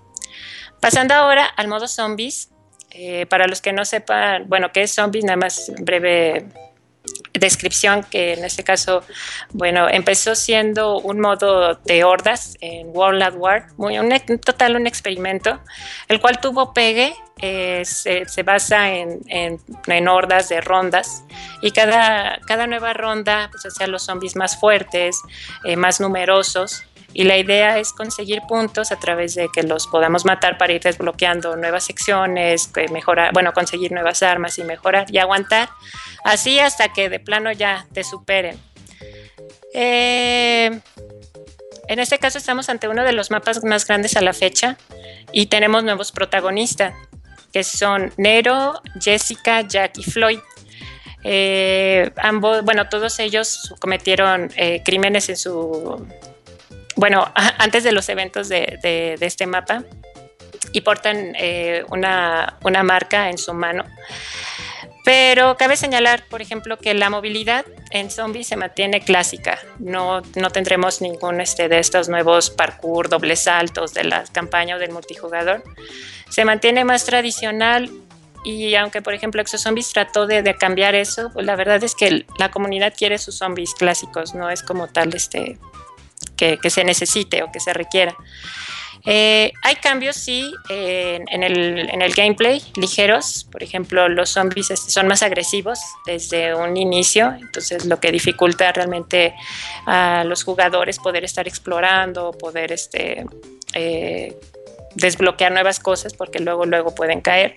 Pasando ahora al modo zombies, eh, para los que no sepan, bueno, qué es zombies, nada más breve descripción que en este caso, bueno, empezó siendo un modo de hordas en World at War, muy, un, total un experimento, el cual tuvo pegue, eh, se, se, basa en, en, en, hordas de rondas y cada, cada nueva ronda pues hacía los zombies más fuertes, eh, más numerosos y la idea es conseguir puntos a través de que los podamos matar para ir desbloqueando nuevas secciones, mejorar, bueno, conseguir nuevas armas y mejorar y aguantar así hasta que de plano ya te superen. Eh, en este caso estamos ante uno de los mapas más grandes a la fecha y tenemos nuevos protagonistas que son Nero, Jessica, Jack y Floyd. Eh, ambos, bueno, todos ellos cometieron eh, crímenes en su bueno, antes de los eventos de, este mapa y portan una, una, marca en su mano. Pero cabe señalar, por ejemplo, que la movilidad en zombies se mantiene clásica. No, no tendremos ningún este, de estos nuevos parkour, dobles saltos de la campaña o del multijugador, se mantiene más tradicional y aunque por ejemplo Exozombies trató de, de cambiar eso, pues la verdad es que la comunidad quiere sus zombies clásicos, no es como tal este que, que se necesite o que se requiera. Eh, hay cambios, sí, en, el, en, el, gameplay, ligeros. Por ejemplo, los zombies este, son más agresivos desde un inicio, entonces lo que dificulta realmente a los jugadores poder estar explorando, poder este, eh, desbloquear nuevas cosas porque luego luego pueden caer.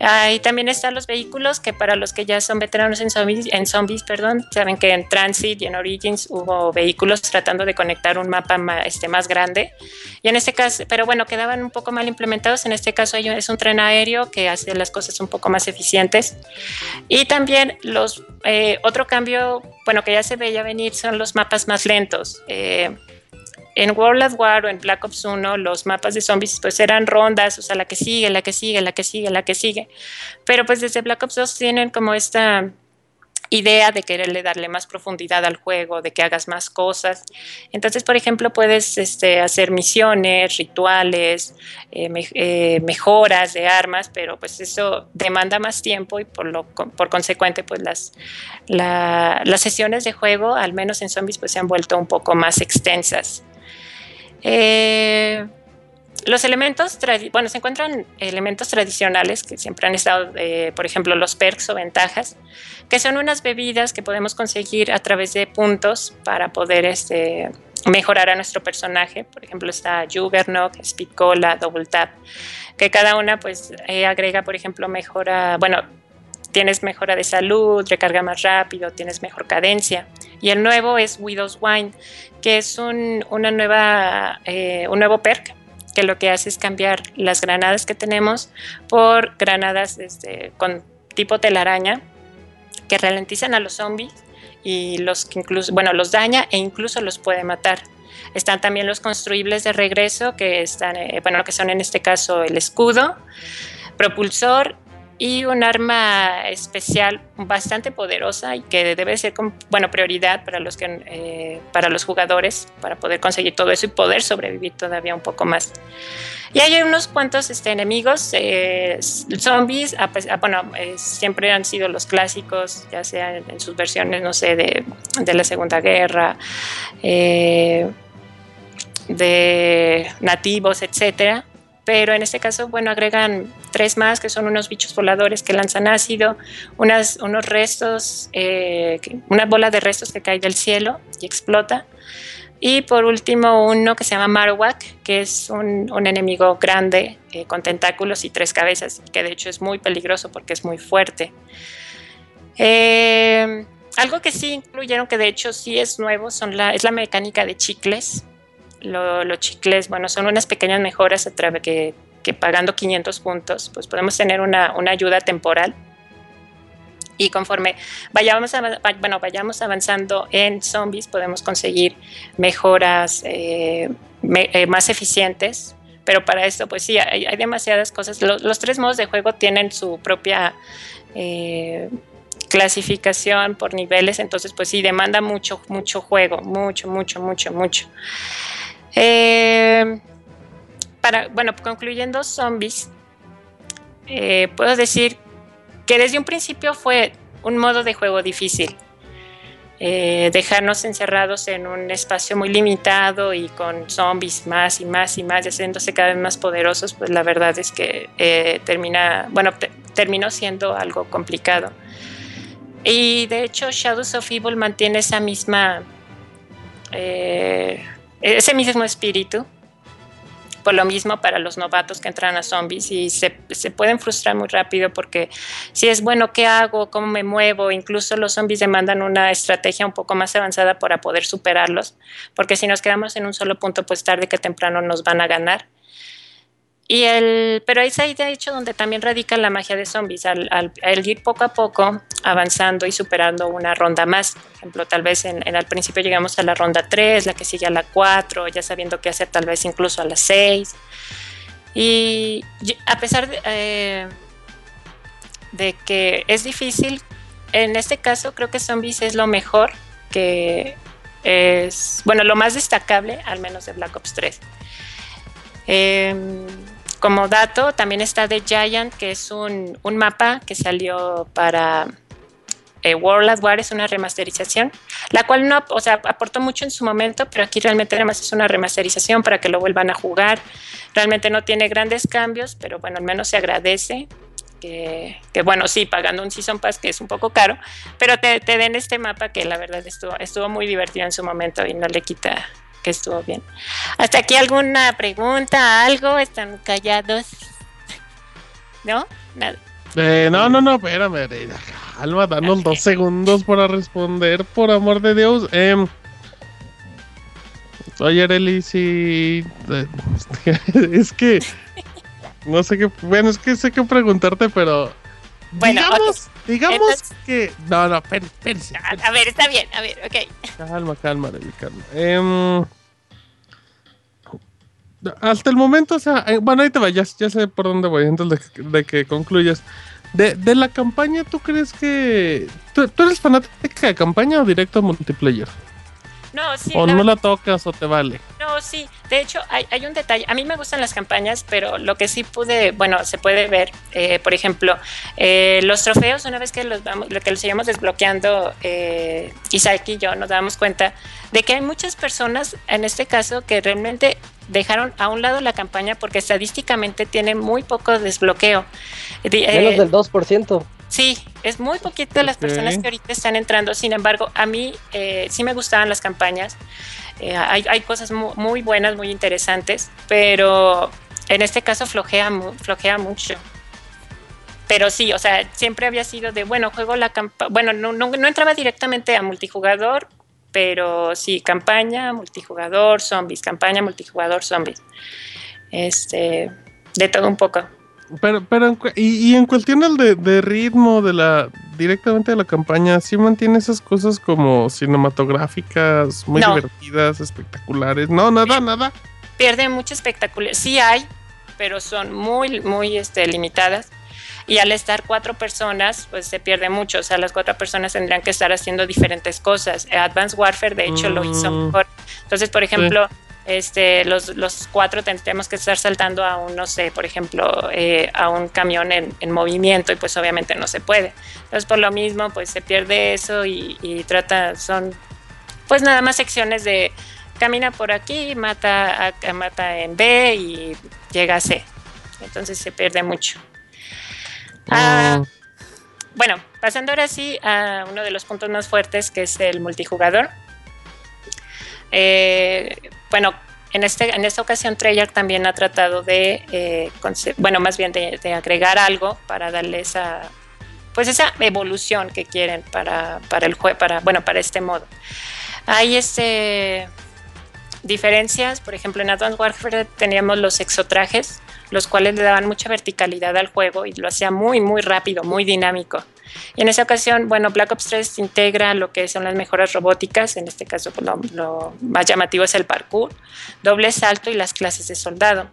Ahí también están los vehículos que para los que ya son veteranos en zombies, en zombies perdón, saben que en Transit y en Origins hubo vehículos tratando de conectar un mapa más, este, más grande. Y en este caso, pero bueno, quedaban un poco mal implementados. En este caso es un tren aéreo que hace las cosas un poco más eficientes. Y también los eh, otro cambio, bueno, que ya se veía venir son los mapas más lentos. Eh, en World at War o en Black Ops 1 los mapas de zombies pues eran rondas, o sea, la que sigue, la que sigue, la que sigue, la que sigue. Pero pues desde Black Ops 2 tienen como esta idea de quererle darle más profundidad al juego, de que hagas más cosas. Entonces, por ejemplo, puedes este, hacer misiones, rituales, eh, eh, mejoras de armas, pero pues eso demanda más tiempo y por, lo, por consecuente, pues las, la, las sesiones de juego, al menos en zombies, pues se han vuelto un poco más extensas. Eh, los elementos, bueno, se encuentran elementos tradicionales que siempre han estado, eh, por ejemplo, los perks o ventajas, que son unas bebidas que podemos conseguir a través de puntos para poder este, mejorar a nuestro personaje. Por ejemplo, está Juggernaut, Speed Cola, Double Tap, que cada una pues eh, agrega, por ejemplo, mejora, bueno, tienes mejora de salud, recarga más rápido, tienes mejor cadencia. Y el nuevo es Widow's Wine, que es un, una nueva, eh, un nuevo perk que lo que hace es cambiar las granadas que tenemos por granadas este, con tipo telaraña que ralentizan a los zombies y los que incluso, bueno, los daña e incluso los puede matar. Están también los construibles de regreso que están, eh, bueno, que son en este caso el escudo, propulsor y un arma especial bastante poderosa y que debe ser bueno prioridad para los que eh, para los jugadores para poder conseguir todo eso y poder sobrevivir todavía un poco más. Y hay unos cuantos este, enemigos eh, zombies bueno eh, siempre han sido los clásicos ya sea en, sus versiones no sé de, de la segunda guerra eh, de nativos etcétera pero en este caso, bueno, agregan tres más, que son unos bichos voladores que lanzan ácido, unos restos, eh, una bola de restos que cae del cielo y explota. Y por último, uno que se llama Marowak, que es un, enemigo grande eh, con tentáculos y tres cabezas, que de hecho es muy peligroso porque es muy fuerte. Eh, algo que sí incluyeron, que de hecho sí es nuevo, es la mecánica de chicles los chicles, bueno, son unas pequeñas mejoras a que, pagando 500 puntos, pues podemos tener una, una ayuda temporal. Y conforme vayamos, bueno, vayamos avanzando en zombies, podemos conseguir mejoras eh, eh, más eficientes. Pero para esto, pues sí, hay, demasiadas cosas. Los, los, tres modos de juego tienen su propia eh, clasificación por niveles, entonces pues sí, demanda mucho, mucho juego, mucho, mucho, mucho, mucho. Eh, para, bueno, concluyendo zombies, eh, puedo decir que desde un principio fue un modo de juego difícil. Eh, dejarnos encerrados en un espacio muy limitado y con zombies más y más y más y haciéndose cada vez más poderosos, pues la verdad es que eh, termina, bueno, terminó siendo algo complicado. Y de hecho Shadows of Evil mantiene esa misma eh, ese mismo espíritu. Por lo mismo para los novatos que entran a zombies y se, se, pueden frustrar muy rápido porque si es bueno, ¿qué hago? ¿Cómo me muevo? Incluso los zombies demandan una estrategia un poco más avanzada para poder superarlos, porque si nos quedamos en un solo punto, pues tarde que temprano nos van a ganar. Y el, pero es ahí de hecho donde también radica la magia de zombies, al, ir poco a poco avanzando y superando una ronda más. Por ejemplo, tal vez en, en, al principio llegamos a la ronda 3, la que sigue a la 4, ya sabiendo qué hacer tal vez incluso a la 6. Y a pesar de, eh, de que es difícil, en este caso creo que zombies es lo mejor que es, bueno, lo más destacable al menos de Black Ops 3. Eh, como dato, también está The Giant, que es un, un mapa que salió para eh, World at War, es una remasterización, la cual no, o sea, aportó mucho en su momento, pero aquí realmente nada más es una remasterización para que lo vuelvan a jugar. Realmente no tiene grandes cambios, pero bueno, al menos se agradece. Que, que, bueno, sí, pagando un Season Pass que es un poco caro, pero te, te, den este mapa que la verdad estuvo, estuvo muy divertido en su momento y no le quita que estuvo bien. ¿Hasta aquí alguna pregunta, algo? ¿Están callados? ¿No? Nada. Eh, no, no, no, espérame. Calma, danos dos segundos para responder, por amor de Dios. Eh, oye, Arely, sí. Es que. No sé qué. Bueno, es que sé qué preguntarte, pero. Bueno, digamos, okay. digamos Entonces- que. No, no, espérense. A, a ver, está bien, a ver, ok. Calma, calma, Arely, calma. Em, hasta el momento, o sea, eh, bueno, ahí te va, ya, sé por dónde voy, antes de, que- de que concluyas. De, de la campaña, ¿tú crees que. ¿tú, tú eres fanática de campaña o directo a multiplayer? No, sí, ¿O la no la tocas o te vale? No, sí. De hecho, hay, hay un detalle. A mí me gustan las campañas, pero lo que sí pude, bueno, se puede ver, eh, por ejemplo, eh, los trofeos, una vez que los vamos, lo que los íbamos desbloqueando, eh, Isaac y yo nos damos cuenta de que hay muchas personas, en este caso, que realmente dejaron a un lado la campaña porque estadísticamente tiene muy poco desbloqueo. Di- eh, Menos del 2%. Sí, es muy poquito las Ok. personas que ahorita están entrando. Sin embargo, a mí eh, sí me gustaban las campañas. Eh, hay, hay cosas mu- muy, buenas, muy interesantes, pero en este caso flojea, flojea mucho. Pero sí, o sea, siempre había sido de, bueno, juego la campaña. Bueno, no, no, no entraba directamente a multijugador, pero sí, campaña, multijugador, zombies, campaña, multijugador, zombies. Este, de todo un poco. Pero, pero y, y en cuestión del de, de ritmo de la directamente de la campaña, sí mantiene esas cosas como cinematográficas, muy No. divertidas, espectaculares. No, nada, nada. pierde mucho espectacular. Sí hay, pero son muy, muy este, limitadas. Y al estar cuatro personas, pues se pierde mucho. O sea, las cuatro personas tendrían que estar haciendo diferentes cosas. Advanced Warfare, de hecho, lo hizo Mm. mejor. Entonces, por ejemplo, este, los, los cuatro tendríamos que estar saltando a un, no sé, por ejemplo, eh, a un camión en, en movimiento y pues obviamente no se puede. Entonces, por lo mismo, pues se pierde eso y, y trata, son pues nada más secciones de camina por aquí, mata, a- mata en B y llega a C. Entonces se pierde mucho. Ah, Mm, bueno, pasando ahora sí a uno de los puntos más fuertes que es el multijugador. Eh, bueno, en, este, en esta ocasión Treyarch también ha tratado de, eh, bueno, más bien de agregar algo para darle esa, pues esa evolución que quieren para, para el juego, para, bueno, para este modo. Hay este diferencias, por ejemplo, en Advanced Warfare teníamos los exotrajes, los cuales le daban mucha verticalidad al juego y lo hacía muy, muy rápido, muy dinámico. Y en esa ocasión, bueno, Black Ops 3 integra lo que son las mejoras robóticas, en este caso pues, lo, más llamativo es el parkour, doble salto y las clases de soldado.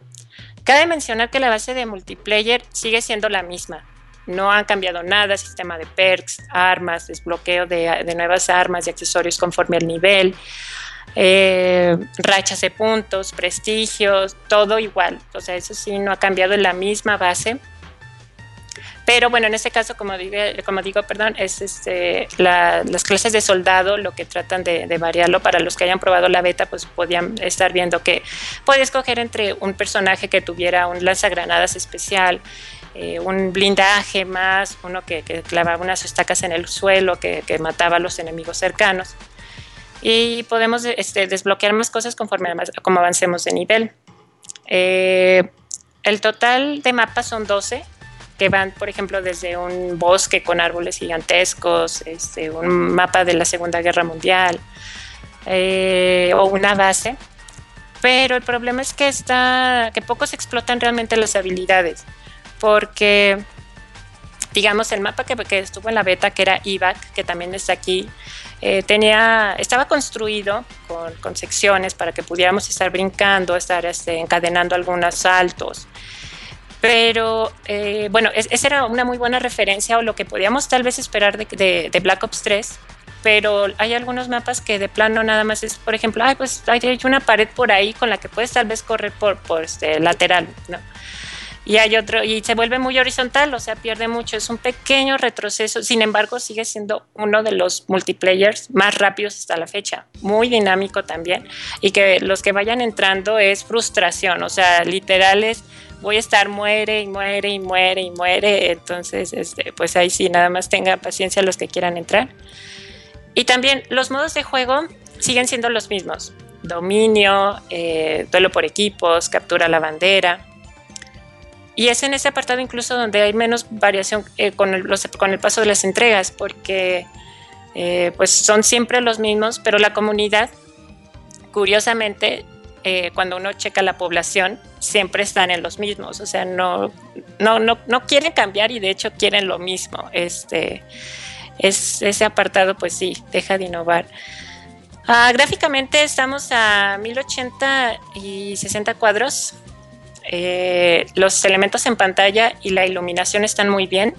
Cabe mencionar que la base de multiplayer sigue siendo la misma. No han cambiado nada, sistema de perks, armas, desbloqueo de, de nuevas armas y accesorios conforme al nivel, eh, rachas de puntos, prestigios, todo igual. O sea, eso sí no ha cambiado en la misma base. Pero bueno, en este caso, como digo, perdón, es este, la- las clases de soldado lo que tratan de, variarlo. Para los que hayan probado la beta, pues podían estar viendo que puedes escoger entre un personaje que tuviera un lanzagranadas especial, eh, un blindaje más, uno que, clavaba unas estacas en el suelo, que, que mataba a los enemigos cercanos. Y podemos este, desbloquear más cosas conforme como avancemos de nivel. Eh, el total de mapas son 12, que van, por ejemplo, desde un bosque con árboles gigantescos, este, un mapa de la Segunda Guerra Mundial eh, o una base. Pero el problema es que, está, que pocos explotan realmente las habilidades, porque, digamos, el mapa que, que estuvo en la beta, que era IVAC, que también está aquí, eh, tenía, estaba construido con, con secciones para que pudiéramos estar brincando, estar este, encadenando algunos saltos. Pero eh, bueno, es- esa era una muy buena referencia o lo que podíamos tal vez esperar de, de- de Black Ops 3. Pero hay algunos mapas que de plano nada más es, por ejemplo, ay, pues hay una pared por ahí con la que puedes tal vez correr por, por este lateral, ¿no? y hay otro, y se vuelve muy horizontal, o sea, pierde mucho, es un pequeño retroceso, sin embargo sigue siendo uno de los multiplayers más rápidos hasta la fecha, muy dinámico también, y que los que vayan entrando es frustración, o sea, literal es voy a estar muere y muere y muere y muere, entonces este, pues ahí sí, nada más tenga paciencia los que quieran entrar. Y también los modos de juego siguen siendo los mismos, dominio, eh, duelo por equipos, captura la bandera, y es en ese apartado incluso donde hay menos variación eh, con, el, con, el, paso de las entregas, porque eh, pues son siempre los mismos, pero la comunidad, curiosamente, eh, cuando uno checa la población, siempre están en los mismos, o sea, no, no, no, no quieren cambiar y de hecho quieren lo mismo. Este, es, ese apartado, pues sí, deja de innovar. Ah, gráficamente estamos a 1080 y 60 cuadros eh, los elementos en pantalla y la iluminación están muy bien.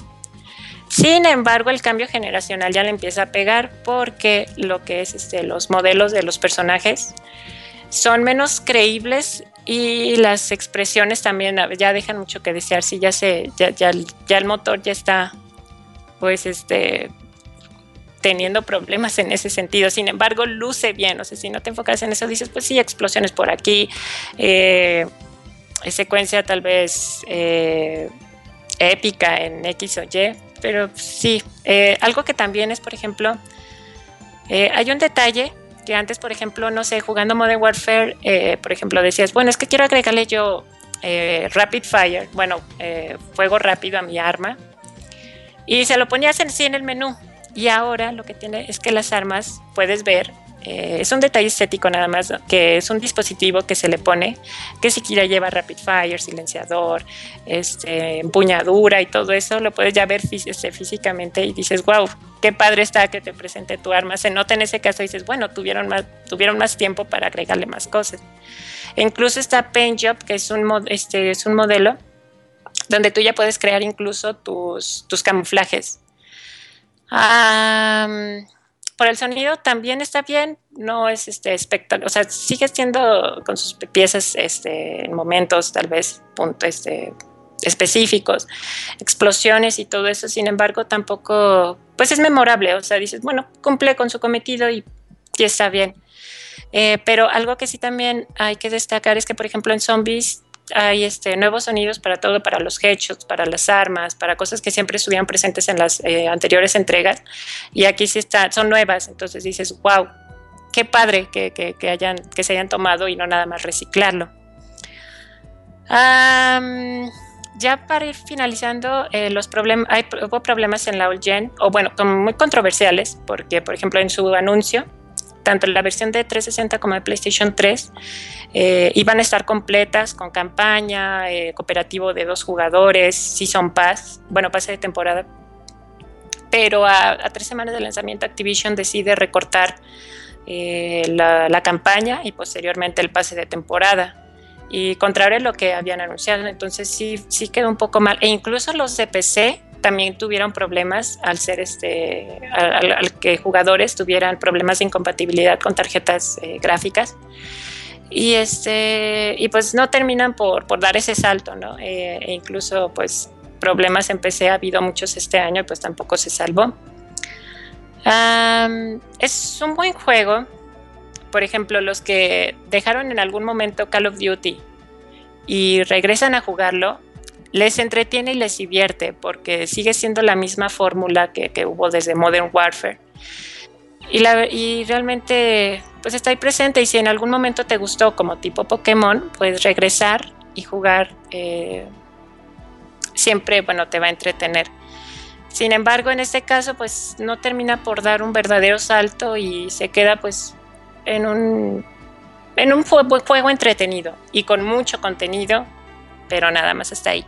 Sin embargo, el cambio generacional ya le empieza a pegar porque lo que es este, los modelos de los personajes son menos creíbles y las expresiones también ya dejan mucho que desear. Si ya se, ya, ya, el motor ya está, pues este, teniendo problemas en ese sentido. Sin embargo, luce bien. O sea, si no te enfocas en eso, dices, pues sí, explosiones por aquí. Eh, secuencia tal vez eh, épica en X o Y, pero sí, eh, algo que también es, por ejemplo, hay un detalle que antes, por ejemplo, no sé, jugando Modern Warfare, por ejemplo, decías, bueno, es que quiero agregarle yo Rapid Fire, bueno, fuego rápido a mi arma, y se lo ponías en sí en el menú. Y ahora lo que tiene es que las armas puedes ver eh, es un detalle estético nada más, que es un dispositivo que se le pone, que si quiera lleva rapid fire, silenciador, este, empuñadura y todo eso, lo puedes ya ver este, físicamente y dices, wow, qué padre está que te presente tu arma. Se nota en ese caso y dices, bueno, tuvieron más, tuvieron más tiempo para agregarle más cosas. Incluso está Paint Job, que es un, este, es un modelo donde tú ya puedes crear incluso tus, tus camuflajes. Ah por el sonido también está bien, no es este espectacular, o sea, sigue siendo con sus piezas este, en momentos tal vez punto, este, específicos, explosiones y todo eso, sin embargo tampoco, pues es memorable, o sea, dices, bueno, cumple con su cometido y, está bien. Eh, pero algo que sí también hay que destacar es que, por ejemplo, en Zombies hay este, nuevos sonidos para todo, para los headshots, para las armas, para cosas que siempre estuvieron presentes en las eh, anteriores entregas. Y aquí sí está, son nuevas, entonces dices, wow, qué padre que, que, hayan, que se hayan tomado y no nada más reciclarlo. ya para ir finalizando, eh, los problemas, hay, hubo problemas en la old gen, o bueno, muy controversiales, porque por ejemplo en su anuncio tanto la versión de 360 como de PlayStation 3 eh, iban a estar completas con campaña, eh, cooperativo de dos jugadores, Season Pass, bueno, pase de temporada. Pero a, tres semanas de lanzamiento Activision decide recortar eh, la, campaña y posteriormente el pase de temporada. Y contrario a lo que habían anunciado, entonces sí, sí quedó un poco mal. E incluso los de PC también tuvieron problemas al ser este, al, que jugadores tuvieran problemas de incompatibilidad con tarjetas eh, gráficas. Y, este, y pues no terminan por, por dar ese salto, ¿no? Eh, e incluso pues problemas en ha habido muchos este año, pues tampoco se salvó. es un buen juego. Por ejemplo, los que dejaron en algún momento Call of Duty y regresan a jugarlo, les entretiene y les divierte porque sigue siendo la misma fórmula que, hubo desde Modern Warfare. Y, la, y realmente pues está ahí presente y si en algún momento te gustó como tipo Pokémon, puedes regresar y jugar. Eh, siempre, bueno, te va a entretener. Sin embargo, en este caso, pues no termina por dar un verdadero salto y se queda pues en un, en un juego entretenido y con mucho contenido, pero nada más está ahí.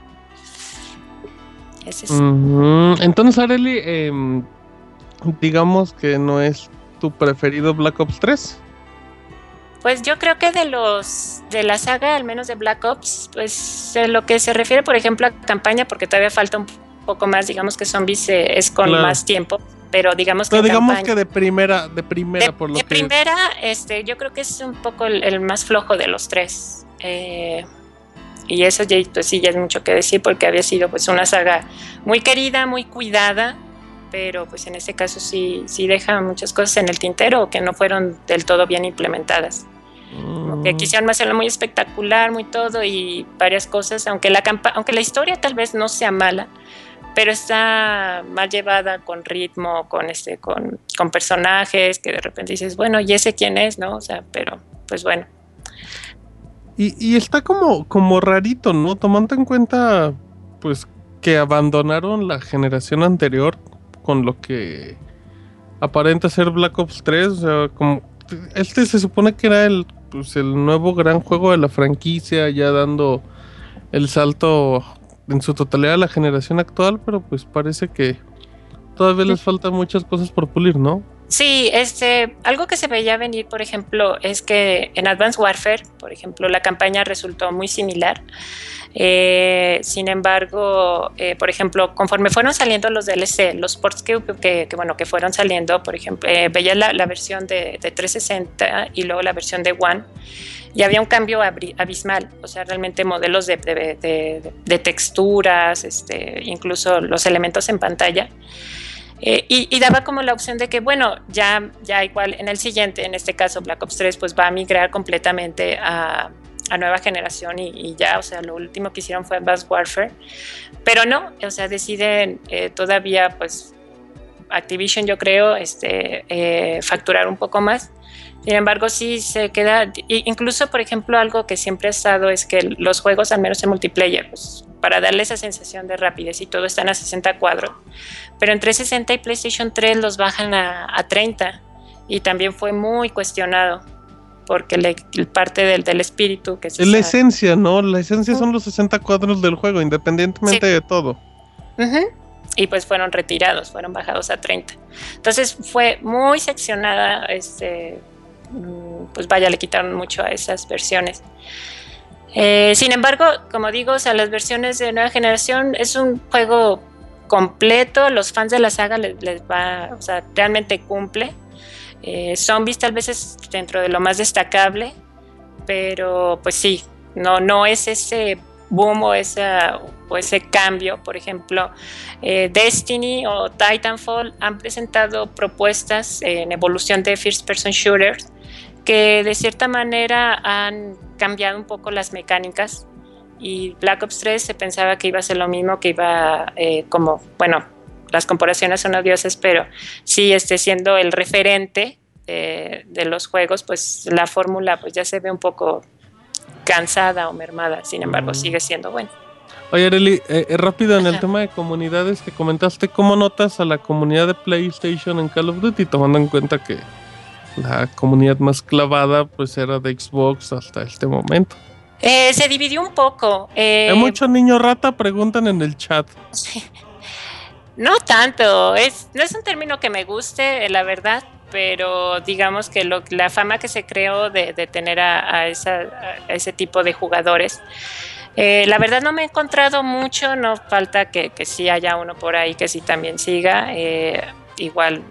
Entonces, Areli, em, digamos que no es tu preferido Black Ops 3. Pues yo creo que de los de la saga, al menos de Black Ops, pues en lo que se refiere, por ejemplo, a campaña, porque todavía falta un poco más, digamos que Zombies eh, es con más tiempo, pero digamos que digamos que de primera, de primera por lo de primera, este, yo creo que es un poco el, más flojo de los tres. Eh, y eso ya, pues sí, ya es mucho que decir porque había sido pues una saga muy querida, muy cuidada, pero pues en este caso sí, sí deja muchas cosas en el tintero que no fueron del todo bien implementadas. Como que Mm. quisieron hacerlo muy espectacular, muy todo y varias cosas, aunque la, aunque la historia tal vez no sea mala, pero está mal llevada con ritmo, con este, con, con personajes que de repente dices, bueno, ¿y ese quién es? ¿No? O sea, pero pues bueno. Y, y está como, como rarito, ¿no? Tomando en cuenta, pues, que abandonaron la generación anterior con lo que aparenta ser Black Ops 3. O sea, como. Este se supone que era el, pues, el nuevo gran juego de la franquicia, ya dando el salto en su totalidad a la generación actual, pero pues parece que todavía les faltan muchas cosas por pulir, ¿no? Sí, este, algo que se veía venir, por ejemplo, es que en Advanced Warfare, por ejemplo, la campaña resultó muy similar. Eh, sin embargo, eh, por ejemplo, conforme fueron saliendo los DLC, los ports que, que, bueno, que fueron saliendo, por ejemplo, eh, veía la, versión de, de, 360 y luego la versión de One, y había un cambio abismal, o sea, realmente modelos de, de, de texturas, este, incluso los elementos en pantalla. Eh, y, daba como la opción de que, bueno, ya, ya igual en el siguiente, en este caso Black Ops 3, pues va a migrar completamente a, a nueva generación y, y, ya, o sea, lo último que hicieron fue Advanced Warfare. Pero no, o sea, deciden eh, todavía, pues, Activision, yo creo, este, eh, facturar un poco más. Sin embargo, sí se queda, incluso, por ejemplo, algo que siempre ha estado es que los juegos, al menos en multiplayer, pues, para darle esa sensación de rapidez y todo están a 60 cuadros, pero entre 60 y PlayStation 3 los bajan a, a 30 y también fue muy cuestionado porque le, parte del, del, espíritu que es la esencia, ¿no? La esencia uh -huh. son los 60 cuadros del juego, independientemente sí. de todo. Uh -huh. Y pues fueron retirados, fueron bajados a 30. Entonces fue muy seccionada, este, pues vaya, le quitaron mucho a esas versiones. Eh, sin embargo, como digo, o sea, las versiones de nueva generación es un juego completo, los fans de la saga les, va, o sea, realmente cumple. Eh, zombies tal vez es dentro de lo más destacable, pero pues sí, no, no es ese boom o ese cambio. Por ejemplo, eh, Destiny o Titanfall han presentado propuestas en evolución de first person shooters que de cierta manera han cambiado un poco las mecánicas y Black Ops 3 se pensaba que iba a ser lo mismo, que iba eh, como, bueno, las comparaciones son odiosas, pero sí este, siendo el referente eh, de los juegos, pues la fórmula pues ya se ve un poco cansada o mermada, sin embargo mm. sigue siendo buena. Oye, Arely, eh, rápido en el tema de comunidades que comentaste, ¿cómo notas a la comunidad de PlayStation en Call of Duty, tomando en cuenta que la comunidad más clavada pues era de Xbox hasta este momento? Eh, se dividió un poco. Eh, Hay muchos niños rata, preguntan en el chat. No tanto, es, no es un término que me guste, la verdad, pero digamos que lo, la fama que se creó de, de tener a, a, esa, a, ese tipo de jugadores, eh, la verdad no me he encontrado mucho, no falta que, que sí haya uno por ahí que sí también siga, eh, igual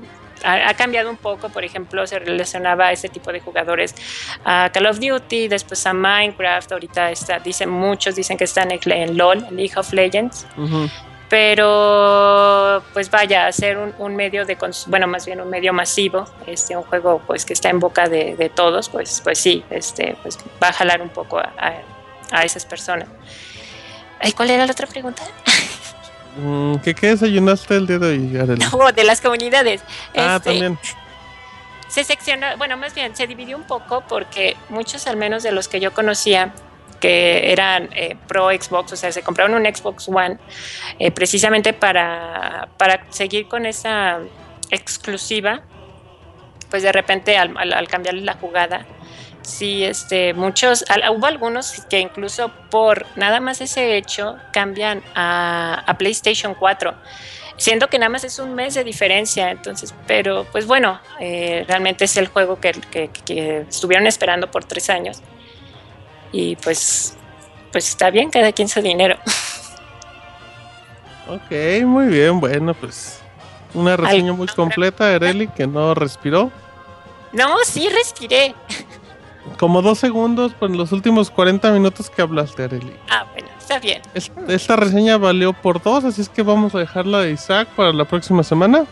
ha, ha, cambiado un poco, por ejemplo, se relacionaba a ese tipo de jugadores a Call of Duty, después a Minecraft, ahorita está, dicen muchos, dicen que están en, en LOL, en League of Legends. Uh -huh pero pues vaya a ser un, un, medio de bueno más bien un medio masivo este un juego pues que está en boca de, de todos pues pues sí este pues va a jalar un poco a, a, a esas personas ¿Y cuál era la otra pregunta? ¿Qué, qué desayunaste el día de hoy, Arely? No, de las comunidades. Ah, este, también. Se seccionó, bueno, más bien se dividió un poco porque muchos, al menos de los que yo conocía, que eran eh, pro Xbox, o sea, se compraron un Xbox One eh, precisamente para, para seguir con esa exclusiva, pues de repente al, al, al cambiarle la jugada, sí, este, muchos, hubo algunos que incluso por nada más ese hecho cambian a, a PlayStation 4 siendo que nada más es un mes de diferencia, entonces, pero pues bueno, eh, realmente es el juego que, que, que, estuvieron esperando por tres años y pues, pues está bien, cada quien su dinero. Ok, muy bien, bueno, pues una reseña muy completa, Arely, que no respiró. No, sí respiré. como dos segundos por los últimos 40 minutos que hablaste, Areli. Ah, bueno, está bien. Es- Esta reseña valió por dos, así es que vamos a dejarla de Isaac para la próxima semana.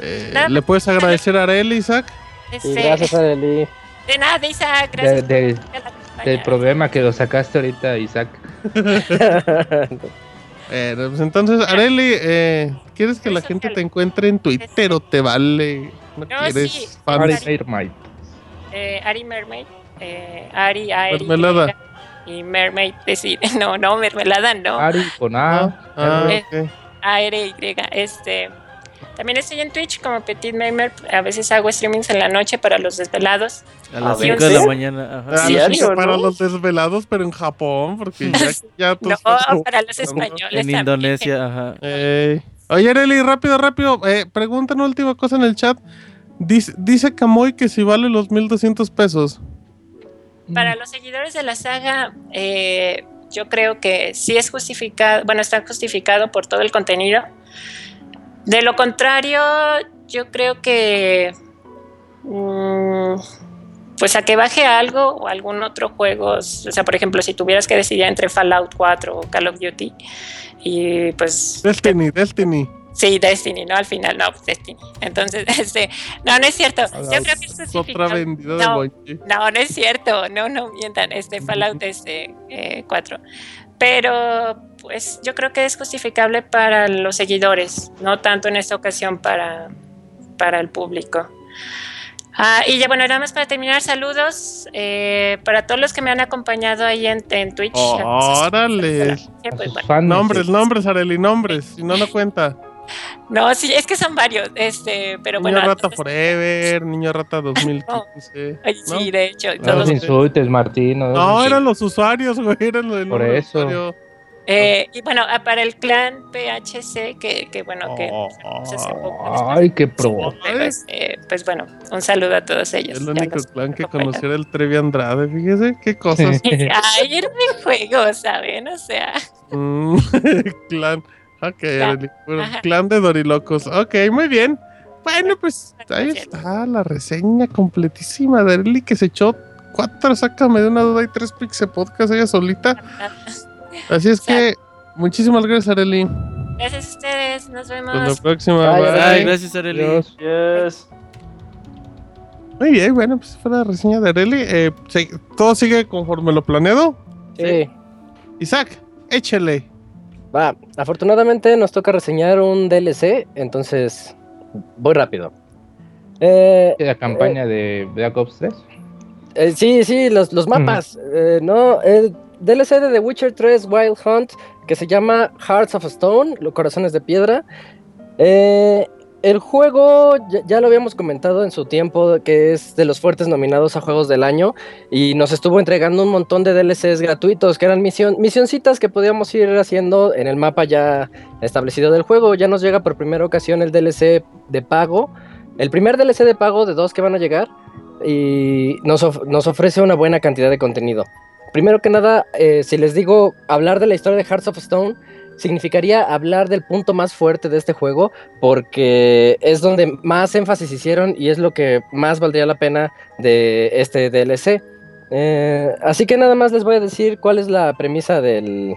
Eh. ¿Le puedes agradecer a Areli, Isaac? Este, gracias, Areli. De nada, Isaac, De- gracias de- compañía. del problema que lo sacaste ahorita, Isaac. Bueno, pues entonces, Areli, eh, ¿quieres que la gente te encuentre en Twitter o te vale? ¿No, No, quieres sí. Eh, Ari Mermaid. Eh, Ari, Ari. Mermelada. Y Mermaid, decir, no, no, mermelada no. Ari con A. Ah, ah, Eh, ok. A-R-Y. Este. También estoy en Twitch como Petit Mermer. A veces hago streamings en la noche para los desvelados. A las ver. 5 de la ¿Sí? mañana. Ajá. Diario, sí, para ¿no? los desvelados, pero en Japón, porque ya, ya tú No, para los españoles. En también. Indonesia, ajá. Eh, Oye, Areli, rápido, rápido. Eh, pregunta una última cosa en el chat. Dice, dice Camoy que si vale los 1200 pesos. Para los seguidores de la saga, eh, yo creo que sí es justificado, bueno, está justificado por todo el contenido. De lo contrario, yo creo que, mm, pues a que baje algo o algún otro juego, o sea, por ejemplo, si tuvieras que decidir entre Fallout 4 o Call of Duty, y pues Destiny, Destiny. Sí, Destiny, ¿no? Al final, no, pues, Destiny. Entonces, este, no, no es cierto. Yo creo que es otra vendida de No. Bungie. No, no es cierto, no, no mientan, este Fallout este, eh, 4. Pero pues yo creo que es justificable para los seguidores, no tanto en esta ocasión para, para el público. Ah, y ya bueno, nada más para terminar, saludos eh, para todos los que me han acompañado ahí en, en Twitch. Órale. Pues, bueno. fans. Nombres, nombres, Areli, nombres. Si no, no cuenta. No, sí, es que son varios, este, pero Niño bueno. Rata entonces- Forever, Niño Rata 2015. Ay, ¿no? sí, de hecho, No todos los insultes, Martín. No, eran los usuarios, güey. Eran los Por eso. usuario. Eh, y bueno, ah, para el clan PHC, que, que bueno, que Oh, hace poco, Ay, qué pro. pero, este, pues bueno, un saludo a todos ellos. El único clan que acompañan. conociera el Trevi Andrade, fíjese qué cosas. Ay, era un juego, ¿saben? O sea, Mm, clan. Ok, Ajá. clan de Dorilocos. Ok, muy bien. Bueno, pues ahí está la reseña completísima de Arely que se echó cuatro, sácame de una duda y tres pixel podcast ella solita. Así es que muchísimas gracias, Arely. gracias a ustedes, nos Hasta la vemos. próxima. Bye, bye. Gracias, Arely. Dios. Yes. Muy bien, bueno, pues fue la reseña de Arely. Eh, todo sigue conforme lo planeado. Sí. Isaac, échele. Va, afortunadamente nos toca reseñar un DLC, entonces voy rápido. Eh, La campaña de Black Ops 3. eh, sí, sí, los, los mapas. eh, no, el DLC de The Witcher 3 Wild Hunt, que se llama Hearts of Stone, los corazones de piedra. El juego, ya, lo habíamos comentado en su tiempo, que es de los fuertes nominados a Juegos del Año, y nos estuvo entregando un montón de DLCs gratuitos, que eran misión, misioncitas que podíamos ir haciendo en el mapa ya establecido del juego. Ya nos llega por primera ocasión el DLC de pago, el primer DLC de pago de dos que van a llegar, y nos, nos ofrece una buena cantidad de contenido. Primero que nada, eh, si les digo hablar de la historia de Hearts of Stone, significaría hablar del punto más fuerte de este juego, porque es donde más énfasis hicieron y es lo que más valdría la pena de este DLC. Eh, así que nada más les voy a decir cuál es la premisa del,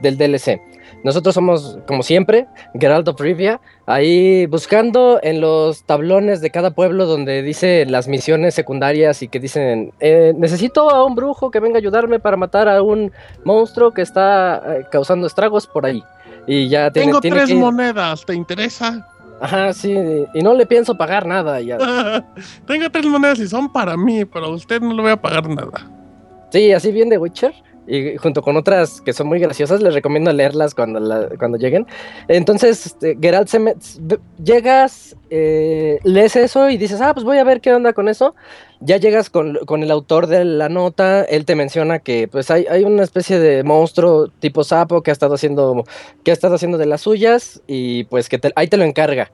del DLC. Nosotros somos, como siempre, Geralt of Rivia, ahí buscando en los tablones de cada pueblo donde dice las misiones secundarias y que dicen, eh, necesito a un brujo que venga a ayudarme para matar a un monstruo que está eh, causando estragos por ahí. Y ya tiene, Tengo tiene tres que monedas, ¿te interesa? Ajá, sí, y no le pienso pagar nada. Ya. Tengo tres monedas y son para mí, pero a usted no le voy a pagar nada. Sí, así bien de Witcher. Y junto con otras que son muy graciosas, les recomiendo leerlas cuando, cuando lleguen. Entonces, este, Geralt se llegas, eh, lees eso y dices, ah, pues voy a ver qué onda con eso. Ya llegas con, con el autor de la nota, él te menciona que pues hay, hay una especie de monstruo tipo sapo que ha estado haciendo, que ha estado haciendo de las suyas y pues que ahí te lo encarga.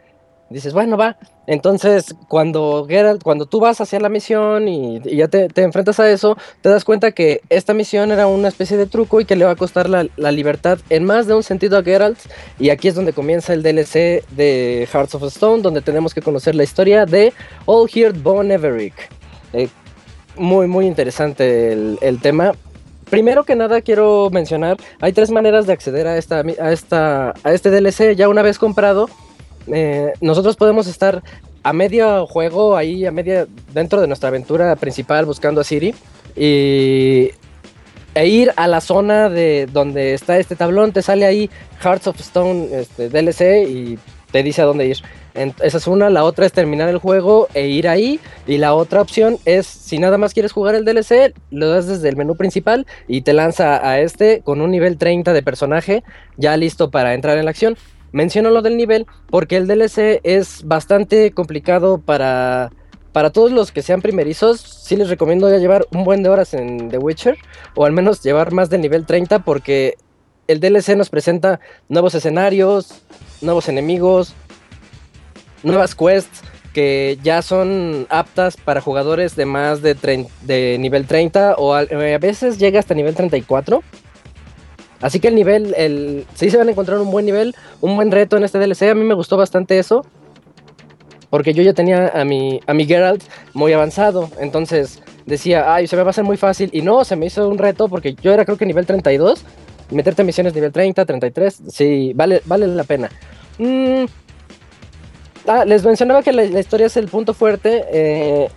Dices, bueno, va. Entonces, cuando Geralt, cuando tú vas hacia la misión y, y ya te, te enfrentas a eso, te das cuenta que esta misión era una especie de truco y que le va a costar la, la libertad en más de un sentido a Geralt. Y aquí es donde comienza el DLC de Hearts of Stone, donde tenemos que conocer la historia de All Heard Von Everick. Eh, muy, muy interesante el, el tema. Primero que nada quiero mencionar, hay tres maneras de acceder a, esta, a, esta, a este DLC. Ya una vez comprado, eh, nosotros podemos estar a medio juego, ahí a media, dentro de nuestra aventura principal buscando a Siri. Y e ir a la zona de donde está este tablón, te sale ahí Hearts of Stone este, DLC y te dice a dónde ir. Esa es una, la otra es terminar el juego e ir ahí. Y la otra opción es, si nada más quieres jugar el DLC, lo das desde el menú principal y te lanza a este con un nivel 30 de personaje ya listo para entrar en la acción. Menciono lo del nivel porque el DLC es bastante complicado para, para todos los que sean primerizos. Sí les recomiendo ya llevar un buen de horas en The Witcher o al menos llevar más del nivel 30 porque el DLC nos presenta nuevos escenarios, nuevos enemigos, nuevas quests que ya son aptas para jugadores de más de, de nivel 30 o al- eh, a veces llega hasta nivel 34. Así que el nivel, el, sí se van a encontrar un buen nivel, un buen reto en este DLC. A mí me gustó bastante eso. Porque yo ya tenía a mi, a mi Geralt muy avanzado. Entonces decía, ay, se me va a hacer muy fácil. Y no, se me hizo un reto porque yo era creo que nivel 32. Meterte a misiones nivel 30, 33, sí, vale, vale la pena. Mm, ah, les mencionaba que la, historia es el punto fuerte. eh,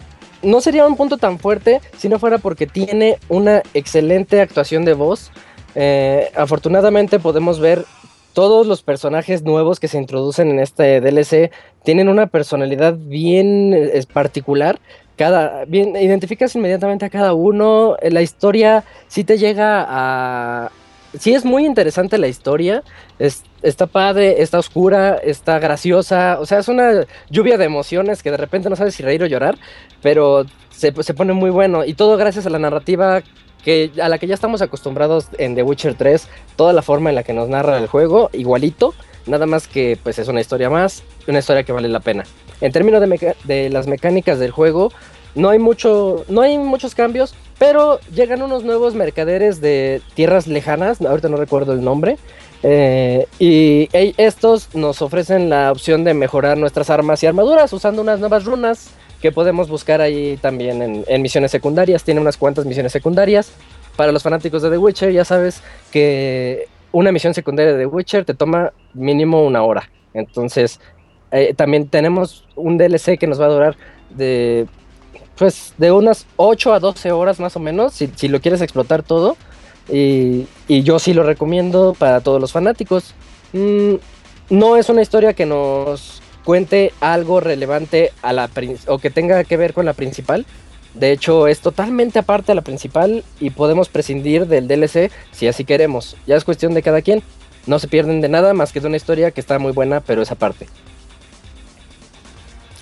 no sería un punto tan fuerte si no fuera porque tiene una excelente actuación de voz. Eh, afortunadamente podemos ver todos los personajes nuevos que se introducen en este DLC tienen una personalidad bien particular. Cada, identificas inmediatamente a cada uno. eh, La historia sí te llega a. Sí es muy interesante la historia. Es, está padre, está oscura, está graciosa. O sea, es una lluvia de emociones que de repente no sabes si reír o llorar. Pero se, se pone muy bueno. Y todo gracias a la narrativa que, a la que ya estamos acostumbrados en The Witcher 3. Toda la forma en la que nos narra el juego, igualito. Nada más que pues es una historia más, una historia que vale la pena. En términos de, de las mecánicas del juego, no hay mucho, no hay muchos cambios, pero llegan unos nuevos mercaderes de tierras lejanas, ahorita no recuerdo el nombre, eh, y estos nos ofrecen la opción de mejorar nuestras armas y armaduras usando unas nuevas runas que podemos buscar ahí también en, misiones secundarias. Tiene unas cuantas misiones secundarias. Para los fanáticos de The Witcher, ya sabes que una misión secundaria de The Witcher te toma mínimo una hora. Entonces, eh, también tenemos un DLC que nos va a durar de pues de unas 8 a 12 horas más o menos, si, si lo quieres explotar todo. Y, y yo sí lo recomiendo para todos los fanáticos. Mm, no es una historia que nos cuente algo relevante a la o que tenga que ver con la principal. De hecho, es totalmente aparte de la principal y podemos prescindir del DLC si así queremos. Ya es cuestión de cada quien. No se pierden de nada más que de una historia que está muy buena, pero es aparte.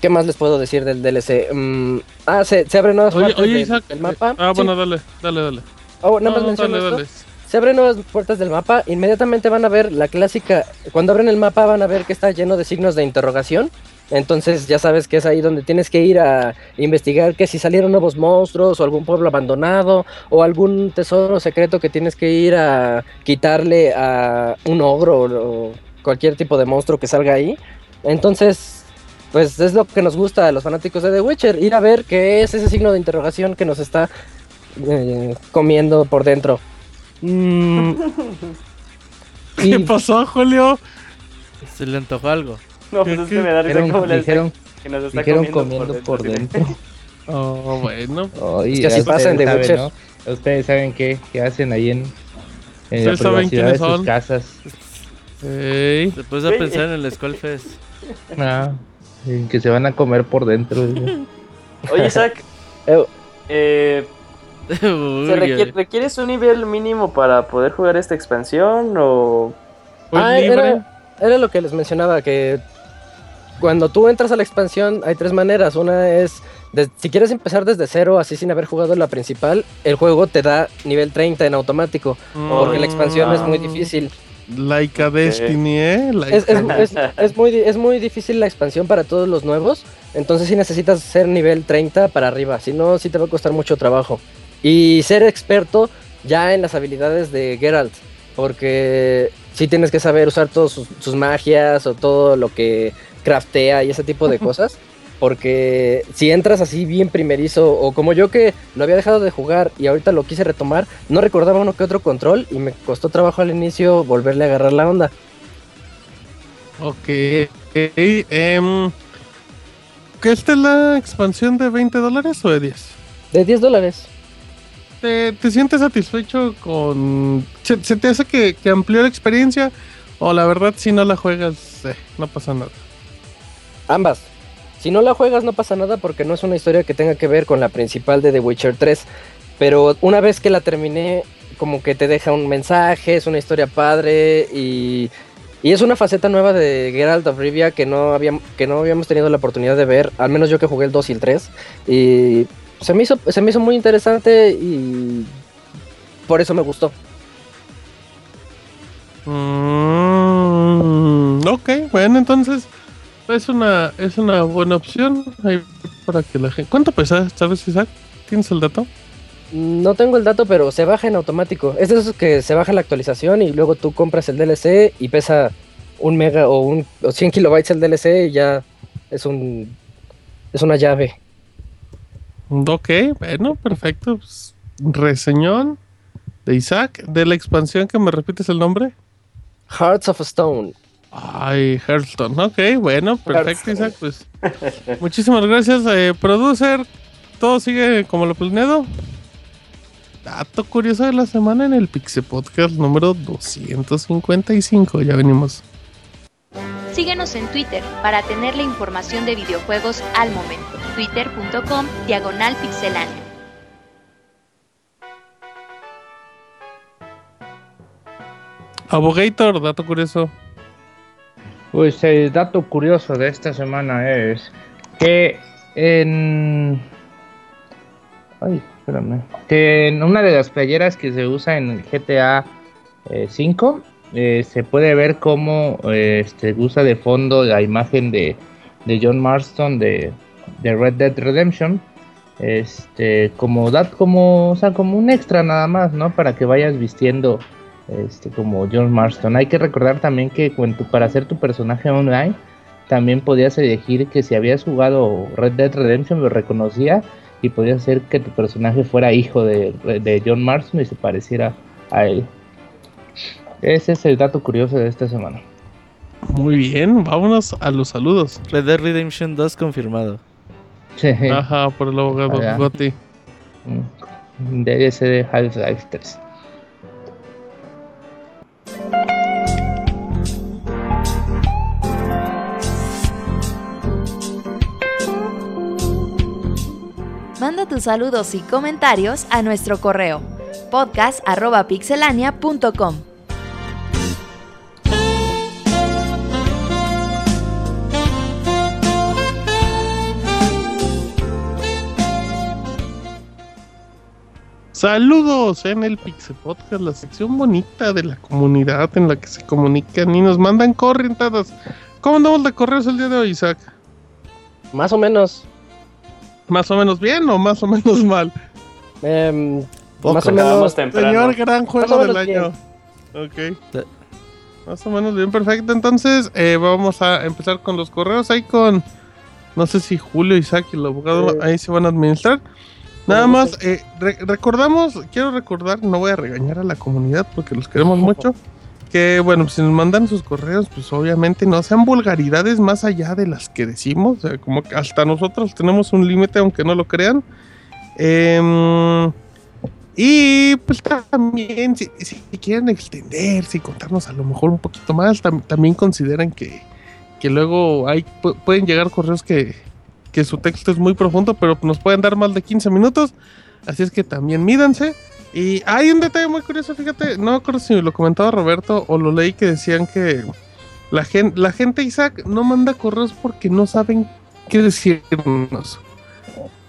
¿Qué más les puedo decir del DLC? Mm, ah, se, se abren nuevas Oye, partes oye del, Isaac. del mapa. Ah, Sí. bueno, dale, dale, dale. Oh, nada más No, dale, esto. dale. Se abren nuevas puertas del mapa, inmediatamente van a ver la clásica, cuando abren el mapa van a ver que está lleno de signos de interrogación, entonces ya sabes que es ahí donde tienes que ir a investigar que si salieron nuevos monstruos o algún pueblo abandonado o algún tesoro secreto que tienes que ir a quitarle a un ogro o, cualquier tipo de monstruo que salga ahí. Entonces, pues es lo que nos gusta a los fanáticos de The Witcher, ir a ver qué es ese signo de interrogación que nos está eh, comiendo por dentro. Mm. ¿Qué Y pasó, Julio? Se le antojó algo. No, pues es que me da risa Dijeron, como le dijeron, que nos está dijeron comiendo, comiendo por dentro. Oh, bueno. Ay, Es que así ya pasa en The ustedes Witcher. saben, ¿no? Ustedes saben qué, qué hacen ahí en, en la privacidad de sus son. casas. Ey. Se puso a pensar en el Skullfest. Ah, en que se van a comer por dentro. Oye, Isaac, eh, ¿se requiere- ¿requieres un nivel mínimo para poder jugar esta expansión o...? Fue Ah, libre. era, era lo que les mencionaba, que cuando tú entras a la expansión hay tres maneras. Una es, de- si quieres empezar desde cero, así sin haber jugado la principal, el juego te da nivel 30 en automático, porque la expansión es muy Mm. difícil. Like a Destiny, ¿eh? Like Es, es- a- es- es muy, es muy difícil la expansión para todos los nuevos, entonces sí necesitas ser nivel 30 para arriba, si no, sí te va a costar mucho trabajo. Y ser experto ya en las habilidades de Geralt, porque sí tienes que saber usar todas sus, sus magias o todo lo que craftea y ese tipo de cosas. Porque si entras así bien primerizo, o como yo que lo había dejado de jugar y ahorita lo quise retomar, no recordaba uno que otro control y me costó trabajo al inicio volverle a agarrar la onda. Ok. ¿Que esta es la expansión de 20 dólares o de 10? De 10 dólares. ¿Te, te sientes satisfecho con... ¿Se, te hace que, que amplió la experiencia? O la verdad si no la juegas, eh, no pasa nada. Ambas. Si no la juegas no pasa nada porque no es una historia que tenga que ver con la principal de The Witcher 3. Pero una vez que la terminé, como que te deja un mensaje, es una historia padre y, y es una faceta nueva de Geralt of Rivia que no, habíamos, que no habíamos tenido la oportunidad de ver, al menos yo que jugué el 2 y el 3. Y se me hizo, se me hizo muy interesante y por eso me gustó. Mm, ok, bueno, entonces es una, es una buena opción ahí para que la gente... ¿Cuánto pesa? ¿Sabes, Isaac? ¿Tienes el dato? No tengo el dato, pero se baja en automático. Es de esos que se baja la actualización y luego tú compras el DLC y pesa un mega o, un, o 100 kilobytes el DLC y ya es un es una llave. Ok, bueno, perfecto. Pues, reseñón de Isaac, de la expansión que me repites el nombre. Hearts of Stone. Ay, Hearthstone. Ok, bueno, perfecto, Isaac. Pues muchísimas gracias, eh, producer. Todo sigue como lo planeado. Dato curioso de la semana en el Pixel Podcast número 255. Ya venimos. Síguenos en Twitter para tener la información de videojuegos al momento. Twitter.com Diagonal Pixelánea. Abogator, dato curioso. Pues el dato curioso de esta semana es que en. Ay, espérame. Que en una de las playeras que se usa en GTA eh, 5 eh, se puede ver cómo eh, este, usa de fondo la imagen de, de John Marston de, de Red Dead Redemption. Este, como dat, como, o sea, como un extra nada más, ¿no? Para que vayas vistiendo este, como John Marston. Hay que recordar también que tu- para hacer tu personaje online, también podías elegir que si habías jugado Red Dead Redemption lo reconocía y podías hacer que tu personaje fuera hijo de, de John Marston y se pareciera a él. Ese es el dato curioso de esta semana. Muy bien, vámonos a los saludos. Red Dead Redemption 2 confirmado. Sí. Ajá, por el abogado Allá. Gotti. Mm, DLC de Half-Life 3. Manda tus saludos y comentarios a nuestro correo podcast.pixelania.com. Saludos en el Pixel Podcast, la sección bonita de la comunidad en la que se comunican y nos mandan corrientadas. ¿Cómo andamos de correos el día de hoy, Isaac? Más o menos. ¿Más o menos bien o más o menos mal? em, más o menos. temprano. Señor, gran juego del bien. año. Ok. Más o menos bien, perfecto. Entonces, eh, vamos a empezar con los correos. Ahí con, no sé si Julio, Isaac y el abogado ahí se van a administrar. Nada más, eh, re- recordamos, quiero recordar, no voy a regañar a la comunidad porque los queremos mucho. Que bueno, pues, si nos mandan sus correos, pues obviamente no sean vulgaridades más allá de las que decimos. O sea, como que hasta nosotros tenemos un límite, aunque no lo crean. Em, y pues también, si, si quieren extenderse y contarnos a lo mejor un poquito más, tam- también consideran que, que luego hay, pu- pueden llegar correos que, que su texto es muy profundo, pero nos pueden dar más de 15 minutos. Así es que también mídanse. Y hay un detalle muy curioso, fíjate, no me acuerdo si lo comentaba Roberto o lo leí que decían que la gente, la gente Isaac no manda correos porque no saben qué decirnos.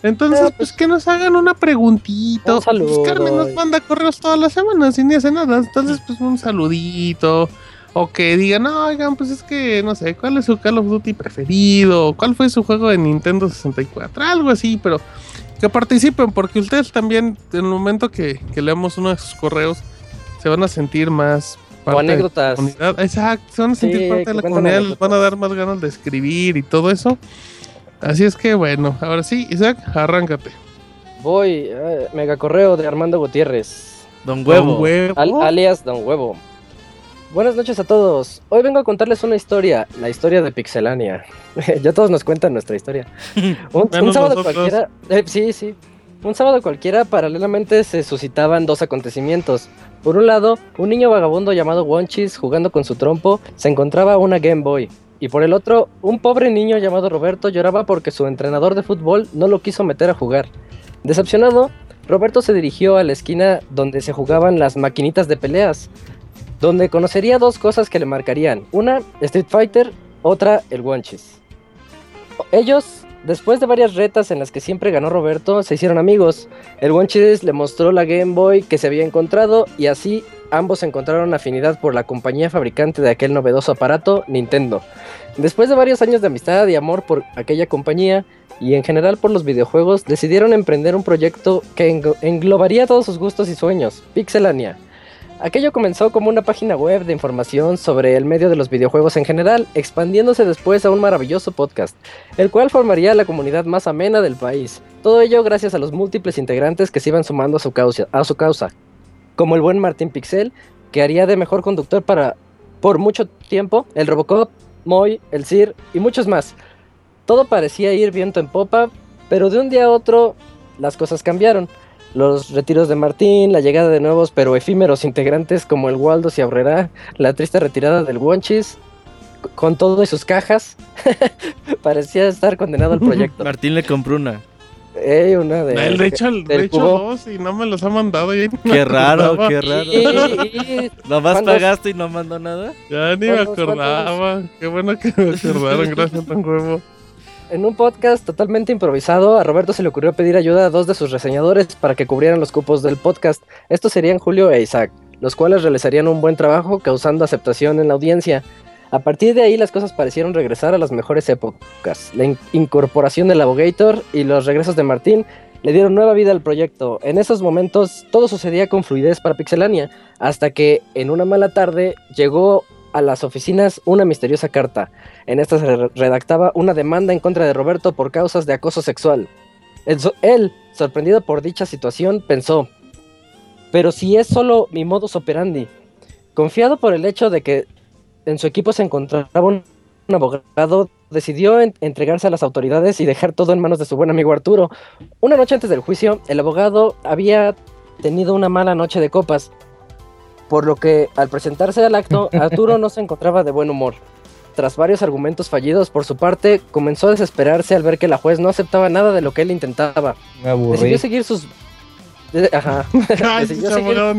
Entonces, pues que nos hagan una preguntita. Un saludo. Pues Carmen nos manda correos todas las semanas y ni hace nada. Entonces, pues un saludito. O que digan, no, oigan, pues es que, no sé, ¿cuál es su Call of Duty preferido? ¿Cuál fue su juego de Nintendo 64? Algo así, pero que participen, porque ustedes también, en el momento que, que leamos uno de sus correos, se van a sentir más O de la anécdotas. comunidad. Exacto, se van a sentir Sí, parte de la comunidad, les van a dar más ganas de escribir y todo eso. Así es que bueno, ahora sí, Isaac, arráncate. Voy, eh, mega correo de Armando Gutiérrez, Don Huevo. Don Huevo. al- alias Don Huevo. Buenas noches a todos. Hoy vengo a contarles una historia, la historia de Pixelania. ya todos nos cuentan nuestra historia. Un, un sábado nosotros. cualquiera, eh, sí, sí. Un sábado cualquiera, paralelamente se suscitaban dos acontecimientos. Por un lado, un niño vagabundo llamado Wonchis, jugando con su trompo, se encontraba una Game Boy. Y por el otro, un pobre niño llamado Roberto lloraba porque su entrenador de fútbol no lo quiso meter a jugar. Decepcionado, Roberto se dirigió a la esquina donde se jugaban las maquinitas de peleas, donde conocería dos cosas que le marcarían. Una, Street Fighter, otra, el Wonchis. Ellos, después de varias retas en las que siempre ganó Roberto, se hicieron amigos. El Wonchis le mostró la Game Boy que se había encontrado y así ambos encontraron afinidad por la compañía fabricante de aquel novedoso aparato, Nintendo. Después de varios años de amistad y amor por aquella compañía y en general por los videojuegos, decidieron emprender un proyecto que englo- englobaría todos sus gustos y sueños, Pixelania. Aquello comenzó como una página web de información sobre el medio de los videojuegos en general, expandiéndose después a un maravilloso podcast, el cual formaría la comunidad más amena del país. Todo ello gracias a los múltiples integrantes que se iban sumando a su causa, a su causa como el buen Martín Pixel, que haría de mejor conductor para por mucho tiempo, el Robocop, Moy, el Sir y muchos más. Todo parecía ir viento en popa, pero de un día a otro las cosas cambiaron. Los retiros de Martín, la llegada de nuevos pero efímeros integrantes como el Waldo y Aurrera, la triste retirada del Wonchis, con todo y sus cajas, parecía estar condenado al proyecto. Martín le compró una. Ey, una de, Él de hecho, del de hecho cubo. dos y no me los ha mandado. Ya, Qué raro, acordaba. qué raro. Y- y- Nomás pagaste y no mandó nada. Ya ni me ¿Cuántos, acordaba. Qué bueno que me acordaron. Gracias, Don Huevo. En un podcast totalmente improvisado, a Roberto se le ocurrió pedir ayuda a dos de sus reseñadores para que cubrieran los cupos del podcast. Estos serían Julio e Isaac, los cuales realizarían un buen trabajo causando aceptación en la audiencia. A partir de ahí las cosas parecieron regresar a las mejores épocas. La in- incorporación del Abogator y los regresos de Martín le dieron nueva vida al proyecto. En esos momentos todo sucedía con fluidez para Pixelania, hasta que en una mala tarde llegó a las oficinas una misteriosa carta. En esta se re- redactaba una demanda en contra de Roberto por causas de acoso sexual. Él, so- él, sorprendido por dicha situación, pensó, pero si es solo mi modus operandi, confiado por el hecho de que en su equipo se encontraba un, abogado, decidió en- entregarse a las autoridades y dejar todo en manos de su buen amigo Arturo. Una noche antes del juicio, el abogado había tenido una mala noche de copas, por lo que al presentarse al acto, Arturo no se encontraba de buen humor. Tras varios argumentos fallidos por su parte, comenzó a desesperarse al ver que la juez no aceptaba nada de lo que él intentaba. Me aburrí. Decidió seguir sus... Ajá. Ay, ni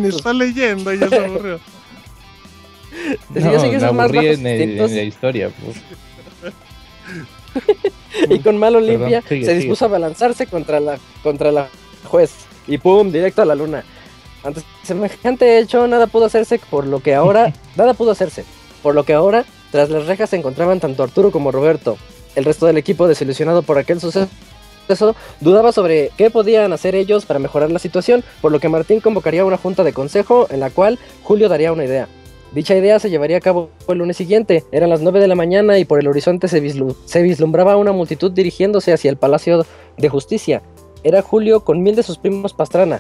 sus- está leyendo. Ya se aburrió. decidió No, seguir sus más bajos en, el- instintos en la historia. pues. y con mano limpia se sigue. dispuso a balanzarse contra la, contra la juez. Y pum, directo a la luna. Ante semejante hecho, nada pudo hacerse por lo que ahora... nada pudo hacerse. Por lo que ahora, tras las rejas se encontraban tanto Arturo como Roberto. El resto del equipo, desilusionado por aquel suceso, dudaba sobre qué podían hacer ellos para mejorar la situación, por lo que Martín convocaría una junta de consejo en la cual Julio daría una idea. Dicha idea se llevaría a cabo el lunes siguiente, eran las 9 de la mañana y por el horizonte se, vislu- se vislumbraba una multitud dirigiéndose hacia el Palacio de Justicia. Era Julio con mil de sus primos Pastrana.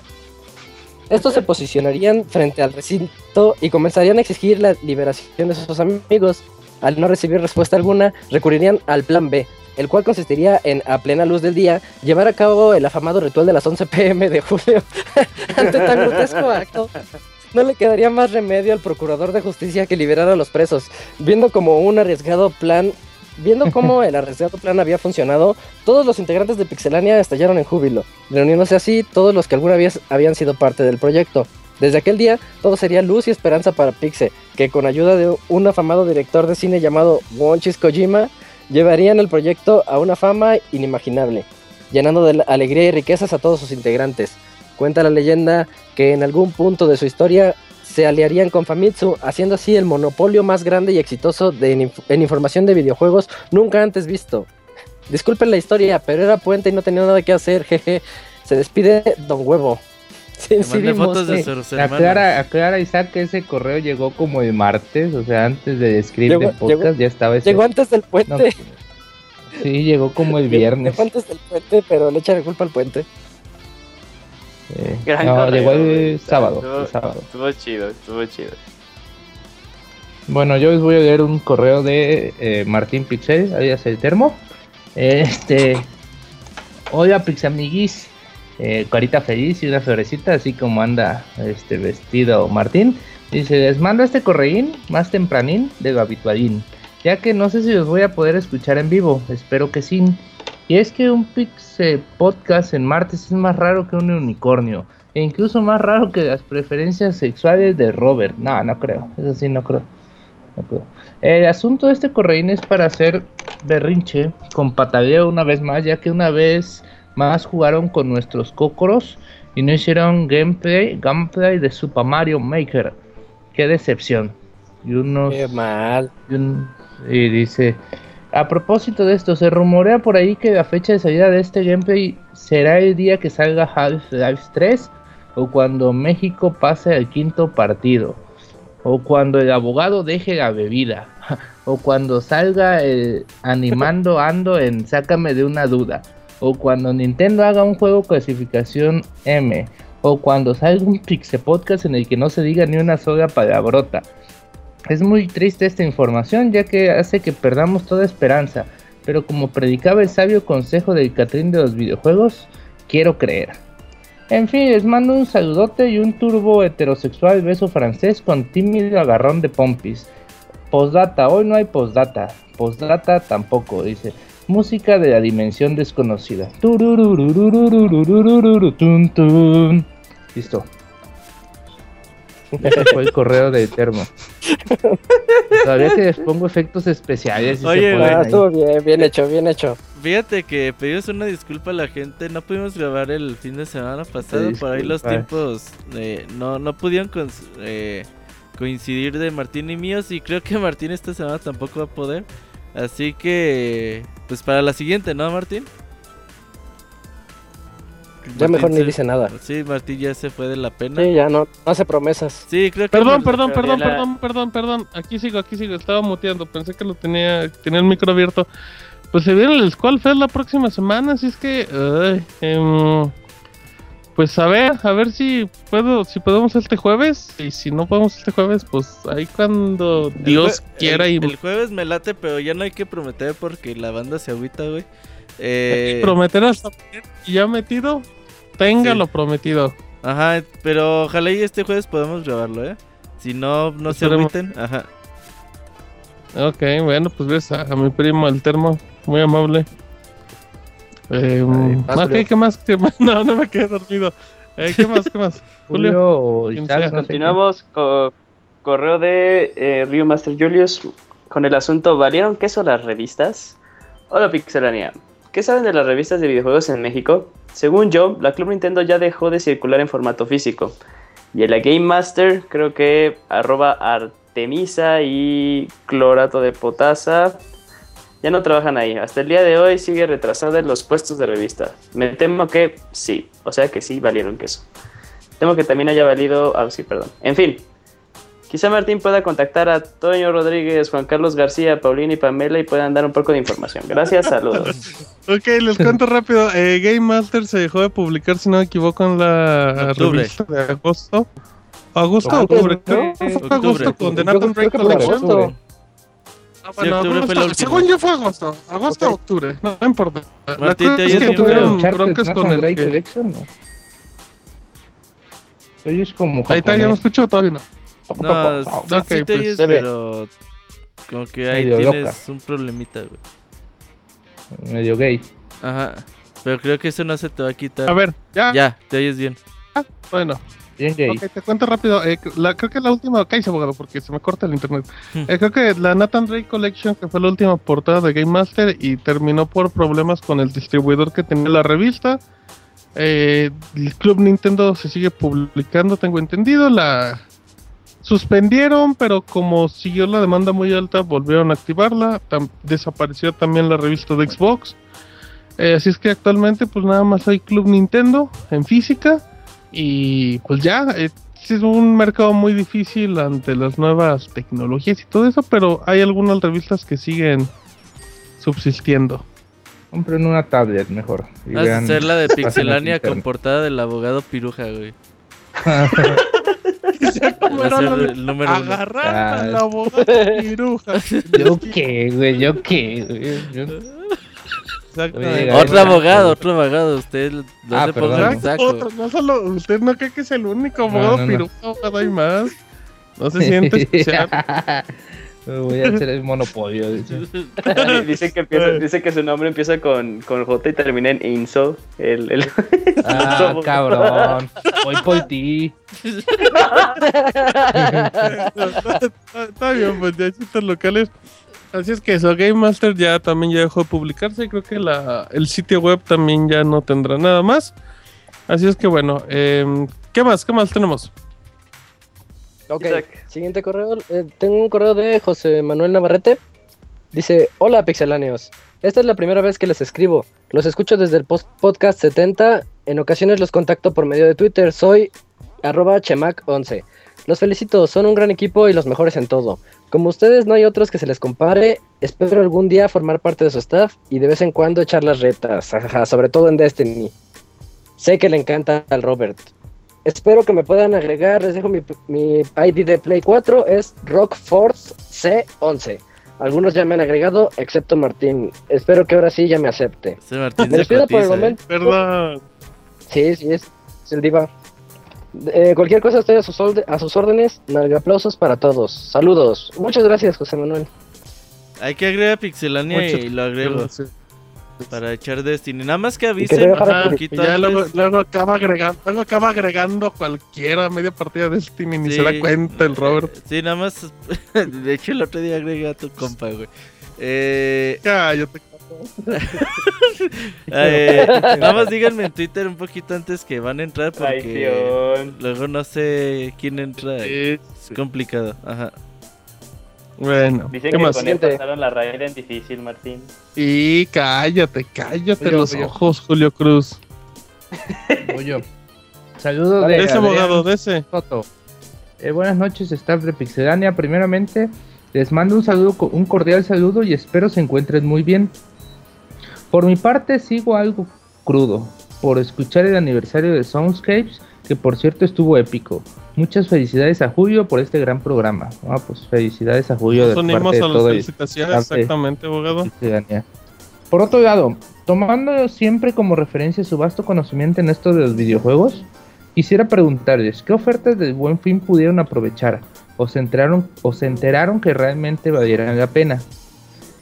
Estos se posicionarían frente al recinto y comenzarían a exigir la liberación de sus amigos. Al no recibir respuesta alguna, recurrirían al plan B, el cual consistiría en, a plena luz del día, llevar a cabo el afamado ritual de las 11 pm de julio. Ante tan grotesco acto, no le quedaría más remedio al procurador de justicia que liberar a los presos, viendo como un arriesgado plan, viendo cómo el arriesgado plan había funcionado, todos los integrantes de Pixelania estallaron en júbilo, reuniéndose así todos los que alguna vez habían sido parte del proyecto. Desde aquel día, todo sería luz y esperanza para Pixe, que con ayuda de un afamado director de cine llamado Wonchis Kojima, llevarían el proyecto a una fama inimaginable, llenando de alegría y riquezas a todos sus integrantes. Cuenta la leyenda que en algún punto de su historia se aliarían con Famitsu, haciendo así el monopolio más grande y exitoso de en, inf- en información de videojuegos nunca antes visto. Disculpen la historia, pero era puente y no tenía nada que hacer, jeje. Se despide Don Huevo. Sí, sí vimos, fotos de sí. sus hermanos. Aclara, aclara Isaac que ese correo llegó como el martes, o sea, antes de Llegó- de podcast llegó- ya estaba ese. Llegó antes del No, puente. Sí, llegó como el De viernes. antes del puente, pero le echa la culpa al puente. Eh, Gran no, correo, llegó el güey. sábado, Estuvo, el sábado. estuvo chido, estuvo chido. Bueno, yo les voy a leer un correo de eh, Martín Pixel, alias el termo. Este, hola Pixamiguis, eh, carita feliz y una florecita, así como anda este vestido Martín. Dice, les mando este correín más tempranín de lo habitualín, ya que no sé si los voy a poder escuchar en vivo, espero que sí. Y es que un Pixel podcast en martes es más raro que un unicornio, e incluso más raro que las preferencias sexuales de Robert. No, no creo, eso sí no creo. No creo. El asunto de este correín es para hacer berrinche con pataleo una vez más, ya que una vez más jugaron con nuestros cócoros y no hicieron gameplay, gameplay de Super Mario Maker. Qué decepción. Y unos Qué mal. y, un- y dice, a propósito de esto, se rumorea por ahí que la fecha de salida de este gameplay será el día que salga Half-Life 3 o cuando México pase al quinto partido o cuando el abogado deje la bebida o cuando salga el animando ando en Sácame de una duda o cuando Nintendo haga un juego clasificación M o cuando salga un Pixel Podcast en el que no se diga ni una sola palabrota. Es muy triste esta información ya que hace que perdamos toda esperanza, pero como predicaba el sabio consejo del Catrín de los videojuegos, quiero creer. En fin, les mando un saludote y un turbo heterosexual beso francés con tímido agarrón de pompis. Postdata, hoy no hay postdata. Postdata tampoco, dice. Música de la dimensión desconocida. Listo. Ese fue el correo de termo. Todavía que les pongo efectos especiales. y Oye, se güey. ponen Ah, ahí. estuvo bien, bien hecho, bien hecho. Fíjate que pedimos una disculpa a la gente. No pudimos grabar el fin de semana pasado. Sí, por ahí los tiempos eh, no, no pudieron eh, coincidir de Martín y míos. Y creo que Martín esta semana tampoco va a poder. Así que, pues para la siguiente, ¿no, Martín? Ya mejor ni dice nada. Sí, Martín ya se fue de la pena. Sí, ya no, no hace promesas. Sí, creo que. Perdón, perdón, perdón, la- perdón, perdón, perdón. Aquí sigo, aquí sigo. Estaba muteando. Pensé que lo tenía, tenía el micro abierto. Pues se viene el Squall Fest la próxima semana, así es que, ay, em, pues a ver, a ver si puedo, si podemos este jueves y si no podemos este jueves, pues ahí cuando el Dios jue- quiera el, y el jueves me late, pero ya no hay que prometer porque la banda se agüita, güey. Eh, prometer hasta y ya metido, tenga Sí. lo prometido. Ajá, pero ojalá y este jueves podamos grabarlo, ¿eh? Si no, no se agüiten. Ajá. Ok, bueno, pues ves a, a mi primo el termo, muy amable. Eh, mm, ok, Julio. ¿qué más? ¿Qué más? No, no me quedé dormido. Eh, ¿Qué más? ¿Qué más? Julio. Julio Isaac, Continuamos con correo de eh, Rio Master Julius con el asunto ¿Valieron queso las revistas? Hola Pixelania, ¿qué saben de las revistas de videojuegos en México? Según yo, la Club Nintendo ya dejó de circular en formato físico. Y en la Game Master, creo que arroba Artemisa y Clorato de Potasa ya no trabajan ahí. Hasta el día de hoy sigue retrasada en los puestos de revista. Me temo que sí, o sea que sí valieron queso. Temo que también haya valido. Ah, sí, perdón. En fin. Quizá Martín pueda contactar a Toño Rodríguez, Juan Carlos García, Paulina y Pamela y puedan dar un poco de información. Gracias, saludos. Ok, les cuento rápido. Eh, Game Master se dejó de publicar, si no me equivoco, en la Octubre. revista de agosto. ¿Agosto o octubre? ¿no? Creo fue Octubre. agosto con The Nathan Drake Collection. agosto. Ah, bueno, octubre fue la. Según yo fue agosto. Agosto o octubre. No, no importa. La Martín, cosa te es oyes que tuvieron broncas con el Drake que- Collection, ¿no? Oyes como Ahí está, ya me escucho todavía no. No, sí, Ok, sí te pues, oyes, pero. Como que ahí Medio tienes loca. un problemita, güey. Medio gay. Ajá. Pero creo que eso no se te va a quitar. A ver, ya. Ya, te oyes bien. Bueno, Bien gay. ok, te cuento rápido. Eh, la, creo que la última. Cállese, abogado, porque se me corta el internet. Hmm. Eh, creo que la Nathan Drake Collection, que fue la última portada de Game Master, y terminó por problemas con el distribuidor que tenía la revista. Eh, el Club Nintendo se sigue publicando, tengo entendido. La suspendieron, pero como siguió la demanda muy alta, volvieron a activarla. Tam- desapareció también la revista de Xbox. Eh, así es que actualmente, pues nada más hay Club Nintendo en física. Y pues ya, eh, es un mercado muy difícil ante las nuevas tecnologías y todo eso, pero hay algunas revistas que siguen subsistiendo. Compren una tablet mejor. y Vas a vean hacer la de Pixelania con portada del abogado Piruja, güey. ¿Cómo Va a era ser lo de el número uno. Agarrar Ah. a la abogada piruja. ¿Yo qué, güey? ¿Yo qué? güey? Yo- Exactamente. Oye, Otro abogado, otro abogado. Usted lo Ah, por perdón. un saco. Otro, no solo, usted no cree que es el único abogado no, no. piruja, abogado, hay más. No se siente especial. Voy a hacer el monopolio. dice. que empieza, dice que su nombre empieza con, con J y termina en Inso. El, el... Ah, cabrón. Voy por ti. está, bien, pues ya chistes locales. Así es que eso, Game Master ya también ya dejó de publicarse. Creo que la, el sitio web también ya no tendrá nada más. Así es que bueno, em, ¿qué más? ¿Qué más tenemos? Ok, Isaac. siguiente correo. eh, tengo un correo de José Manuel Navarrete. Dice, hola pixeláneos. Esta es la primera vez que les escribo. Los escucho desde el post- podcast 70. En ocasiones los contacto por medio de Twitter. Soy arroba chemac11. Los felicito, son un gran equipo y los mejores en todo. Como ustedes no hay otros que se les compare, espero algún día formar parte de su staff y de vez en cuando echar las retas, ajá, sobre todo en Destiny. Sé que le encanta al Robert. Espero que me puedan agregar, les dejo mi, mi ID de Play 4, es Rockforce C11. Algunos ya me han agregado, excepto Martín. Espero que ahora sí ya me acepte. Ese Martín Me despido por el ¿eh? momento. Verdad. Sí, sí, es, es el diva. Eh, cualquier cosa estoy a sus, orde- a sus órdenes. Nalga aplausos para todos. Saludos. Muchas gracias, José Manuel. Hay que agregar a Pixelania Mucho- y lo agrego Sí. Para echar Destiny. Nada más que avisen te Ajá, ya luego, antes. luego acaba agregando, luego acaba agregando cualquiera media partida de Destiny ni Sí. se da cuenta el Robert. Sí, nada más. De hecho, el otro día agregué a tu compa, güey. Eh, Cállate. eh, nada más díganme en Twitter un poquito antes que van a entrar porque Traición. luego no sé quién entra. Sí, Es complicado. Ajá. Bueno, Dicen ¿qué que más? con él pasaron la raíz en difícil, Martín. Y cállate, cállate Oye, los ojos, Julio Cruz. Voy yo. Saludos de De ese abogado, de ese. Soto. Eh, buenas noches, staff de Pixelania. Primeramente, les mando un saludo, un cordial saludo y espero se encuentren muy bien. Por mi parte, sigo algo crudo por escuchar el aniversario de Soundscapes, que por cierto estuvo épico. Muchas felicidades a Julio por este gran programa. Ah, pues felicidades a Julio de Nos parte unimos de a las felicitaciones, de- exactamente, abogado. Por otro lado, tomando siempre como referencia su vasto conocimiento en esto de los videojuegos, quisiera preguntarles qué ofertas del buen fin pudieron aprovechar o se enteraron, o se enteraron que realmente valieran la pena.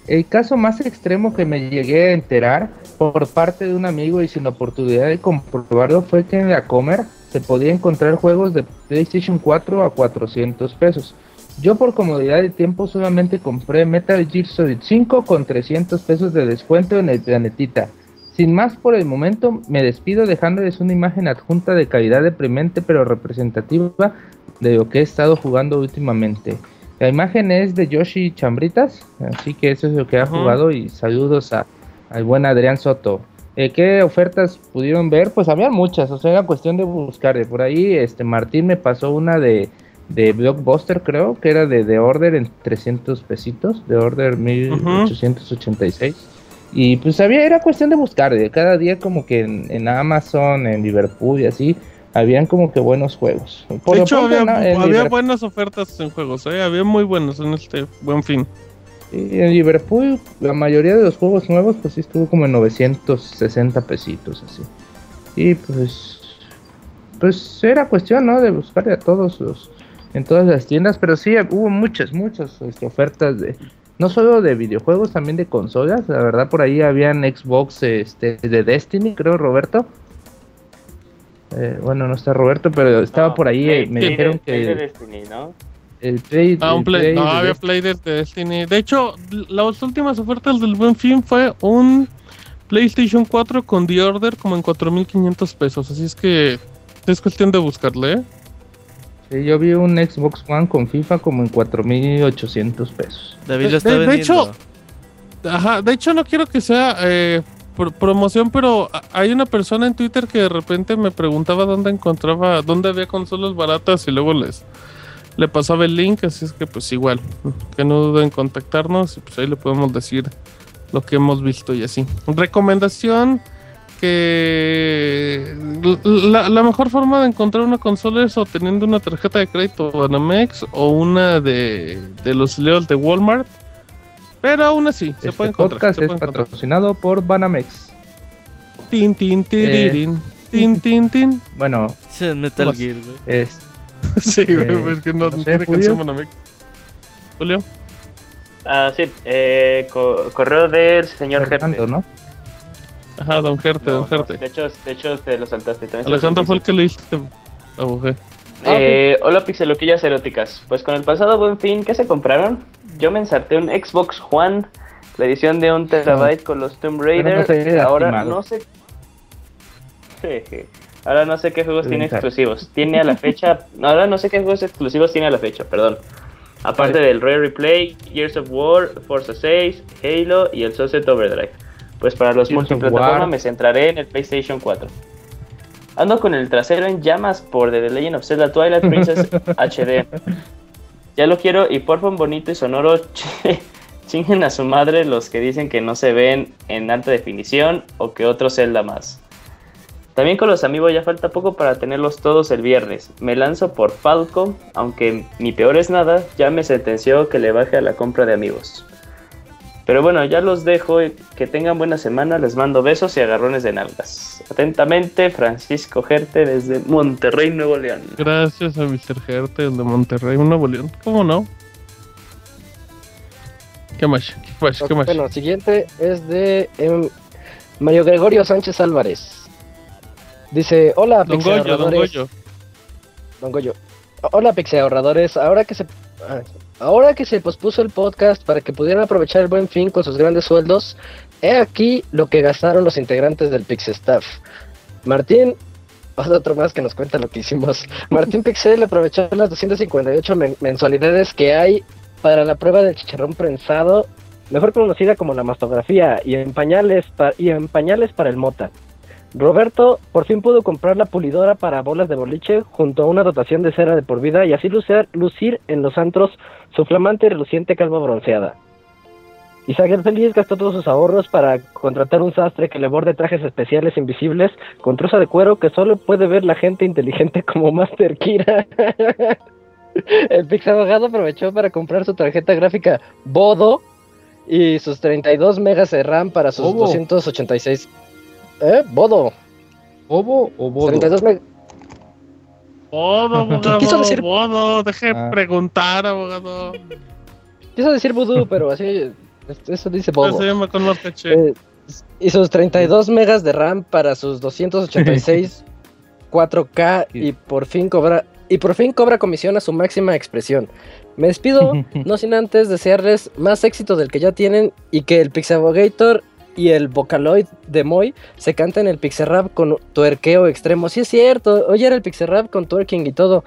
El caso más extremo que me llegué a enterar por parte de un amigo y sin oportunidad de comprobarlo fue que en la Comer se podía encontrar juegos de PlayStation 4 a 400 pesos. Yo por comodidad de tiempo solamente compré Metal Gear Solid 5 con 300 pesos de descuento en el planetita. Sin más por el momento, me despido dejándoles una imagen adjunta de calidad deprimente pero representativa de lo que he estado jugando últimamente. La imagen es de Yoshi Chambritas, así que eso es lo que ha jugado y saludos a, al buen Adrián Soto. Eh, ¿Qué ofertas pudieron ver? Pues había muchas, o sea, era cuestión de buscar. De por ahí, este Martín me pasó una de, de Blockbuster, creo, que era de, de Order en 300 pesitos, de Order 1886. Y pues había, era cuestión de buscar, de cada día como que en, en Amazon, en Liverpool y así, habían como que buenos juegos. Por de hecho, había, en- en había buenas ofertas en juegos, ¿eh? Había muy buenos en este buen fin. Y en Liverpool, la mayoría de los juegos nuevos, pues sí estuvo como en 960 pesitos, así. Y pues, pues era cuestión, ¿no? De buscar a todos los, en todas las tiendas, pero sí hubo muchas, muchas este, ofertas de, no solo de videojuegos, también de consolas. La verdad, por ahí habían Xbox, este, de Destiny, creo, Roberto. Eh, bueno, no está Roberto, pero estaba No, por ahí, eh, me dijeron Play de que Destiny, ¿no? El Play, Ah, un el play, Play no, había Play de Destiny. De hecho, las últimas ofertas del buen fin fue un PlayStation 4 con The Order como en 4500 pesos. Así es que es cuestión de buscarle, ¿eh? Sí, yo vi un Xbox One con FIFA como en 4.800 pesos. David De- lo está de- hecho, Ajá, de hecho no quiero que sea eh, por promoción, pero hay una persona en Twitter que de repente me preguntaba dónde encontraba, dónde había consolas baratas y luego les le pasaba el link, así es que pues igual, que no duden en contactarnos y pues ahí le podemos decir lo que hemos visto y así. Recomendación que la, la mejor forma de encontrar una consola es o teniendo una tarjeta de crédito Banamex o una de, de los Leos de Walmart. Pero aún así, se Este puede encontrar. podcast se es puede encontrar. patrocinado por Banamex. Tin, tin, tiririn, tin, tin, tin. Bueno, es Metal. Gear, güey. Es Sí, güey, Eh, pues que no, no sé, tiene canción Banamex. Julio. Ah, sí, eh, co- correo del señor Fernando. ¿no? Ajá, Don Gerte, No, Don no, Gerte. de hecho, de hecho te lo saltaste. también Alejandro fue el que leíste. Ah, mujer. Eh, hola pixeloquillas eróticas. Pues con el pasado buen fin, ¿qué se compraron? Yo me ensarté un Xbox One, la edición de un terabyte con los Tomb Raider. no Ahora lastimado. no sé. Jeje. Ahora no sé qué juegos tiene exclusivos. Tiene a la fecha. Ahora no sé qué juegos exclusivos tiene a la fecha, perdón. Aparte del Rare Replay, Gears of War, Forza 6, Halo y el Sunset Overdrive. Pues para los Gears of multiplataforma War. me centraré en el PlayStation 4. Ando con el trasero en llamas por The Legend of Zelda Twilight Princess HD. Ya lo quiero y por un bonito y sonoro ch- chinguen a su madre los que dicen que no se ven en alta definición o que otro Zelda más. También con los amigos ya falta poco para tenerlos todos el viernes. Me lanzo por Falco, aunque mi peor es nada, ya me sentenció que le baje a la compra de amigos. Pero bueno, ya los dejo y que tengan buena semana, les mando besos y agarrones de nalgas. Atentamente, Francisco Gerte desde Monterrey, Nuevo León. Gracias a Mr. Gerte, el de Monterrey, Nuevo León. ¿Cómo no? ¿Qué más? ¿Qué más? ¿Qué más? Bueno, siguiente es de em, Mario Gregorio Sánchez Álvarez. Dice, hola, Don Goyo, Don ahorradores". Goyo. Don Goyo. Hola, Pixel ahorradores. Ahora que se ah, ahora que se pospuso el podcast para que pudieran aprovechar el buen fin con sus grandes sueldos, he aquí lo que gastaron los integrantes del Pixel Staff. Martín, otro más que nos cuenta lo que hicimos. Martín Pixel aprovechó las 258 men- mensualidades que hay para la prueba del chicharrón prensado, mejor conocida como la mastografía, y en pañales, pa- y en pañales para el mota. Roberto por fin pudo comprar la pulidora para bolas de boliche junto a una dotación de cera de por vida y así lucir, lucir en los antros su flamante y reluciente calva bronceada. Isaac el Feliz gastó todos sus ahorros para contratar un sastre que le borde trajes especiales invisibles con truza de cuero que solo puede ver la gente inteligente como Master Kira. el Pix abogado aprovechó para comprar su tarjeta gráfica Bodo y sus 32 megas de RAM para sus Bobo. 286 ¿Eh? Bodo. ¿Bobo o bodo? 32 meg- Bodo, abogado. Quiso decir- Bodo, deje Ah. preguntar, abogado. Quiso decir vudú, pero así. Eso dice ¿Cómo Bobo. se llama con más caché? Eh, y sus 32 megas de RAM para sus 286 4K y por fin cobra y por fin cobra comisión a su máxima expresión. Me despido, no sin antes desearles más éxito del que ya tienen y que el Pixabogator y el Vocaloid de Moy se canten el Pixarrap con tuerqueo extremo. Sí es cierto, hoy era el Pixarrap con twerking y todo.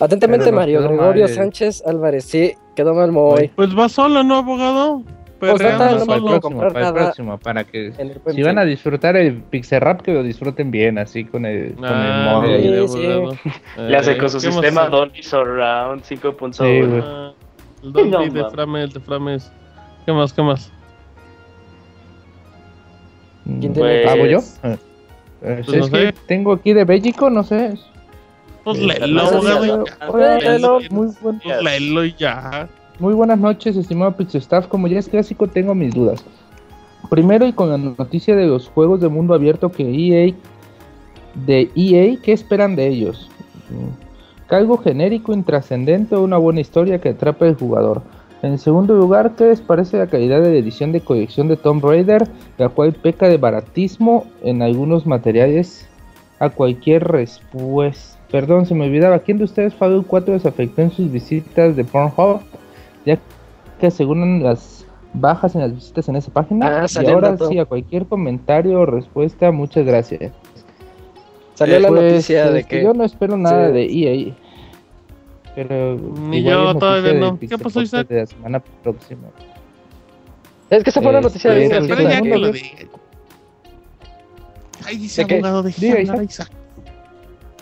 Atentamente Mario Gregorio mal Sánchez Álvarez. Sí, quedó mal Moy. Pues va solo, ¿no, abogado? Pues, total, no para el próximo, para el próximo, para que En si van a disfrutar el Pixel Rap, que lo disfruten bien, así con el, con el Ah, modo. sí, ahí. sí. abogado. Le hace Eh, con su sistema Dolby Surround 5.0. Sí. Ah, El Dolby No, de. Frames, de Frames. ¿Qué más? ¿Qué más? ¿Quién tiene Pues- ¿Hago yo? Eh, eh, Pues no es que sé. tengo aquí de Bélico, no sé. Pues léelo, abogado. Muy, buen- léelo y ya. muy buenas noches, estimado Pixel Staff. Como ya es clásico, tengo mis dudas. Primero, y con la noticia de los juegos de mundo abierto que EA. De EA, ¿qué esperan de ellos? Mm, Algo genérico, intrascendente o una buena historia que atrape al jugador. En segundo lugar, ¿qué les parece la calidad de la edición de colección de Tomb Raider, la cual peca de baratismo en algunos materiales a cualquier respuesta? Perdón, se me olvidaba, ¿quién de ustedes Fallout 4 desafectó en sus visitas de Pornhub? Ya que aseguran las bajas en las visitas en esa página. Ah, y ahora sí, a cualquier comentario o respuesta, muchas gracias. Salió la Pues, noticia de este, que Yo no espero nada Sí. de EA. Pero. Ni yo todavía no. ¿Qué pasó, Isaac? De la semana próxima. es que esa fue una Este, noticia bien pero Espera ya que lo de- diga. Ay, dice ¿De abogado, Diga, a Isaac. Isaac.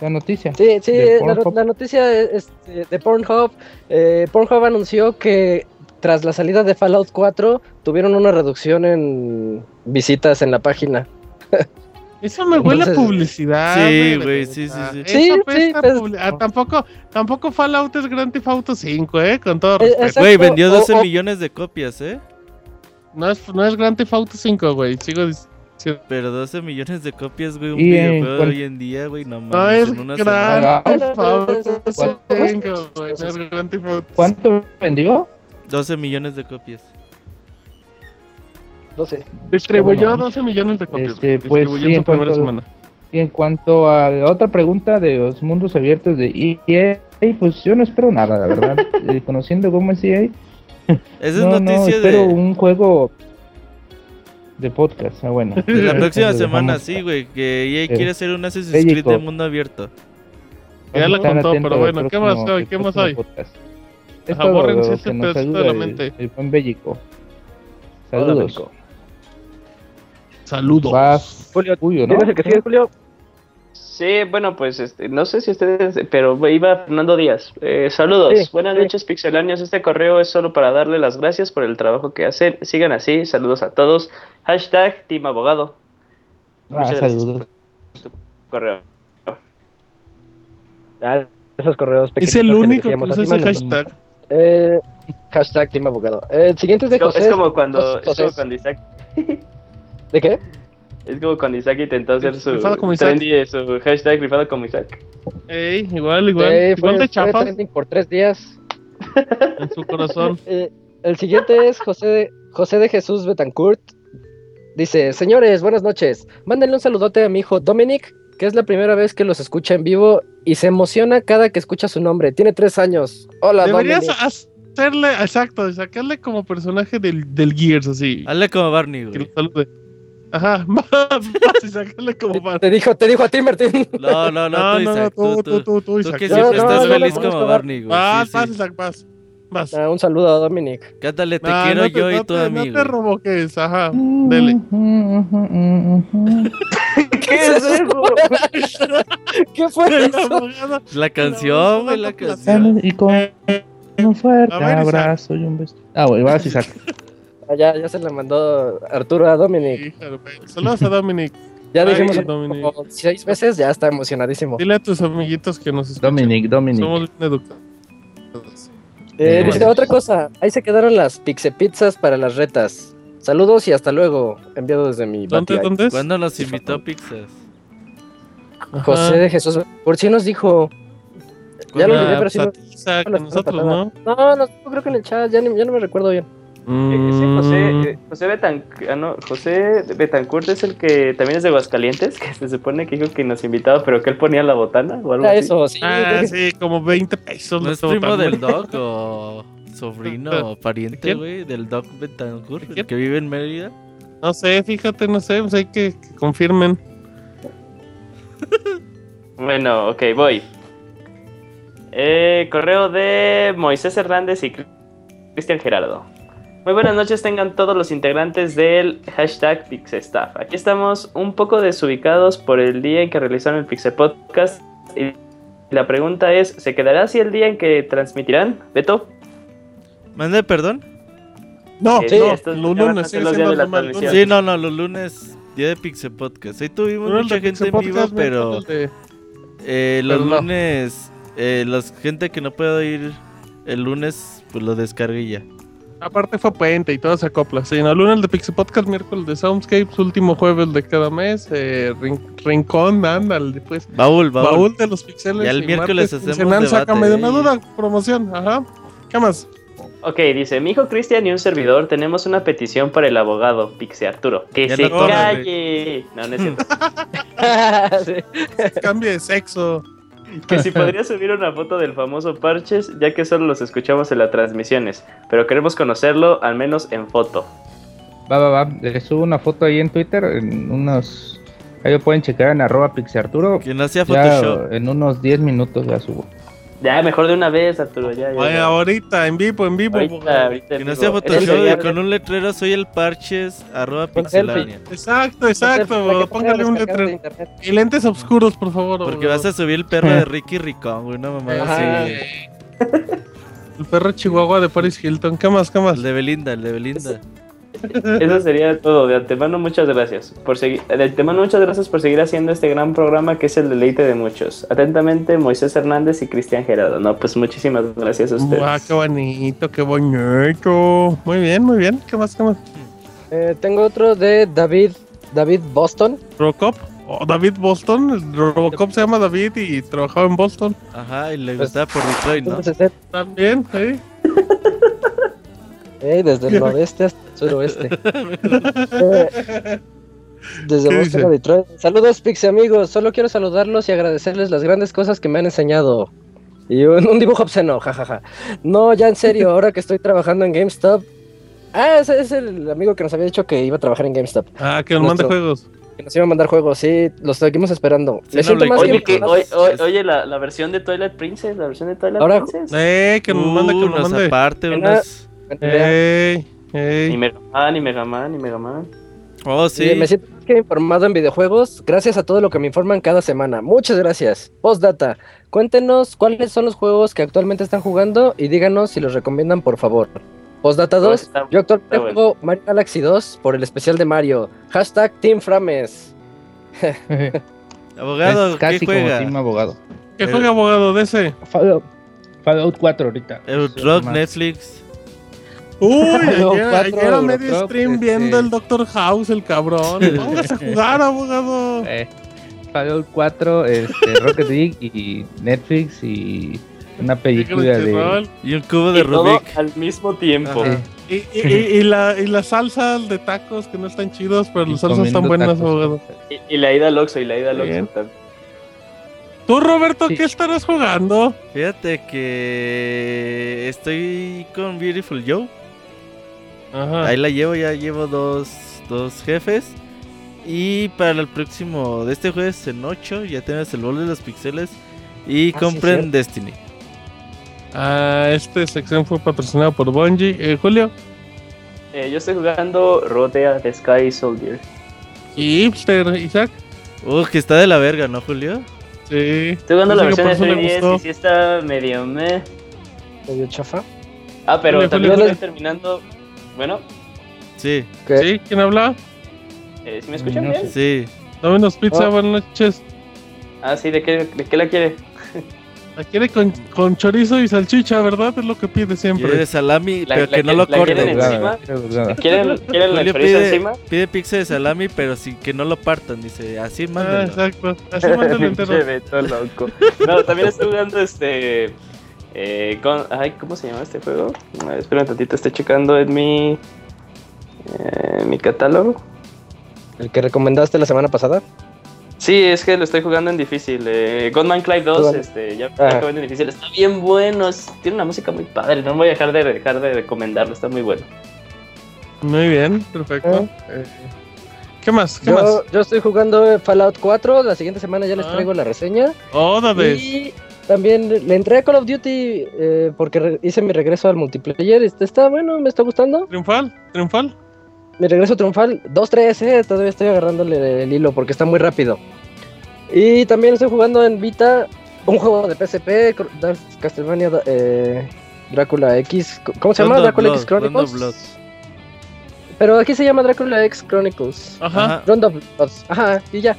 La noticia. Sí, sí, de la, la noticia es, este, de Pornhub. eh, Pornhub anunció que tras la salida de Fallout 4 tuvieron una reducción en visitas en la página. Eso me huele a Entonces- publicidad. Sí, güey, sí, sí, sí. Eso Sí, sí, a pues- ah, tampoco, tampoco Fallout es Grand Theft Auto 5, eh, con todo Eh, respeto. Güey, vendió o- 12 o- millones de copias, ¿eh? No es, no es Grand Theft Auto 5, güey. Sigo diciendo. Pero 12 millones de copias, güey, un Y videojuego cuan- hoy en día, güey, no mames, No es. Grand. Theft Auto ¿Cuánto? 5, güey. No es Grand Theft Auto ¿Cuánto vendió? 12 millones de copias. No sé. Distribuyó Bueno. 12 millones de copias. Este, pues, Distribuyó sí, en su en primera cuanto- semana. Y en cuanto a la otra pregunta de los mundos abiertos de EA, pues yo no espero nada, la verdad. Eh, Conociendo cómo es EA, Esa no, es no, noticia espero de, un juego de podcast. Ah, bueno. de la próxima semana, sí, güey, que EA Eh, quiere hacer un Assassin's Creed de mundo abierto. Ya la contó, pero bueno, ¿qué más hay? ¿Qué más hay? podcast. Es Ajá, todo bórrense lo ese que nos pedacito de ayuda la el- mente. el buen Bellico. Hola, Saludos. Bellico. Saludos. Vas, Julio, Julio, ¿no? ¿Tienes el que sigue, Julio? Sí, bueno, pues este, no sé si ustedes, pero iba Fernando Díaz. Eh, saludos, Sí, buenas sí. noches, pixelanios. Este correo es solo para darle las gracias por el trabajo que hacen. Sigan así, saludos a todos. Hashtag Team Abogado. Ah, saludos. correo. Ah, esos correos Es pequeñitos el único que usa ese hashtag. Eh, hashtag Team Abogado. Eh, el siguiente es de Es como, José. es como cuando, es como cuando Isaac, ¿De qué? es como cuando Isaac intentó hacer su Rifado como Isaac. trendy, su hashtag rifado como Isaac. Ey, igual, igual. Eh, fue, igual de fue trending por tres días. en su corazón. Eh, el siguiente es José de, José de Jesús Betancourt. Dice, señores, buenas noches. Mándenle un saludote a mi hijo Dominic, que es la primera vez que los escucha en vivo y se emociona cada que escucha su nombre. Tiene tres años. Hola, Deberías Dominic. hacerle, exacto, sacarle como personaje del, del Gears, así. Hazle como Barney, Que güey. lo salude. Ajá, vas y sacarle como Te, para. te dijo, te dijo a ti, Martín. No, no, no, No, tú, no, no, Isaac, tú, tú, tú, tú. tú, tú, Tú Isaac. que No, siempre no, estás no, feliz no, como no, Barney, güey. Vas, Sí, vas, sí. Isaac, vas. Vas. Ah, un saludo a Dominic. Cántale, te No, quiero no te- yo no y tú te- a mí, No te güey. revoques, ajá. Dele. ¿Qué es eso? ¿Qué fue eso? La canción, güey, la canción. Y con un fuerte Isaac. abrazo y un beso. Ah, güey, vas, Isaac. Ah, ya, ya se le mandó Arturo a Dominic. Saludos a Dominic. Ya Ay, dijimos Dominic. como seis veces, ya está emocionadísimo. Dile a tus amiguitos que nos escuchan. Dominic, Dominic. Somos bien educados. Eh, Eh, dice otra cosa, ahí se quedaron las pizzas para las retas. Saludos y hasta luego, enviado desde mi ¿Dónde, dónde es? ¿Cuándo nos invitó Pixas? Ajá. José de Jesús, por si nos dijo. Ya lo Ah, olvidé, pero pues sí. a no- ti, Isaac, no, a nosotros, ¿no? No, no, creo que en el chat, ya, ni- ya no me recuerdo bien. Eh, sí, Mm, José, eh, José, Betanc- ah, no, José Betancourt es el que también es de Aguascalientes, que se supone que dijo que nos invitaba, pero que él ponía la botana o algo así. eso, sí. Ah, sí, como 20 pesos. ¿No es primo del Doc o sobrino o pariente, güey? Del Doc Betancourt, que vive en Mérida. No sé, fíjate, no sé, pues hay que, que confirmen. Bueno, ok, voy. Eh, correo de Moisés Hernández y Cristian Gerardo. Muy buenas noches, tengan todos los integrantes del hashtag Pixestaff. Aquí estamos un poco desubicados por el día en que realizaron el Pixel Podcast. Y la pregunta es, ¿se quedará así el día en que transmitirán? Beto. ¿Mande perdón? No, Sí, no, los lunes, los días de la lunes. Sí, no, no, los lunes, día de Pixel Podcast. Ahí tuvimos Lunes mucha gente en vivo, pero de- eh, los pero no. lunes, eh, la gente que no puede ir el lunes, pues lo descargué ya. Aparte fue puente y todo se acopla. Sí, no, lunes de Pixel Podcast, miércoles de Soundscapes, último jueves de cada mes, eh, rin- rincón, ándale, pues. Baúl, baúl. Baúl de los pixeles. Y el y miércoles martes, hacemos debate, Sácame de una duda, promoción, ajá. ¿Qué más? Ok, dice, mi hijo Cristian y un servidor tenemos una petición para el abogado Pixe Arturo. Que Ya se no calle. No, no es cierto. Cambie de sexo. Que si podría subir una foto del famoso Parches, ya que solo los escuchamos en las transmisiones, pero queremos conocerlo al menos en foto. Va, va, va. Le subo una foto ahí en Twitter. En unos. Ahí lo pueden checar en arroba pixarturo. Que no hacía Ya Photoshop. en unos 10 minutos ya subo. Ya, mejor de una vez, Arturo, ya, ya. Vaya, ya. ahorita, en vivo, en vivo. Ahorita, ahorita en Que no Eso Photoshop con un letrero soy el Parches, arroba pixelania. Exacto, exacto. Póngale un letrero. Y lentes oscuros, por favor. Porque vas a subir el perro de Ricky Ricón, güey, una Ajá. así. El perro chihuahua de Paris Hilton. ¿Qué más? ¿Qué más? El de Belinda, el de Belinda. Eso sería todo. De antemano, muchas gracias. Por seguir, de antemano, muchas gracias por seguir haciendo este gran programa que es el deleite de muchos. Atentamente, Moisés Hernández y Cristian Gerardo. No, pues muchísimas gracias a ustedes. Guau, qué bonito, qué bonito. Muy bien, muy bien. ¿Qué más? ¿Qué más? Eh, tengo otro de David, David Boston. Robocop. Oh, David Boston. El Robocop se llama David y trabajaba en Boston. Ajá, y le Pues, gustaba por Detroit, ¿no? Eh, También, sí. Eh, desde el noroeste hasta el suroeste. Desde ¿Qué Boston a Detroit. Saludos, Pixie amigos. Solo quiero saludarlos y agradecerles las grandes cosas que me han enseñado. Y un, un dibujo obsceno, jajaja. No, ya en serio, ahora que estoy trabajando en GameStop. Ah, ese es el amigo que nos había dicho que iba a trabajar en GameStop. Ah, que nos mande Nuestro- juegos. Que nos iba a mandar juegos, sí, los seguimos esperando. Sí, Me no más Oye, que oye, oye, oye, la, la versión de Twilight Princess, la versión de Twilight Ahora- Princess. Eh, que nos mande, que nos mande. aparte, idea. Ey, ey. Ni Mega Man, ni Mega Man, ni Mega Man. Oh, Sí, sí. me siento más que informado en videojuegos gracias a todo lo que me informan cada semana. Muchas gracias. Postdata, cuéntenos cuáles son los juegos que actualmente están jugando y díganos si los recomiendan, por favor. Postdata 2, está- yo actualmente bueno. juego Mario Galaxy 2 por el especial de Mario. Hashtag Team Frames. Abogado, es casi ¿qué como juega? Team Abogado. ¿Qué juega abogado de ese? Fallout, Fallout 4 ahorita. Eurotrack, Más. Netflix. Uy, ayer, ayer a medio stream viendo el Doctor House, el cabrón. Vamos a jugar, abogado. Eh, Fallout 4, este, Rocket League y Netflix y una película de... Y un cubo de Y todo Rubik. al mismo tiempo. Y, y, y, y la, y las salsas de tacos que no están chidos, pero las salsas están buenas, tacos. abogado. Y, y la ida al Oxxo, y la ida al. Oxxo también. ¿Tú, Roberto, Sí. qué estarás jugando? Fíjate que estoy con Beautiful Joe. Ajá. Ahí la llevo, ya llevo dos, dos jefes. Y para el próximo de este jueves en 8 ya tienes el bol de los pixeles. Y Ah, sí, compren. Destiny. Ah, esta sección fue patrocinada por Bungie. Eh, Julio. Eh, yo estoy jugando Rodea the Sky Soldier. Y Hipster, Isaac. Uh, que está de la verga, ¿no, Julio? Sí. Estoy jugando la que versión de por eso le 3DS gustó. y sí está medio meh. Medio chafa. Ah, pero Julio, también Julio, estoy terminando. Bueno, Sí, ¿Qué? ¿Sí? ¿Quién habla? eh, ¿sí me escuchan No bien? sí. Domino's Pizza, Oh. buenas noches. Ah, sí, ¿de qué, de qué la quiere? La quiere con, con chorizo y salchicha, ¿verdad? Es lo que pide siempre. Quiere salami, La- pero la que no lo quieren corten. encima. ¿Quieren, ¿quieren chorizo pide, encima? pide pizza de salami, pero sin que no lo partan. Dice, así Ah, mándenlo. exacto. Así Pinche entero. Loco. No, también estoy jugando este. Eh, con, ay, ¿cómo se llama este juego? Ah, espera un tantito, estoy checando en mi. eh, mi catálogo. El que recomendaste la semana pasada. Sí, es que lo estoy jugando en difícil. Eh, Godman Clive 2, Godman. este, ya Ah. ya acabé en difícil. Está bien bueno, es- tiene una música muy padre. No voy a dejar de, dejar de recomendarlo, está muy bueno. Muy bien, perfecto. Eh, ¿Qué más? ¿Qué más? Yo, yo estoy jugando Fallout 4. La siguiente semana ya les Ah. traigo la reseña. De. Y también le entré a Call of Duty eh, porque hice mi regreso al multiplayer. Este está bueno, me está gustando. Triunfal, triunfal. Mi regreso triunfal. 2-3, eh. Todavía estoy agarrándole el hilo porque está muy rápido. Y también estoy jugando en Vita un juego de PSP. Castlevania eh, Drácula X. ¿Cómo se llama? Rondo Drácula Blood, X Chronicles. Pero aquí se llama Drácula X Chronicles. Ajá. Ajá. Rondo Bloods. Ajá, y ya.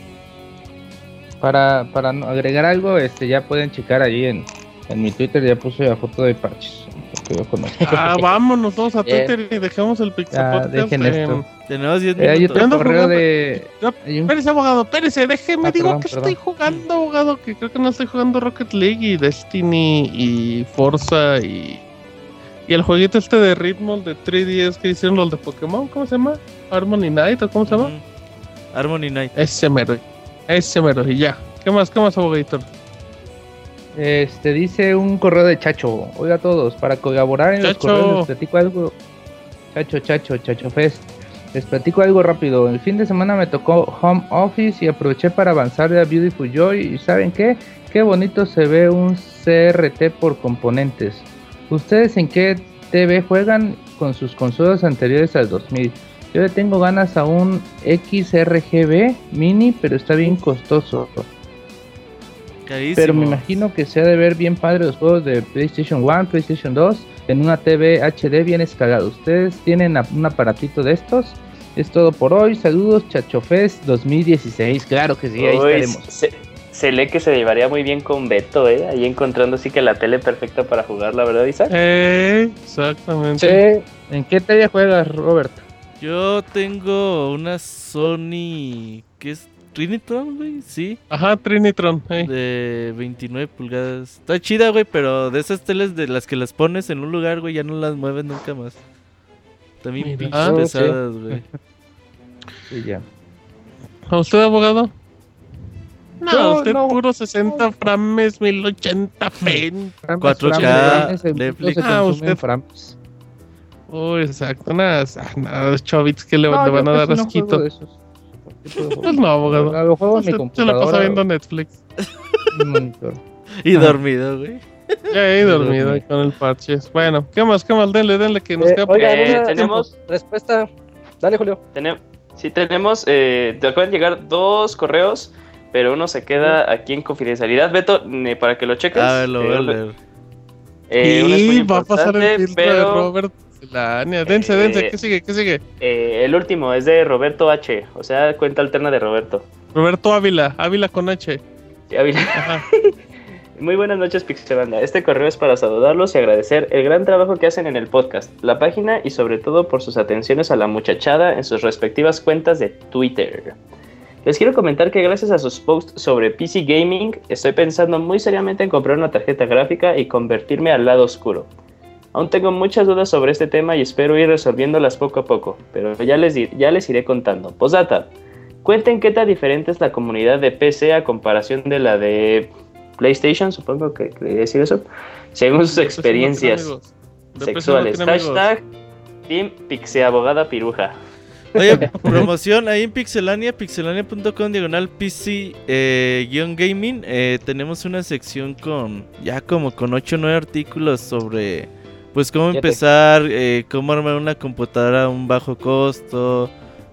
Para, para no agregar algo, este ya pueden checar ahí en, en mi Twitter, ya puse la foto de yo conozco. Ah, vámonos todos a. Twitter y dejemos el Pixel Ya, Podcast. dejen eh, esto. Tenemos 10 Eh, minutos. otro ando correo jugando- de... Espérese, abogado, espérese, déjeme, Ah, digo perdón, que perdón. estoy jugando, abogado, que creo que no estoy jugando Rocket League y Destiny y Forza y, y el jueguito este de ritmo de 3DS que hicieron los de Pokémon, ¿cómo se llama? Harmony Night o cómo se llama? Ujú. Harmony Night. Ese mero, ese mero, y ya. ¿Qué más, qué más, abogadito? Este dice un correo de Chacho. Oiga a todos, para colaborar en los Chacho. correos les platico algo. Chacho, Chacho, Chacho Fest. Les platico algo rápido. El fin de semana me tocó home office y aproveché para avanzar de a Beautiful Joy. ¿Y saben qué? Qué bonito se ve un CRT por componentes. ¿Ustedes en qué TV juegan con sus consolas anteriores al 2000? Yo le tengo ganas a un XRGB mini, pero está bien costoso. Carísimo. Pero me imagino que se ha de ver bien padre los juegos de PlayStation 1, PlayStation 2 en una TV HD bien escalada. ¿Ustedes tienen un aparatito de estos? Es todo por hoy. Saludos, ChachoFest 2016. Claro que sí, ahí Uy, estaremos. se, se lee que se llevaría muy bien con Beto, ¿eh? Ahí encontrando así que la tele perfecta para jugar, la verdad, Isaac. Eh, exactamente. Sí, ¿En qué talla juegas, Robert? Yo tengo una Sony. ¿Qué es? Trinitron, güey, sí. Ajá, Trinitron. eh. De 29 pulgadas. Está chida, güey, pero de esas teles de las que las pones en un lugar, güey, ya no las mueves nunca más. También Ah, sí. pesadas, güey. Sí, ya. ¿A usted, abogado? No, No, usted no. puro 60 frames, 1080p. Frames, 4K, frames, el Netflix. mundo se Ah, usted- frames. Uy, exacto. Nada, ah, nada, chovits que le, No, le van a dar no juego asquito. de esos. ¿Qué tipo de Pues juegos? no, abogado. Lo juego en mi Se, se la computadora. pasa viendo Netflix. monitor. Y dormido, güey. Ya he dormido con el parches. Bueno, ¿qué más? ¿Qué más? Denle, denle, que nos Eh, queda oigan, Eh, tenemos- respuesta. Dale, Julio. Tenem- sí, tenemos, eh, te acaban de llegar dos correos, pero uno se queda aquí en confidencialidad. Beto, eh, para que lo cheques. A ver, lo voy a eh, leer. eh, y va a pasar el filtro de pero, Robert Zelania. Dense, dense. Eh, ¿Qué sigue? ¿Qué sigue? eh, el último es de Roberto H, o sea, cuenta alterna de Roberto. Roberto Ávila. Ávila con H. Sí, Ávila. Ajá. Muy buenas noches, Pixelanda. Este correo es para saludarlos y agradecer el gran trabajo que hacen en el podcast, la página y sobre todo por sus atenciones a la muchachada en sus respectivas cuentas de Twitter. Les quiero comentar que gracias a sus posts sobre PC Gaming, estoy pensando muy seriamente en comprar una tarjeta gráfica y convertirme al lado oscuro. Aún tengo muchas dudas sobre este tema y espero ir resolviéndolas poco a poco, pero ya les, di- ya les iré contando. Postdata, cuenten qué tan diferente es la comunidad de PC a comparación de la de PlayStation, supongo que quería decir eso, según sus experiencias sexuales. Hashtag Team Pixeabogada Piruja. Oye, promoción ahí en Pixelania, pixelania.com diagonal PC eh, guion gaming. eh, tenemos una sección con ya como con 8 o 9 artículos sobre pues cómo empezar, eh, cómo armar una computadora a un bajo costo,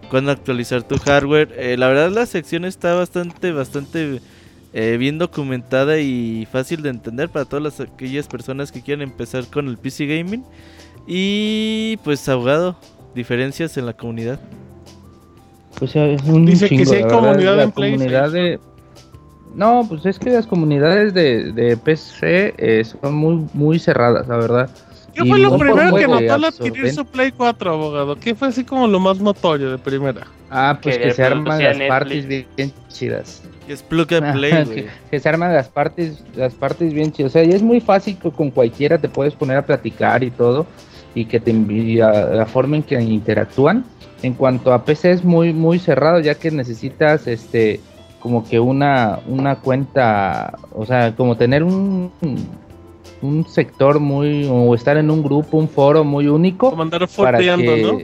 cuándo actualizar tu hardware. Eh, la verdad la sección está bastante, bastante eh, bien documentada y fácil de entender para todas las, aquellas personas que quieran empezar con el PC gaming. Y pues abogado, diferencias en la comunidad. Pues es un Dice que sí hay la verdad, comunidad la en comunidad de... No, pues es que las comunidades de, de PC eh, son muy, muy cerradas, la verdad. ¿Qué Y fue lo primero que notó al adquirir su Play 4, abogado? ¿Qué fue así como lo más notorio de primera? Ah, pues Que que, se arman las Netflix. parties bien, chidas. Que es plug and play, güey. que, que se arman las partes, las partes bien chidas. O sea, y es muy fácil que con cualquiera te puedes poner a platicar y todo. Y que te envía la forma en que interactúan. En cuanto a PC es muy, muy cerrado, ya que necesitas este como que una, una cuenta, o sea, como tener un, un sector muy, o estar en un grupo, un foro muy único Como andar para que ¿no?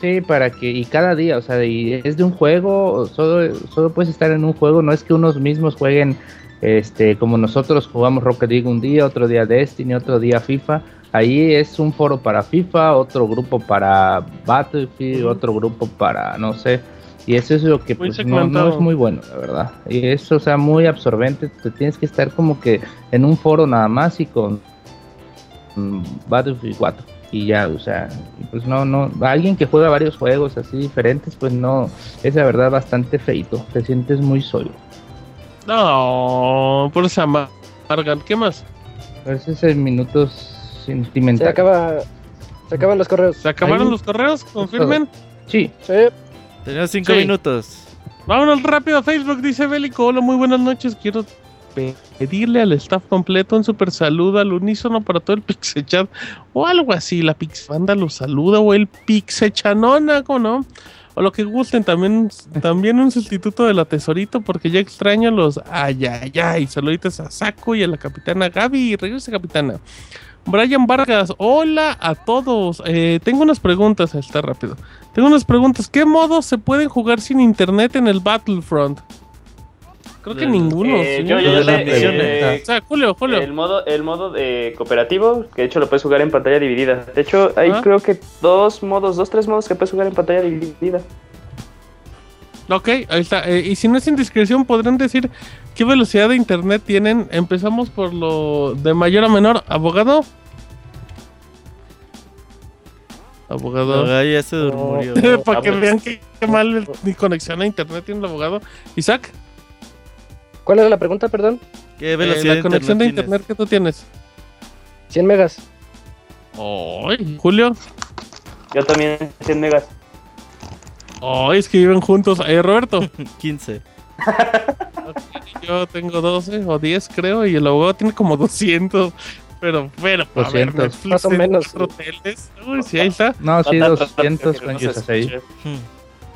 sí para que y cada día o sea y es de un juego solo solo puedes estar en un juego no es que unos mismos jueguen este como nosotros jugamos Rocket League un día otro día Destiny otro día FIFA ahí es un foro para FIFA otro grupo para Battlefield otro grupo para no sé y eso es lo que pues, no, es muy bueno la verdad y eso o sea muy absorbente te tienes que estar como que en un foro nada más y con mm, Battlefield 4 y ya, o sea, pues no, no, alguien que juega varios juegos así diferentes, pues no, es la verdad bastante feito, te sientes muy solo. No, por esa amargan. ¿Qué más? El minutos Se sentimentales. acaba. Se acaban los correos. ¿Se acabaron Ahí- los correos? ¿Confirmen? Sí, Sí. Tenemos 5 Sí. minutos. Vámonos rápido a Facebook, dice Bélico. Hola, muy buenas noches. Quiero pedirle al staff completo un super saludo al unísono para todo el Pixechat o algo así. La Pixbanda los saluda o el Pixechanona, ¿cómo no? O lo que gusten, también, también un sustituto de la tesorito porque ya extraño los ay, ay, ay. Saluditos a Saco y a la capitana Gaby. Regresa, capitana. Brian Vargas, hola a todos. Eh, tengo unas preguntas, está rápido. Tengo unas preguntas. ¿Qué modos se pueden jugar sin internet en el Battlefront? Creo que ninguno. Eh, ¿sí? yo, yo, Lo yo de las sé, misiones. eh, O sea, Julio, Julio. el modo, el modo de cooperativo, que de hecho lo puedes jugar en pantalla dividida. De hecho, hay Ajá. creo que dos modos, dos, tres modos que puedes jugar en pantalla dividida. Ok, ahí está. Eh, y si no es indiscreción, podrían decir qué velocidad de internet tienen. Empezamos por lo de mayor a menor. Abogado. Abogado. No, ya se murió. Para que vean qué, qué mal el- mi conexión a internet tiene el abogado. Isaac, ¿Cuál era la pregunta, perdón? ¿Qué eh, velocidad la conexión de tienes? internet que tú tienes. 100 megas. Ay, Julio. Yo también 100 megas. Ay, es que viven juntos. Eh, Roberto. 15. Yo tengo 12 o 10, creo. Y el abogado tiene como 200. Pero, pero, a ver, 200. Netflix Más o en menos. cuatro hoteles. Uy, sí, ahí está. No, sí, No tanto, 200 que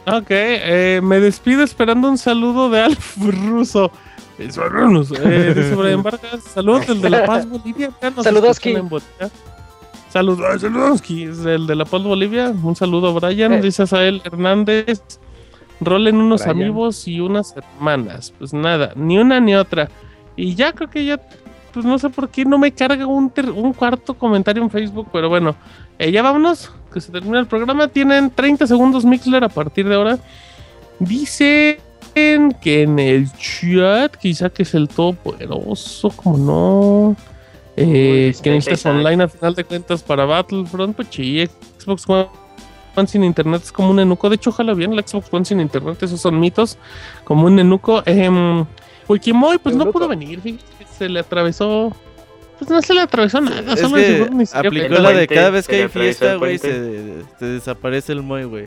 no. Ok, eh, me despido esperando un saludo de Alf Russo. Eh, Saludos, dice Brian Vargas. Saludos del de La Paz, Bolivia. Ya nos Saludos, Saludoski, es el de La Paz, Bolivia. Un saludo, Brian. Eh. Dice Asael Hernández. Rolen unos Brian. amigos y unas hermanas. Pues nada, ni una ni otra. Y ya creo que ya, pues no sé por qué no me carga un, ter- un cuarto comentario en Facebook, pero bueno, eh, ya vámonos, que se termina el programa. Tienen 30 segundos Mixler a partir de ahora. Dicen que en el chat, quizá que es el todopoderoso, como no. Eh, Uy, que necesitas online a final de cuentas para Battlefront, pues sí, Xbox One One sin internet es como un enuco. De hecho, ojalá bien el Xbox One sin internet, esos son mitos. Como un enuco. Eh, Wikimoy, pues no pudo venir, fíjate, se le atravesó. Pues no se le atravesó nada, Es solo que llegó ni siquiera aplicó la de cada vez que hay fiesta, güey, se desaparece el Moy, güey.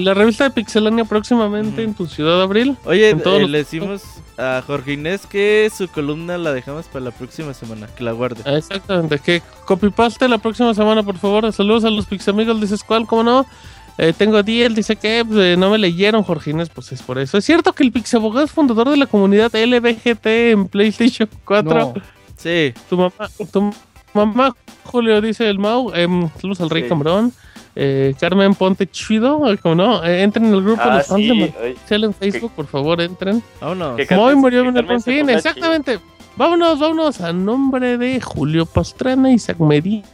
Y la revista de Pixelania próximamente en tu ciudad de abril. Oye, eh, le decimos a Jorge Inés que su columna la dejamos para la próxima semana, que la guarde. Ah, Exactamente, que copypaste la próxima semana, por favor. Saludos a los Pixamigos, dices cuál, cómo no. Eh, tengo 10, dice que pues, eh, no me leyeron, Jorgines, pues es por eso. Es cierto que el Pixabogado es fundador de la comunidad LBGT en PlayStation 4. No, Sí, Tu mamá, tu mamá, Julio, dice el Mau. em, saludos al Rey Sí. Cambrón. Eh, Carmen Ponte Chido, eh, como no. Eh, entren en el grupo de Ah, los fans de sí. Marcel oye, en Facebook, por favor, entren. vámonos. Carmen- murió en el exactamente. Vámonos, vámonos a nombre de Julio Pastrana, Isaac Medina,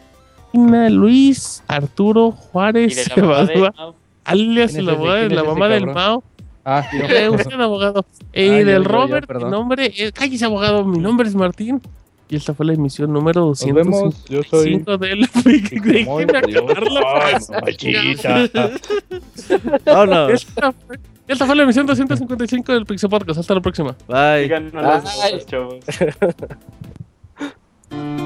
Luis, Arturo Y Juárez, de la mamá de- Evadua, alias ¿Quién es la de ¿Quién la mamá del? Mao. Ah, yo. Eh, usted, abogado. Y Ah, yo, del yo, yo, Robert, mi nombre es. Cállese, abogado. Mi nombre es Martín. Y esta fue la emisión número Nos vemos. Yo soy. 205 del. Pixamoy, Déjenme acabar la frase. mamachita. Vámonos. Esta fue, esta fue la emisión 255 del Pixel Podcast. Hasta la próxima. Bye. Díganos Ay.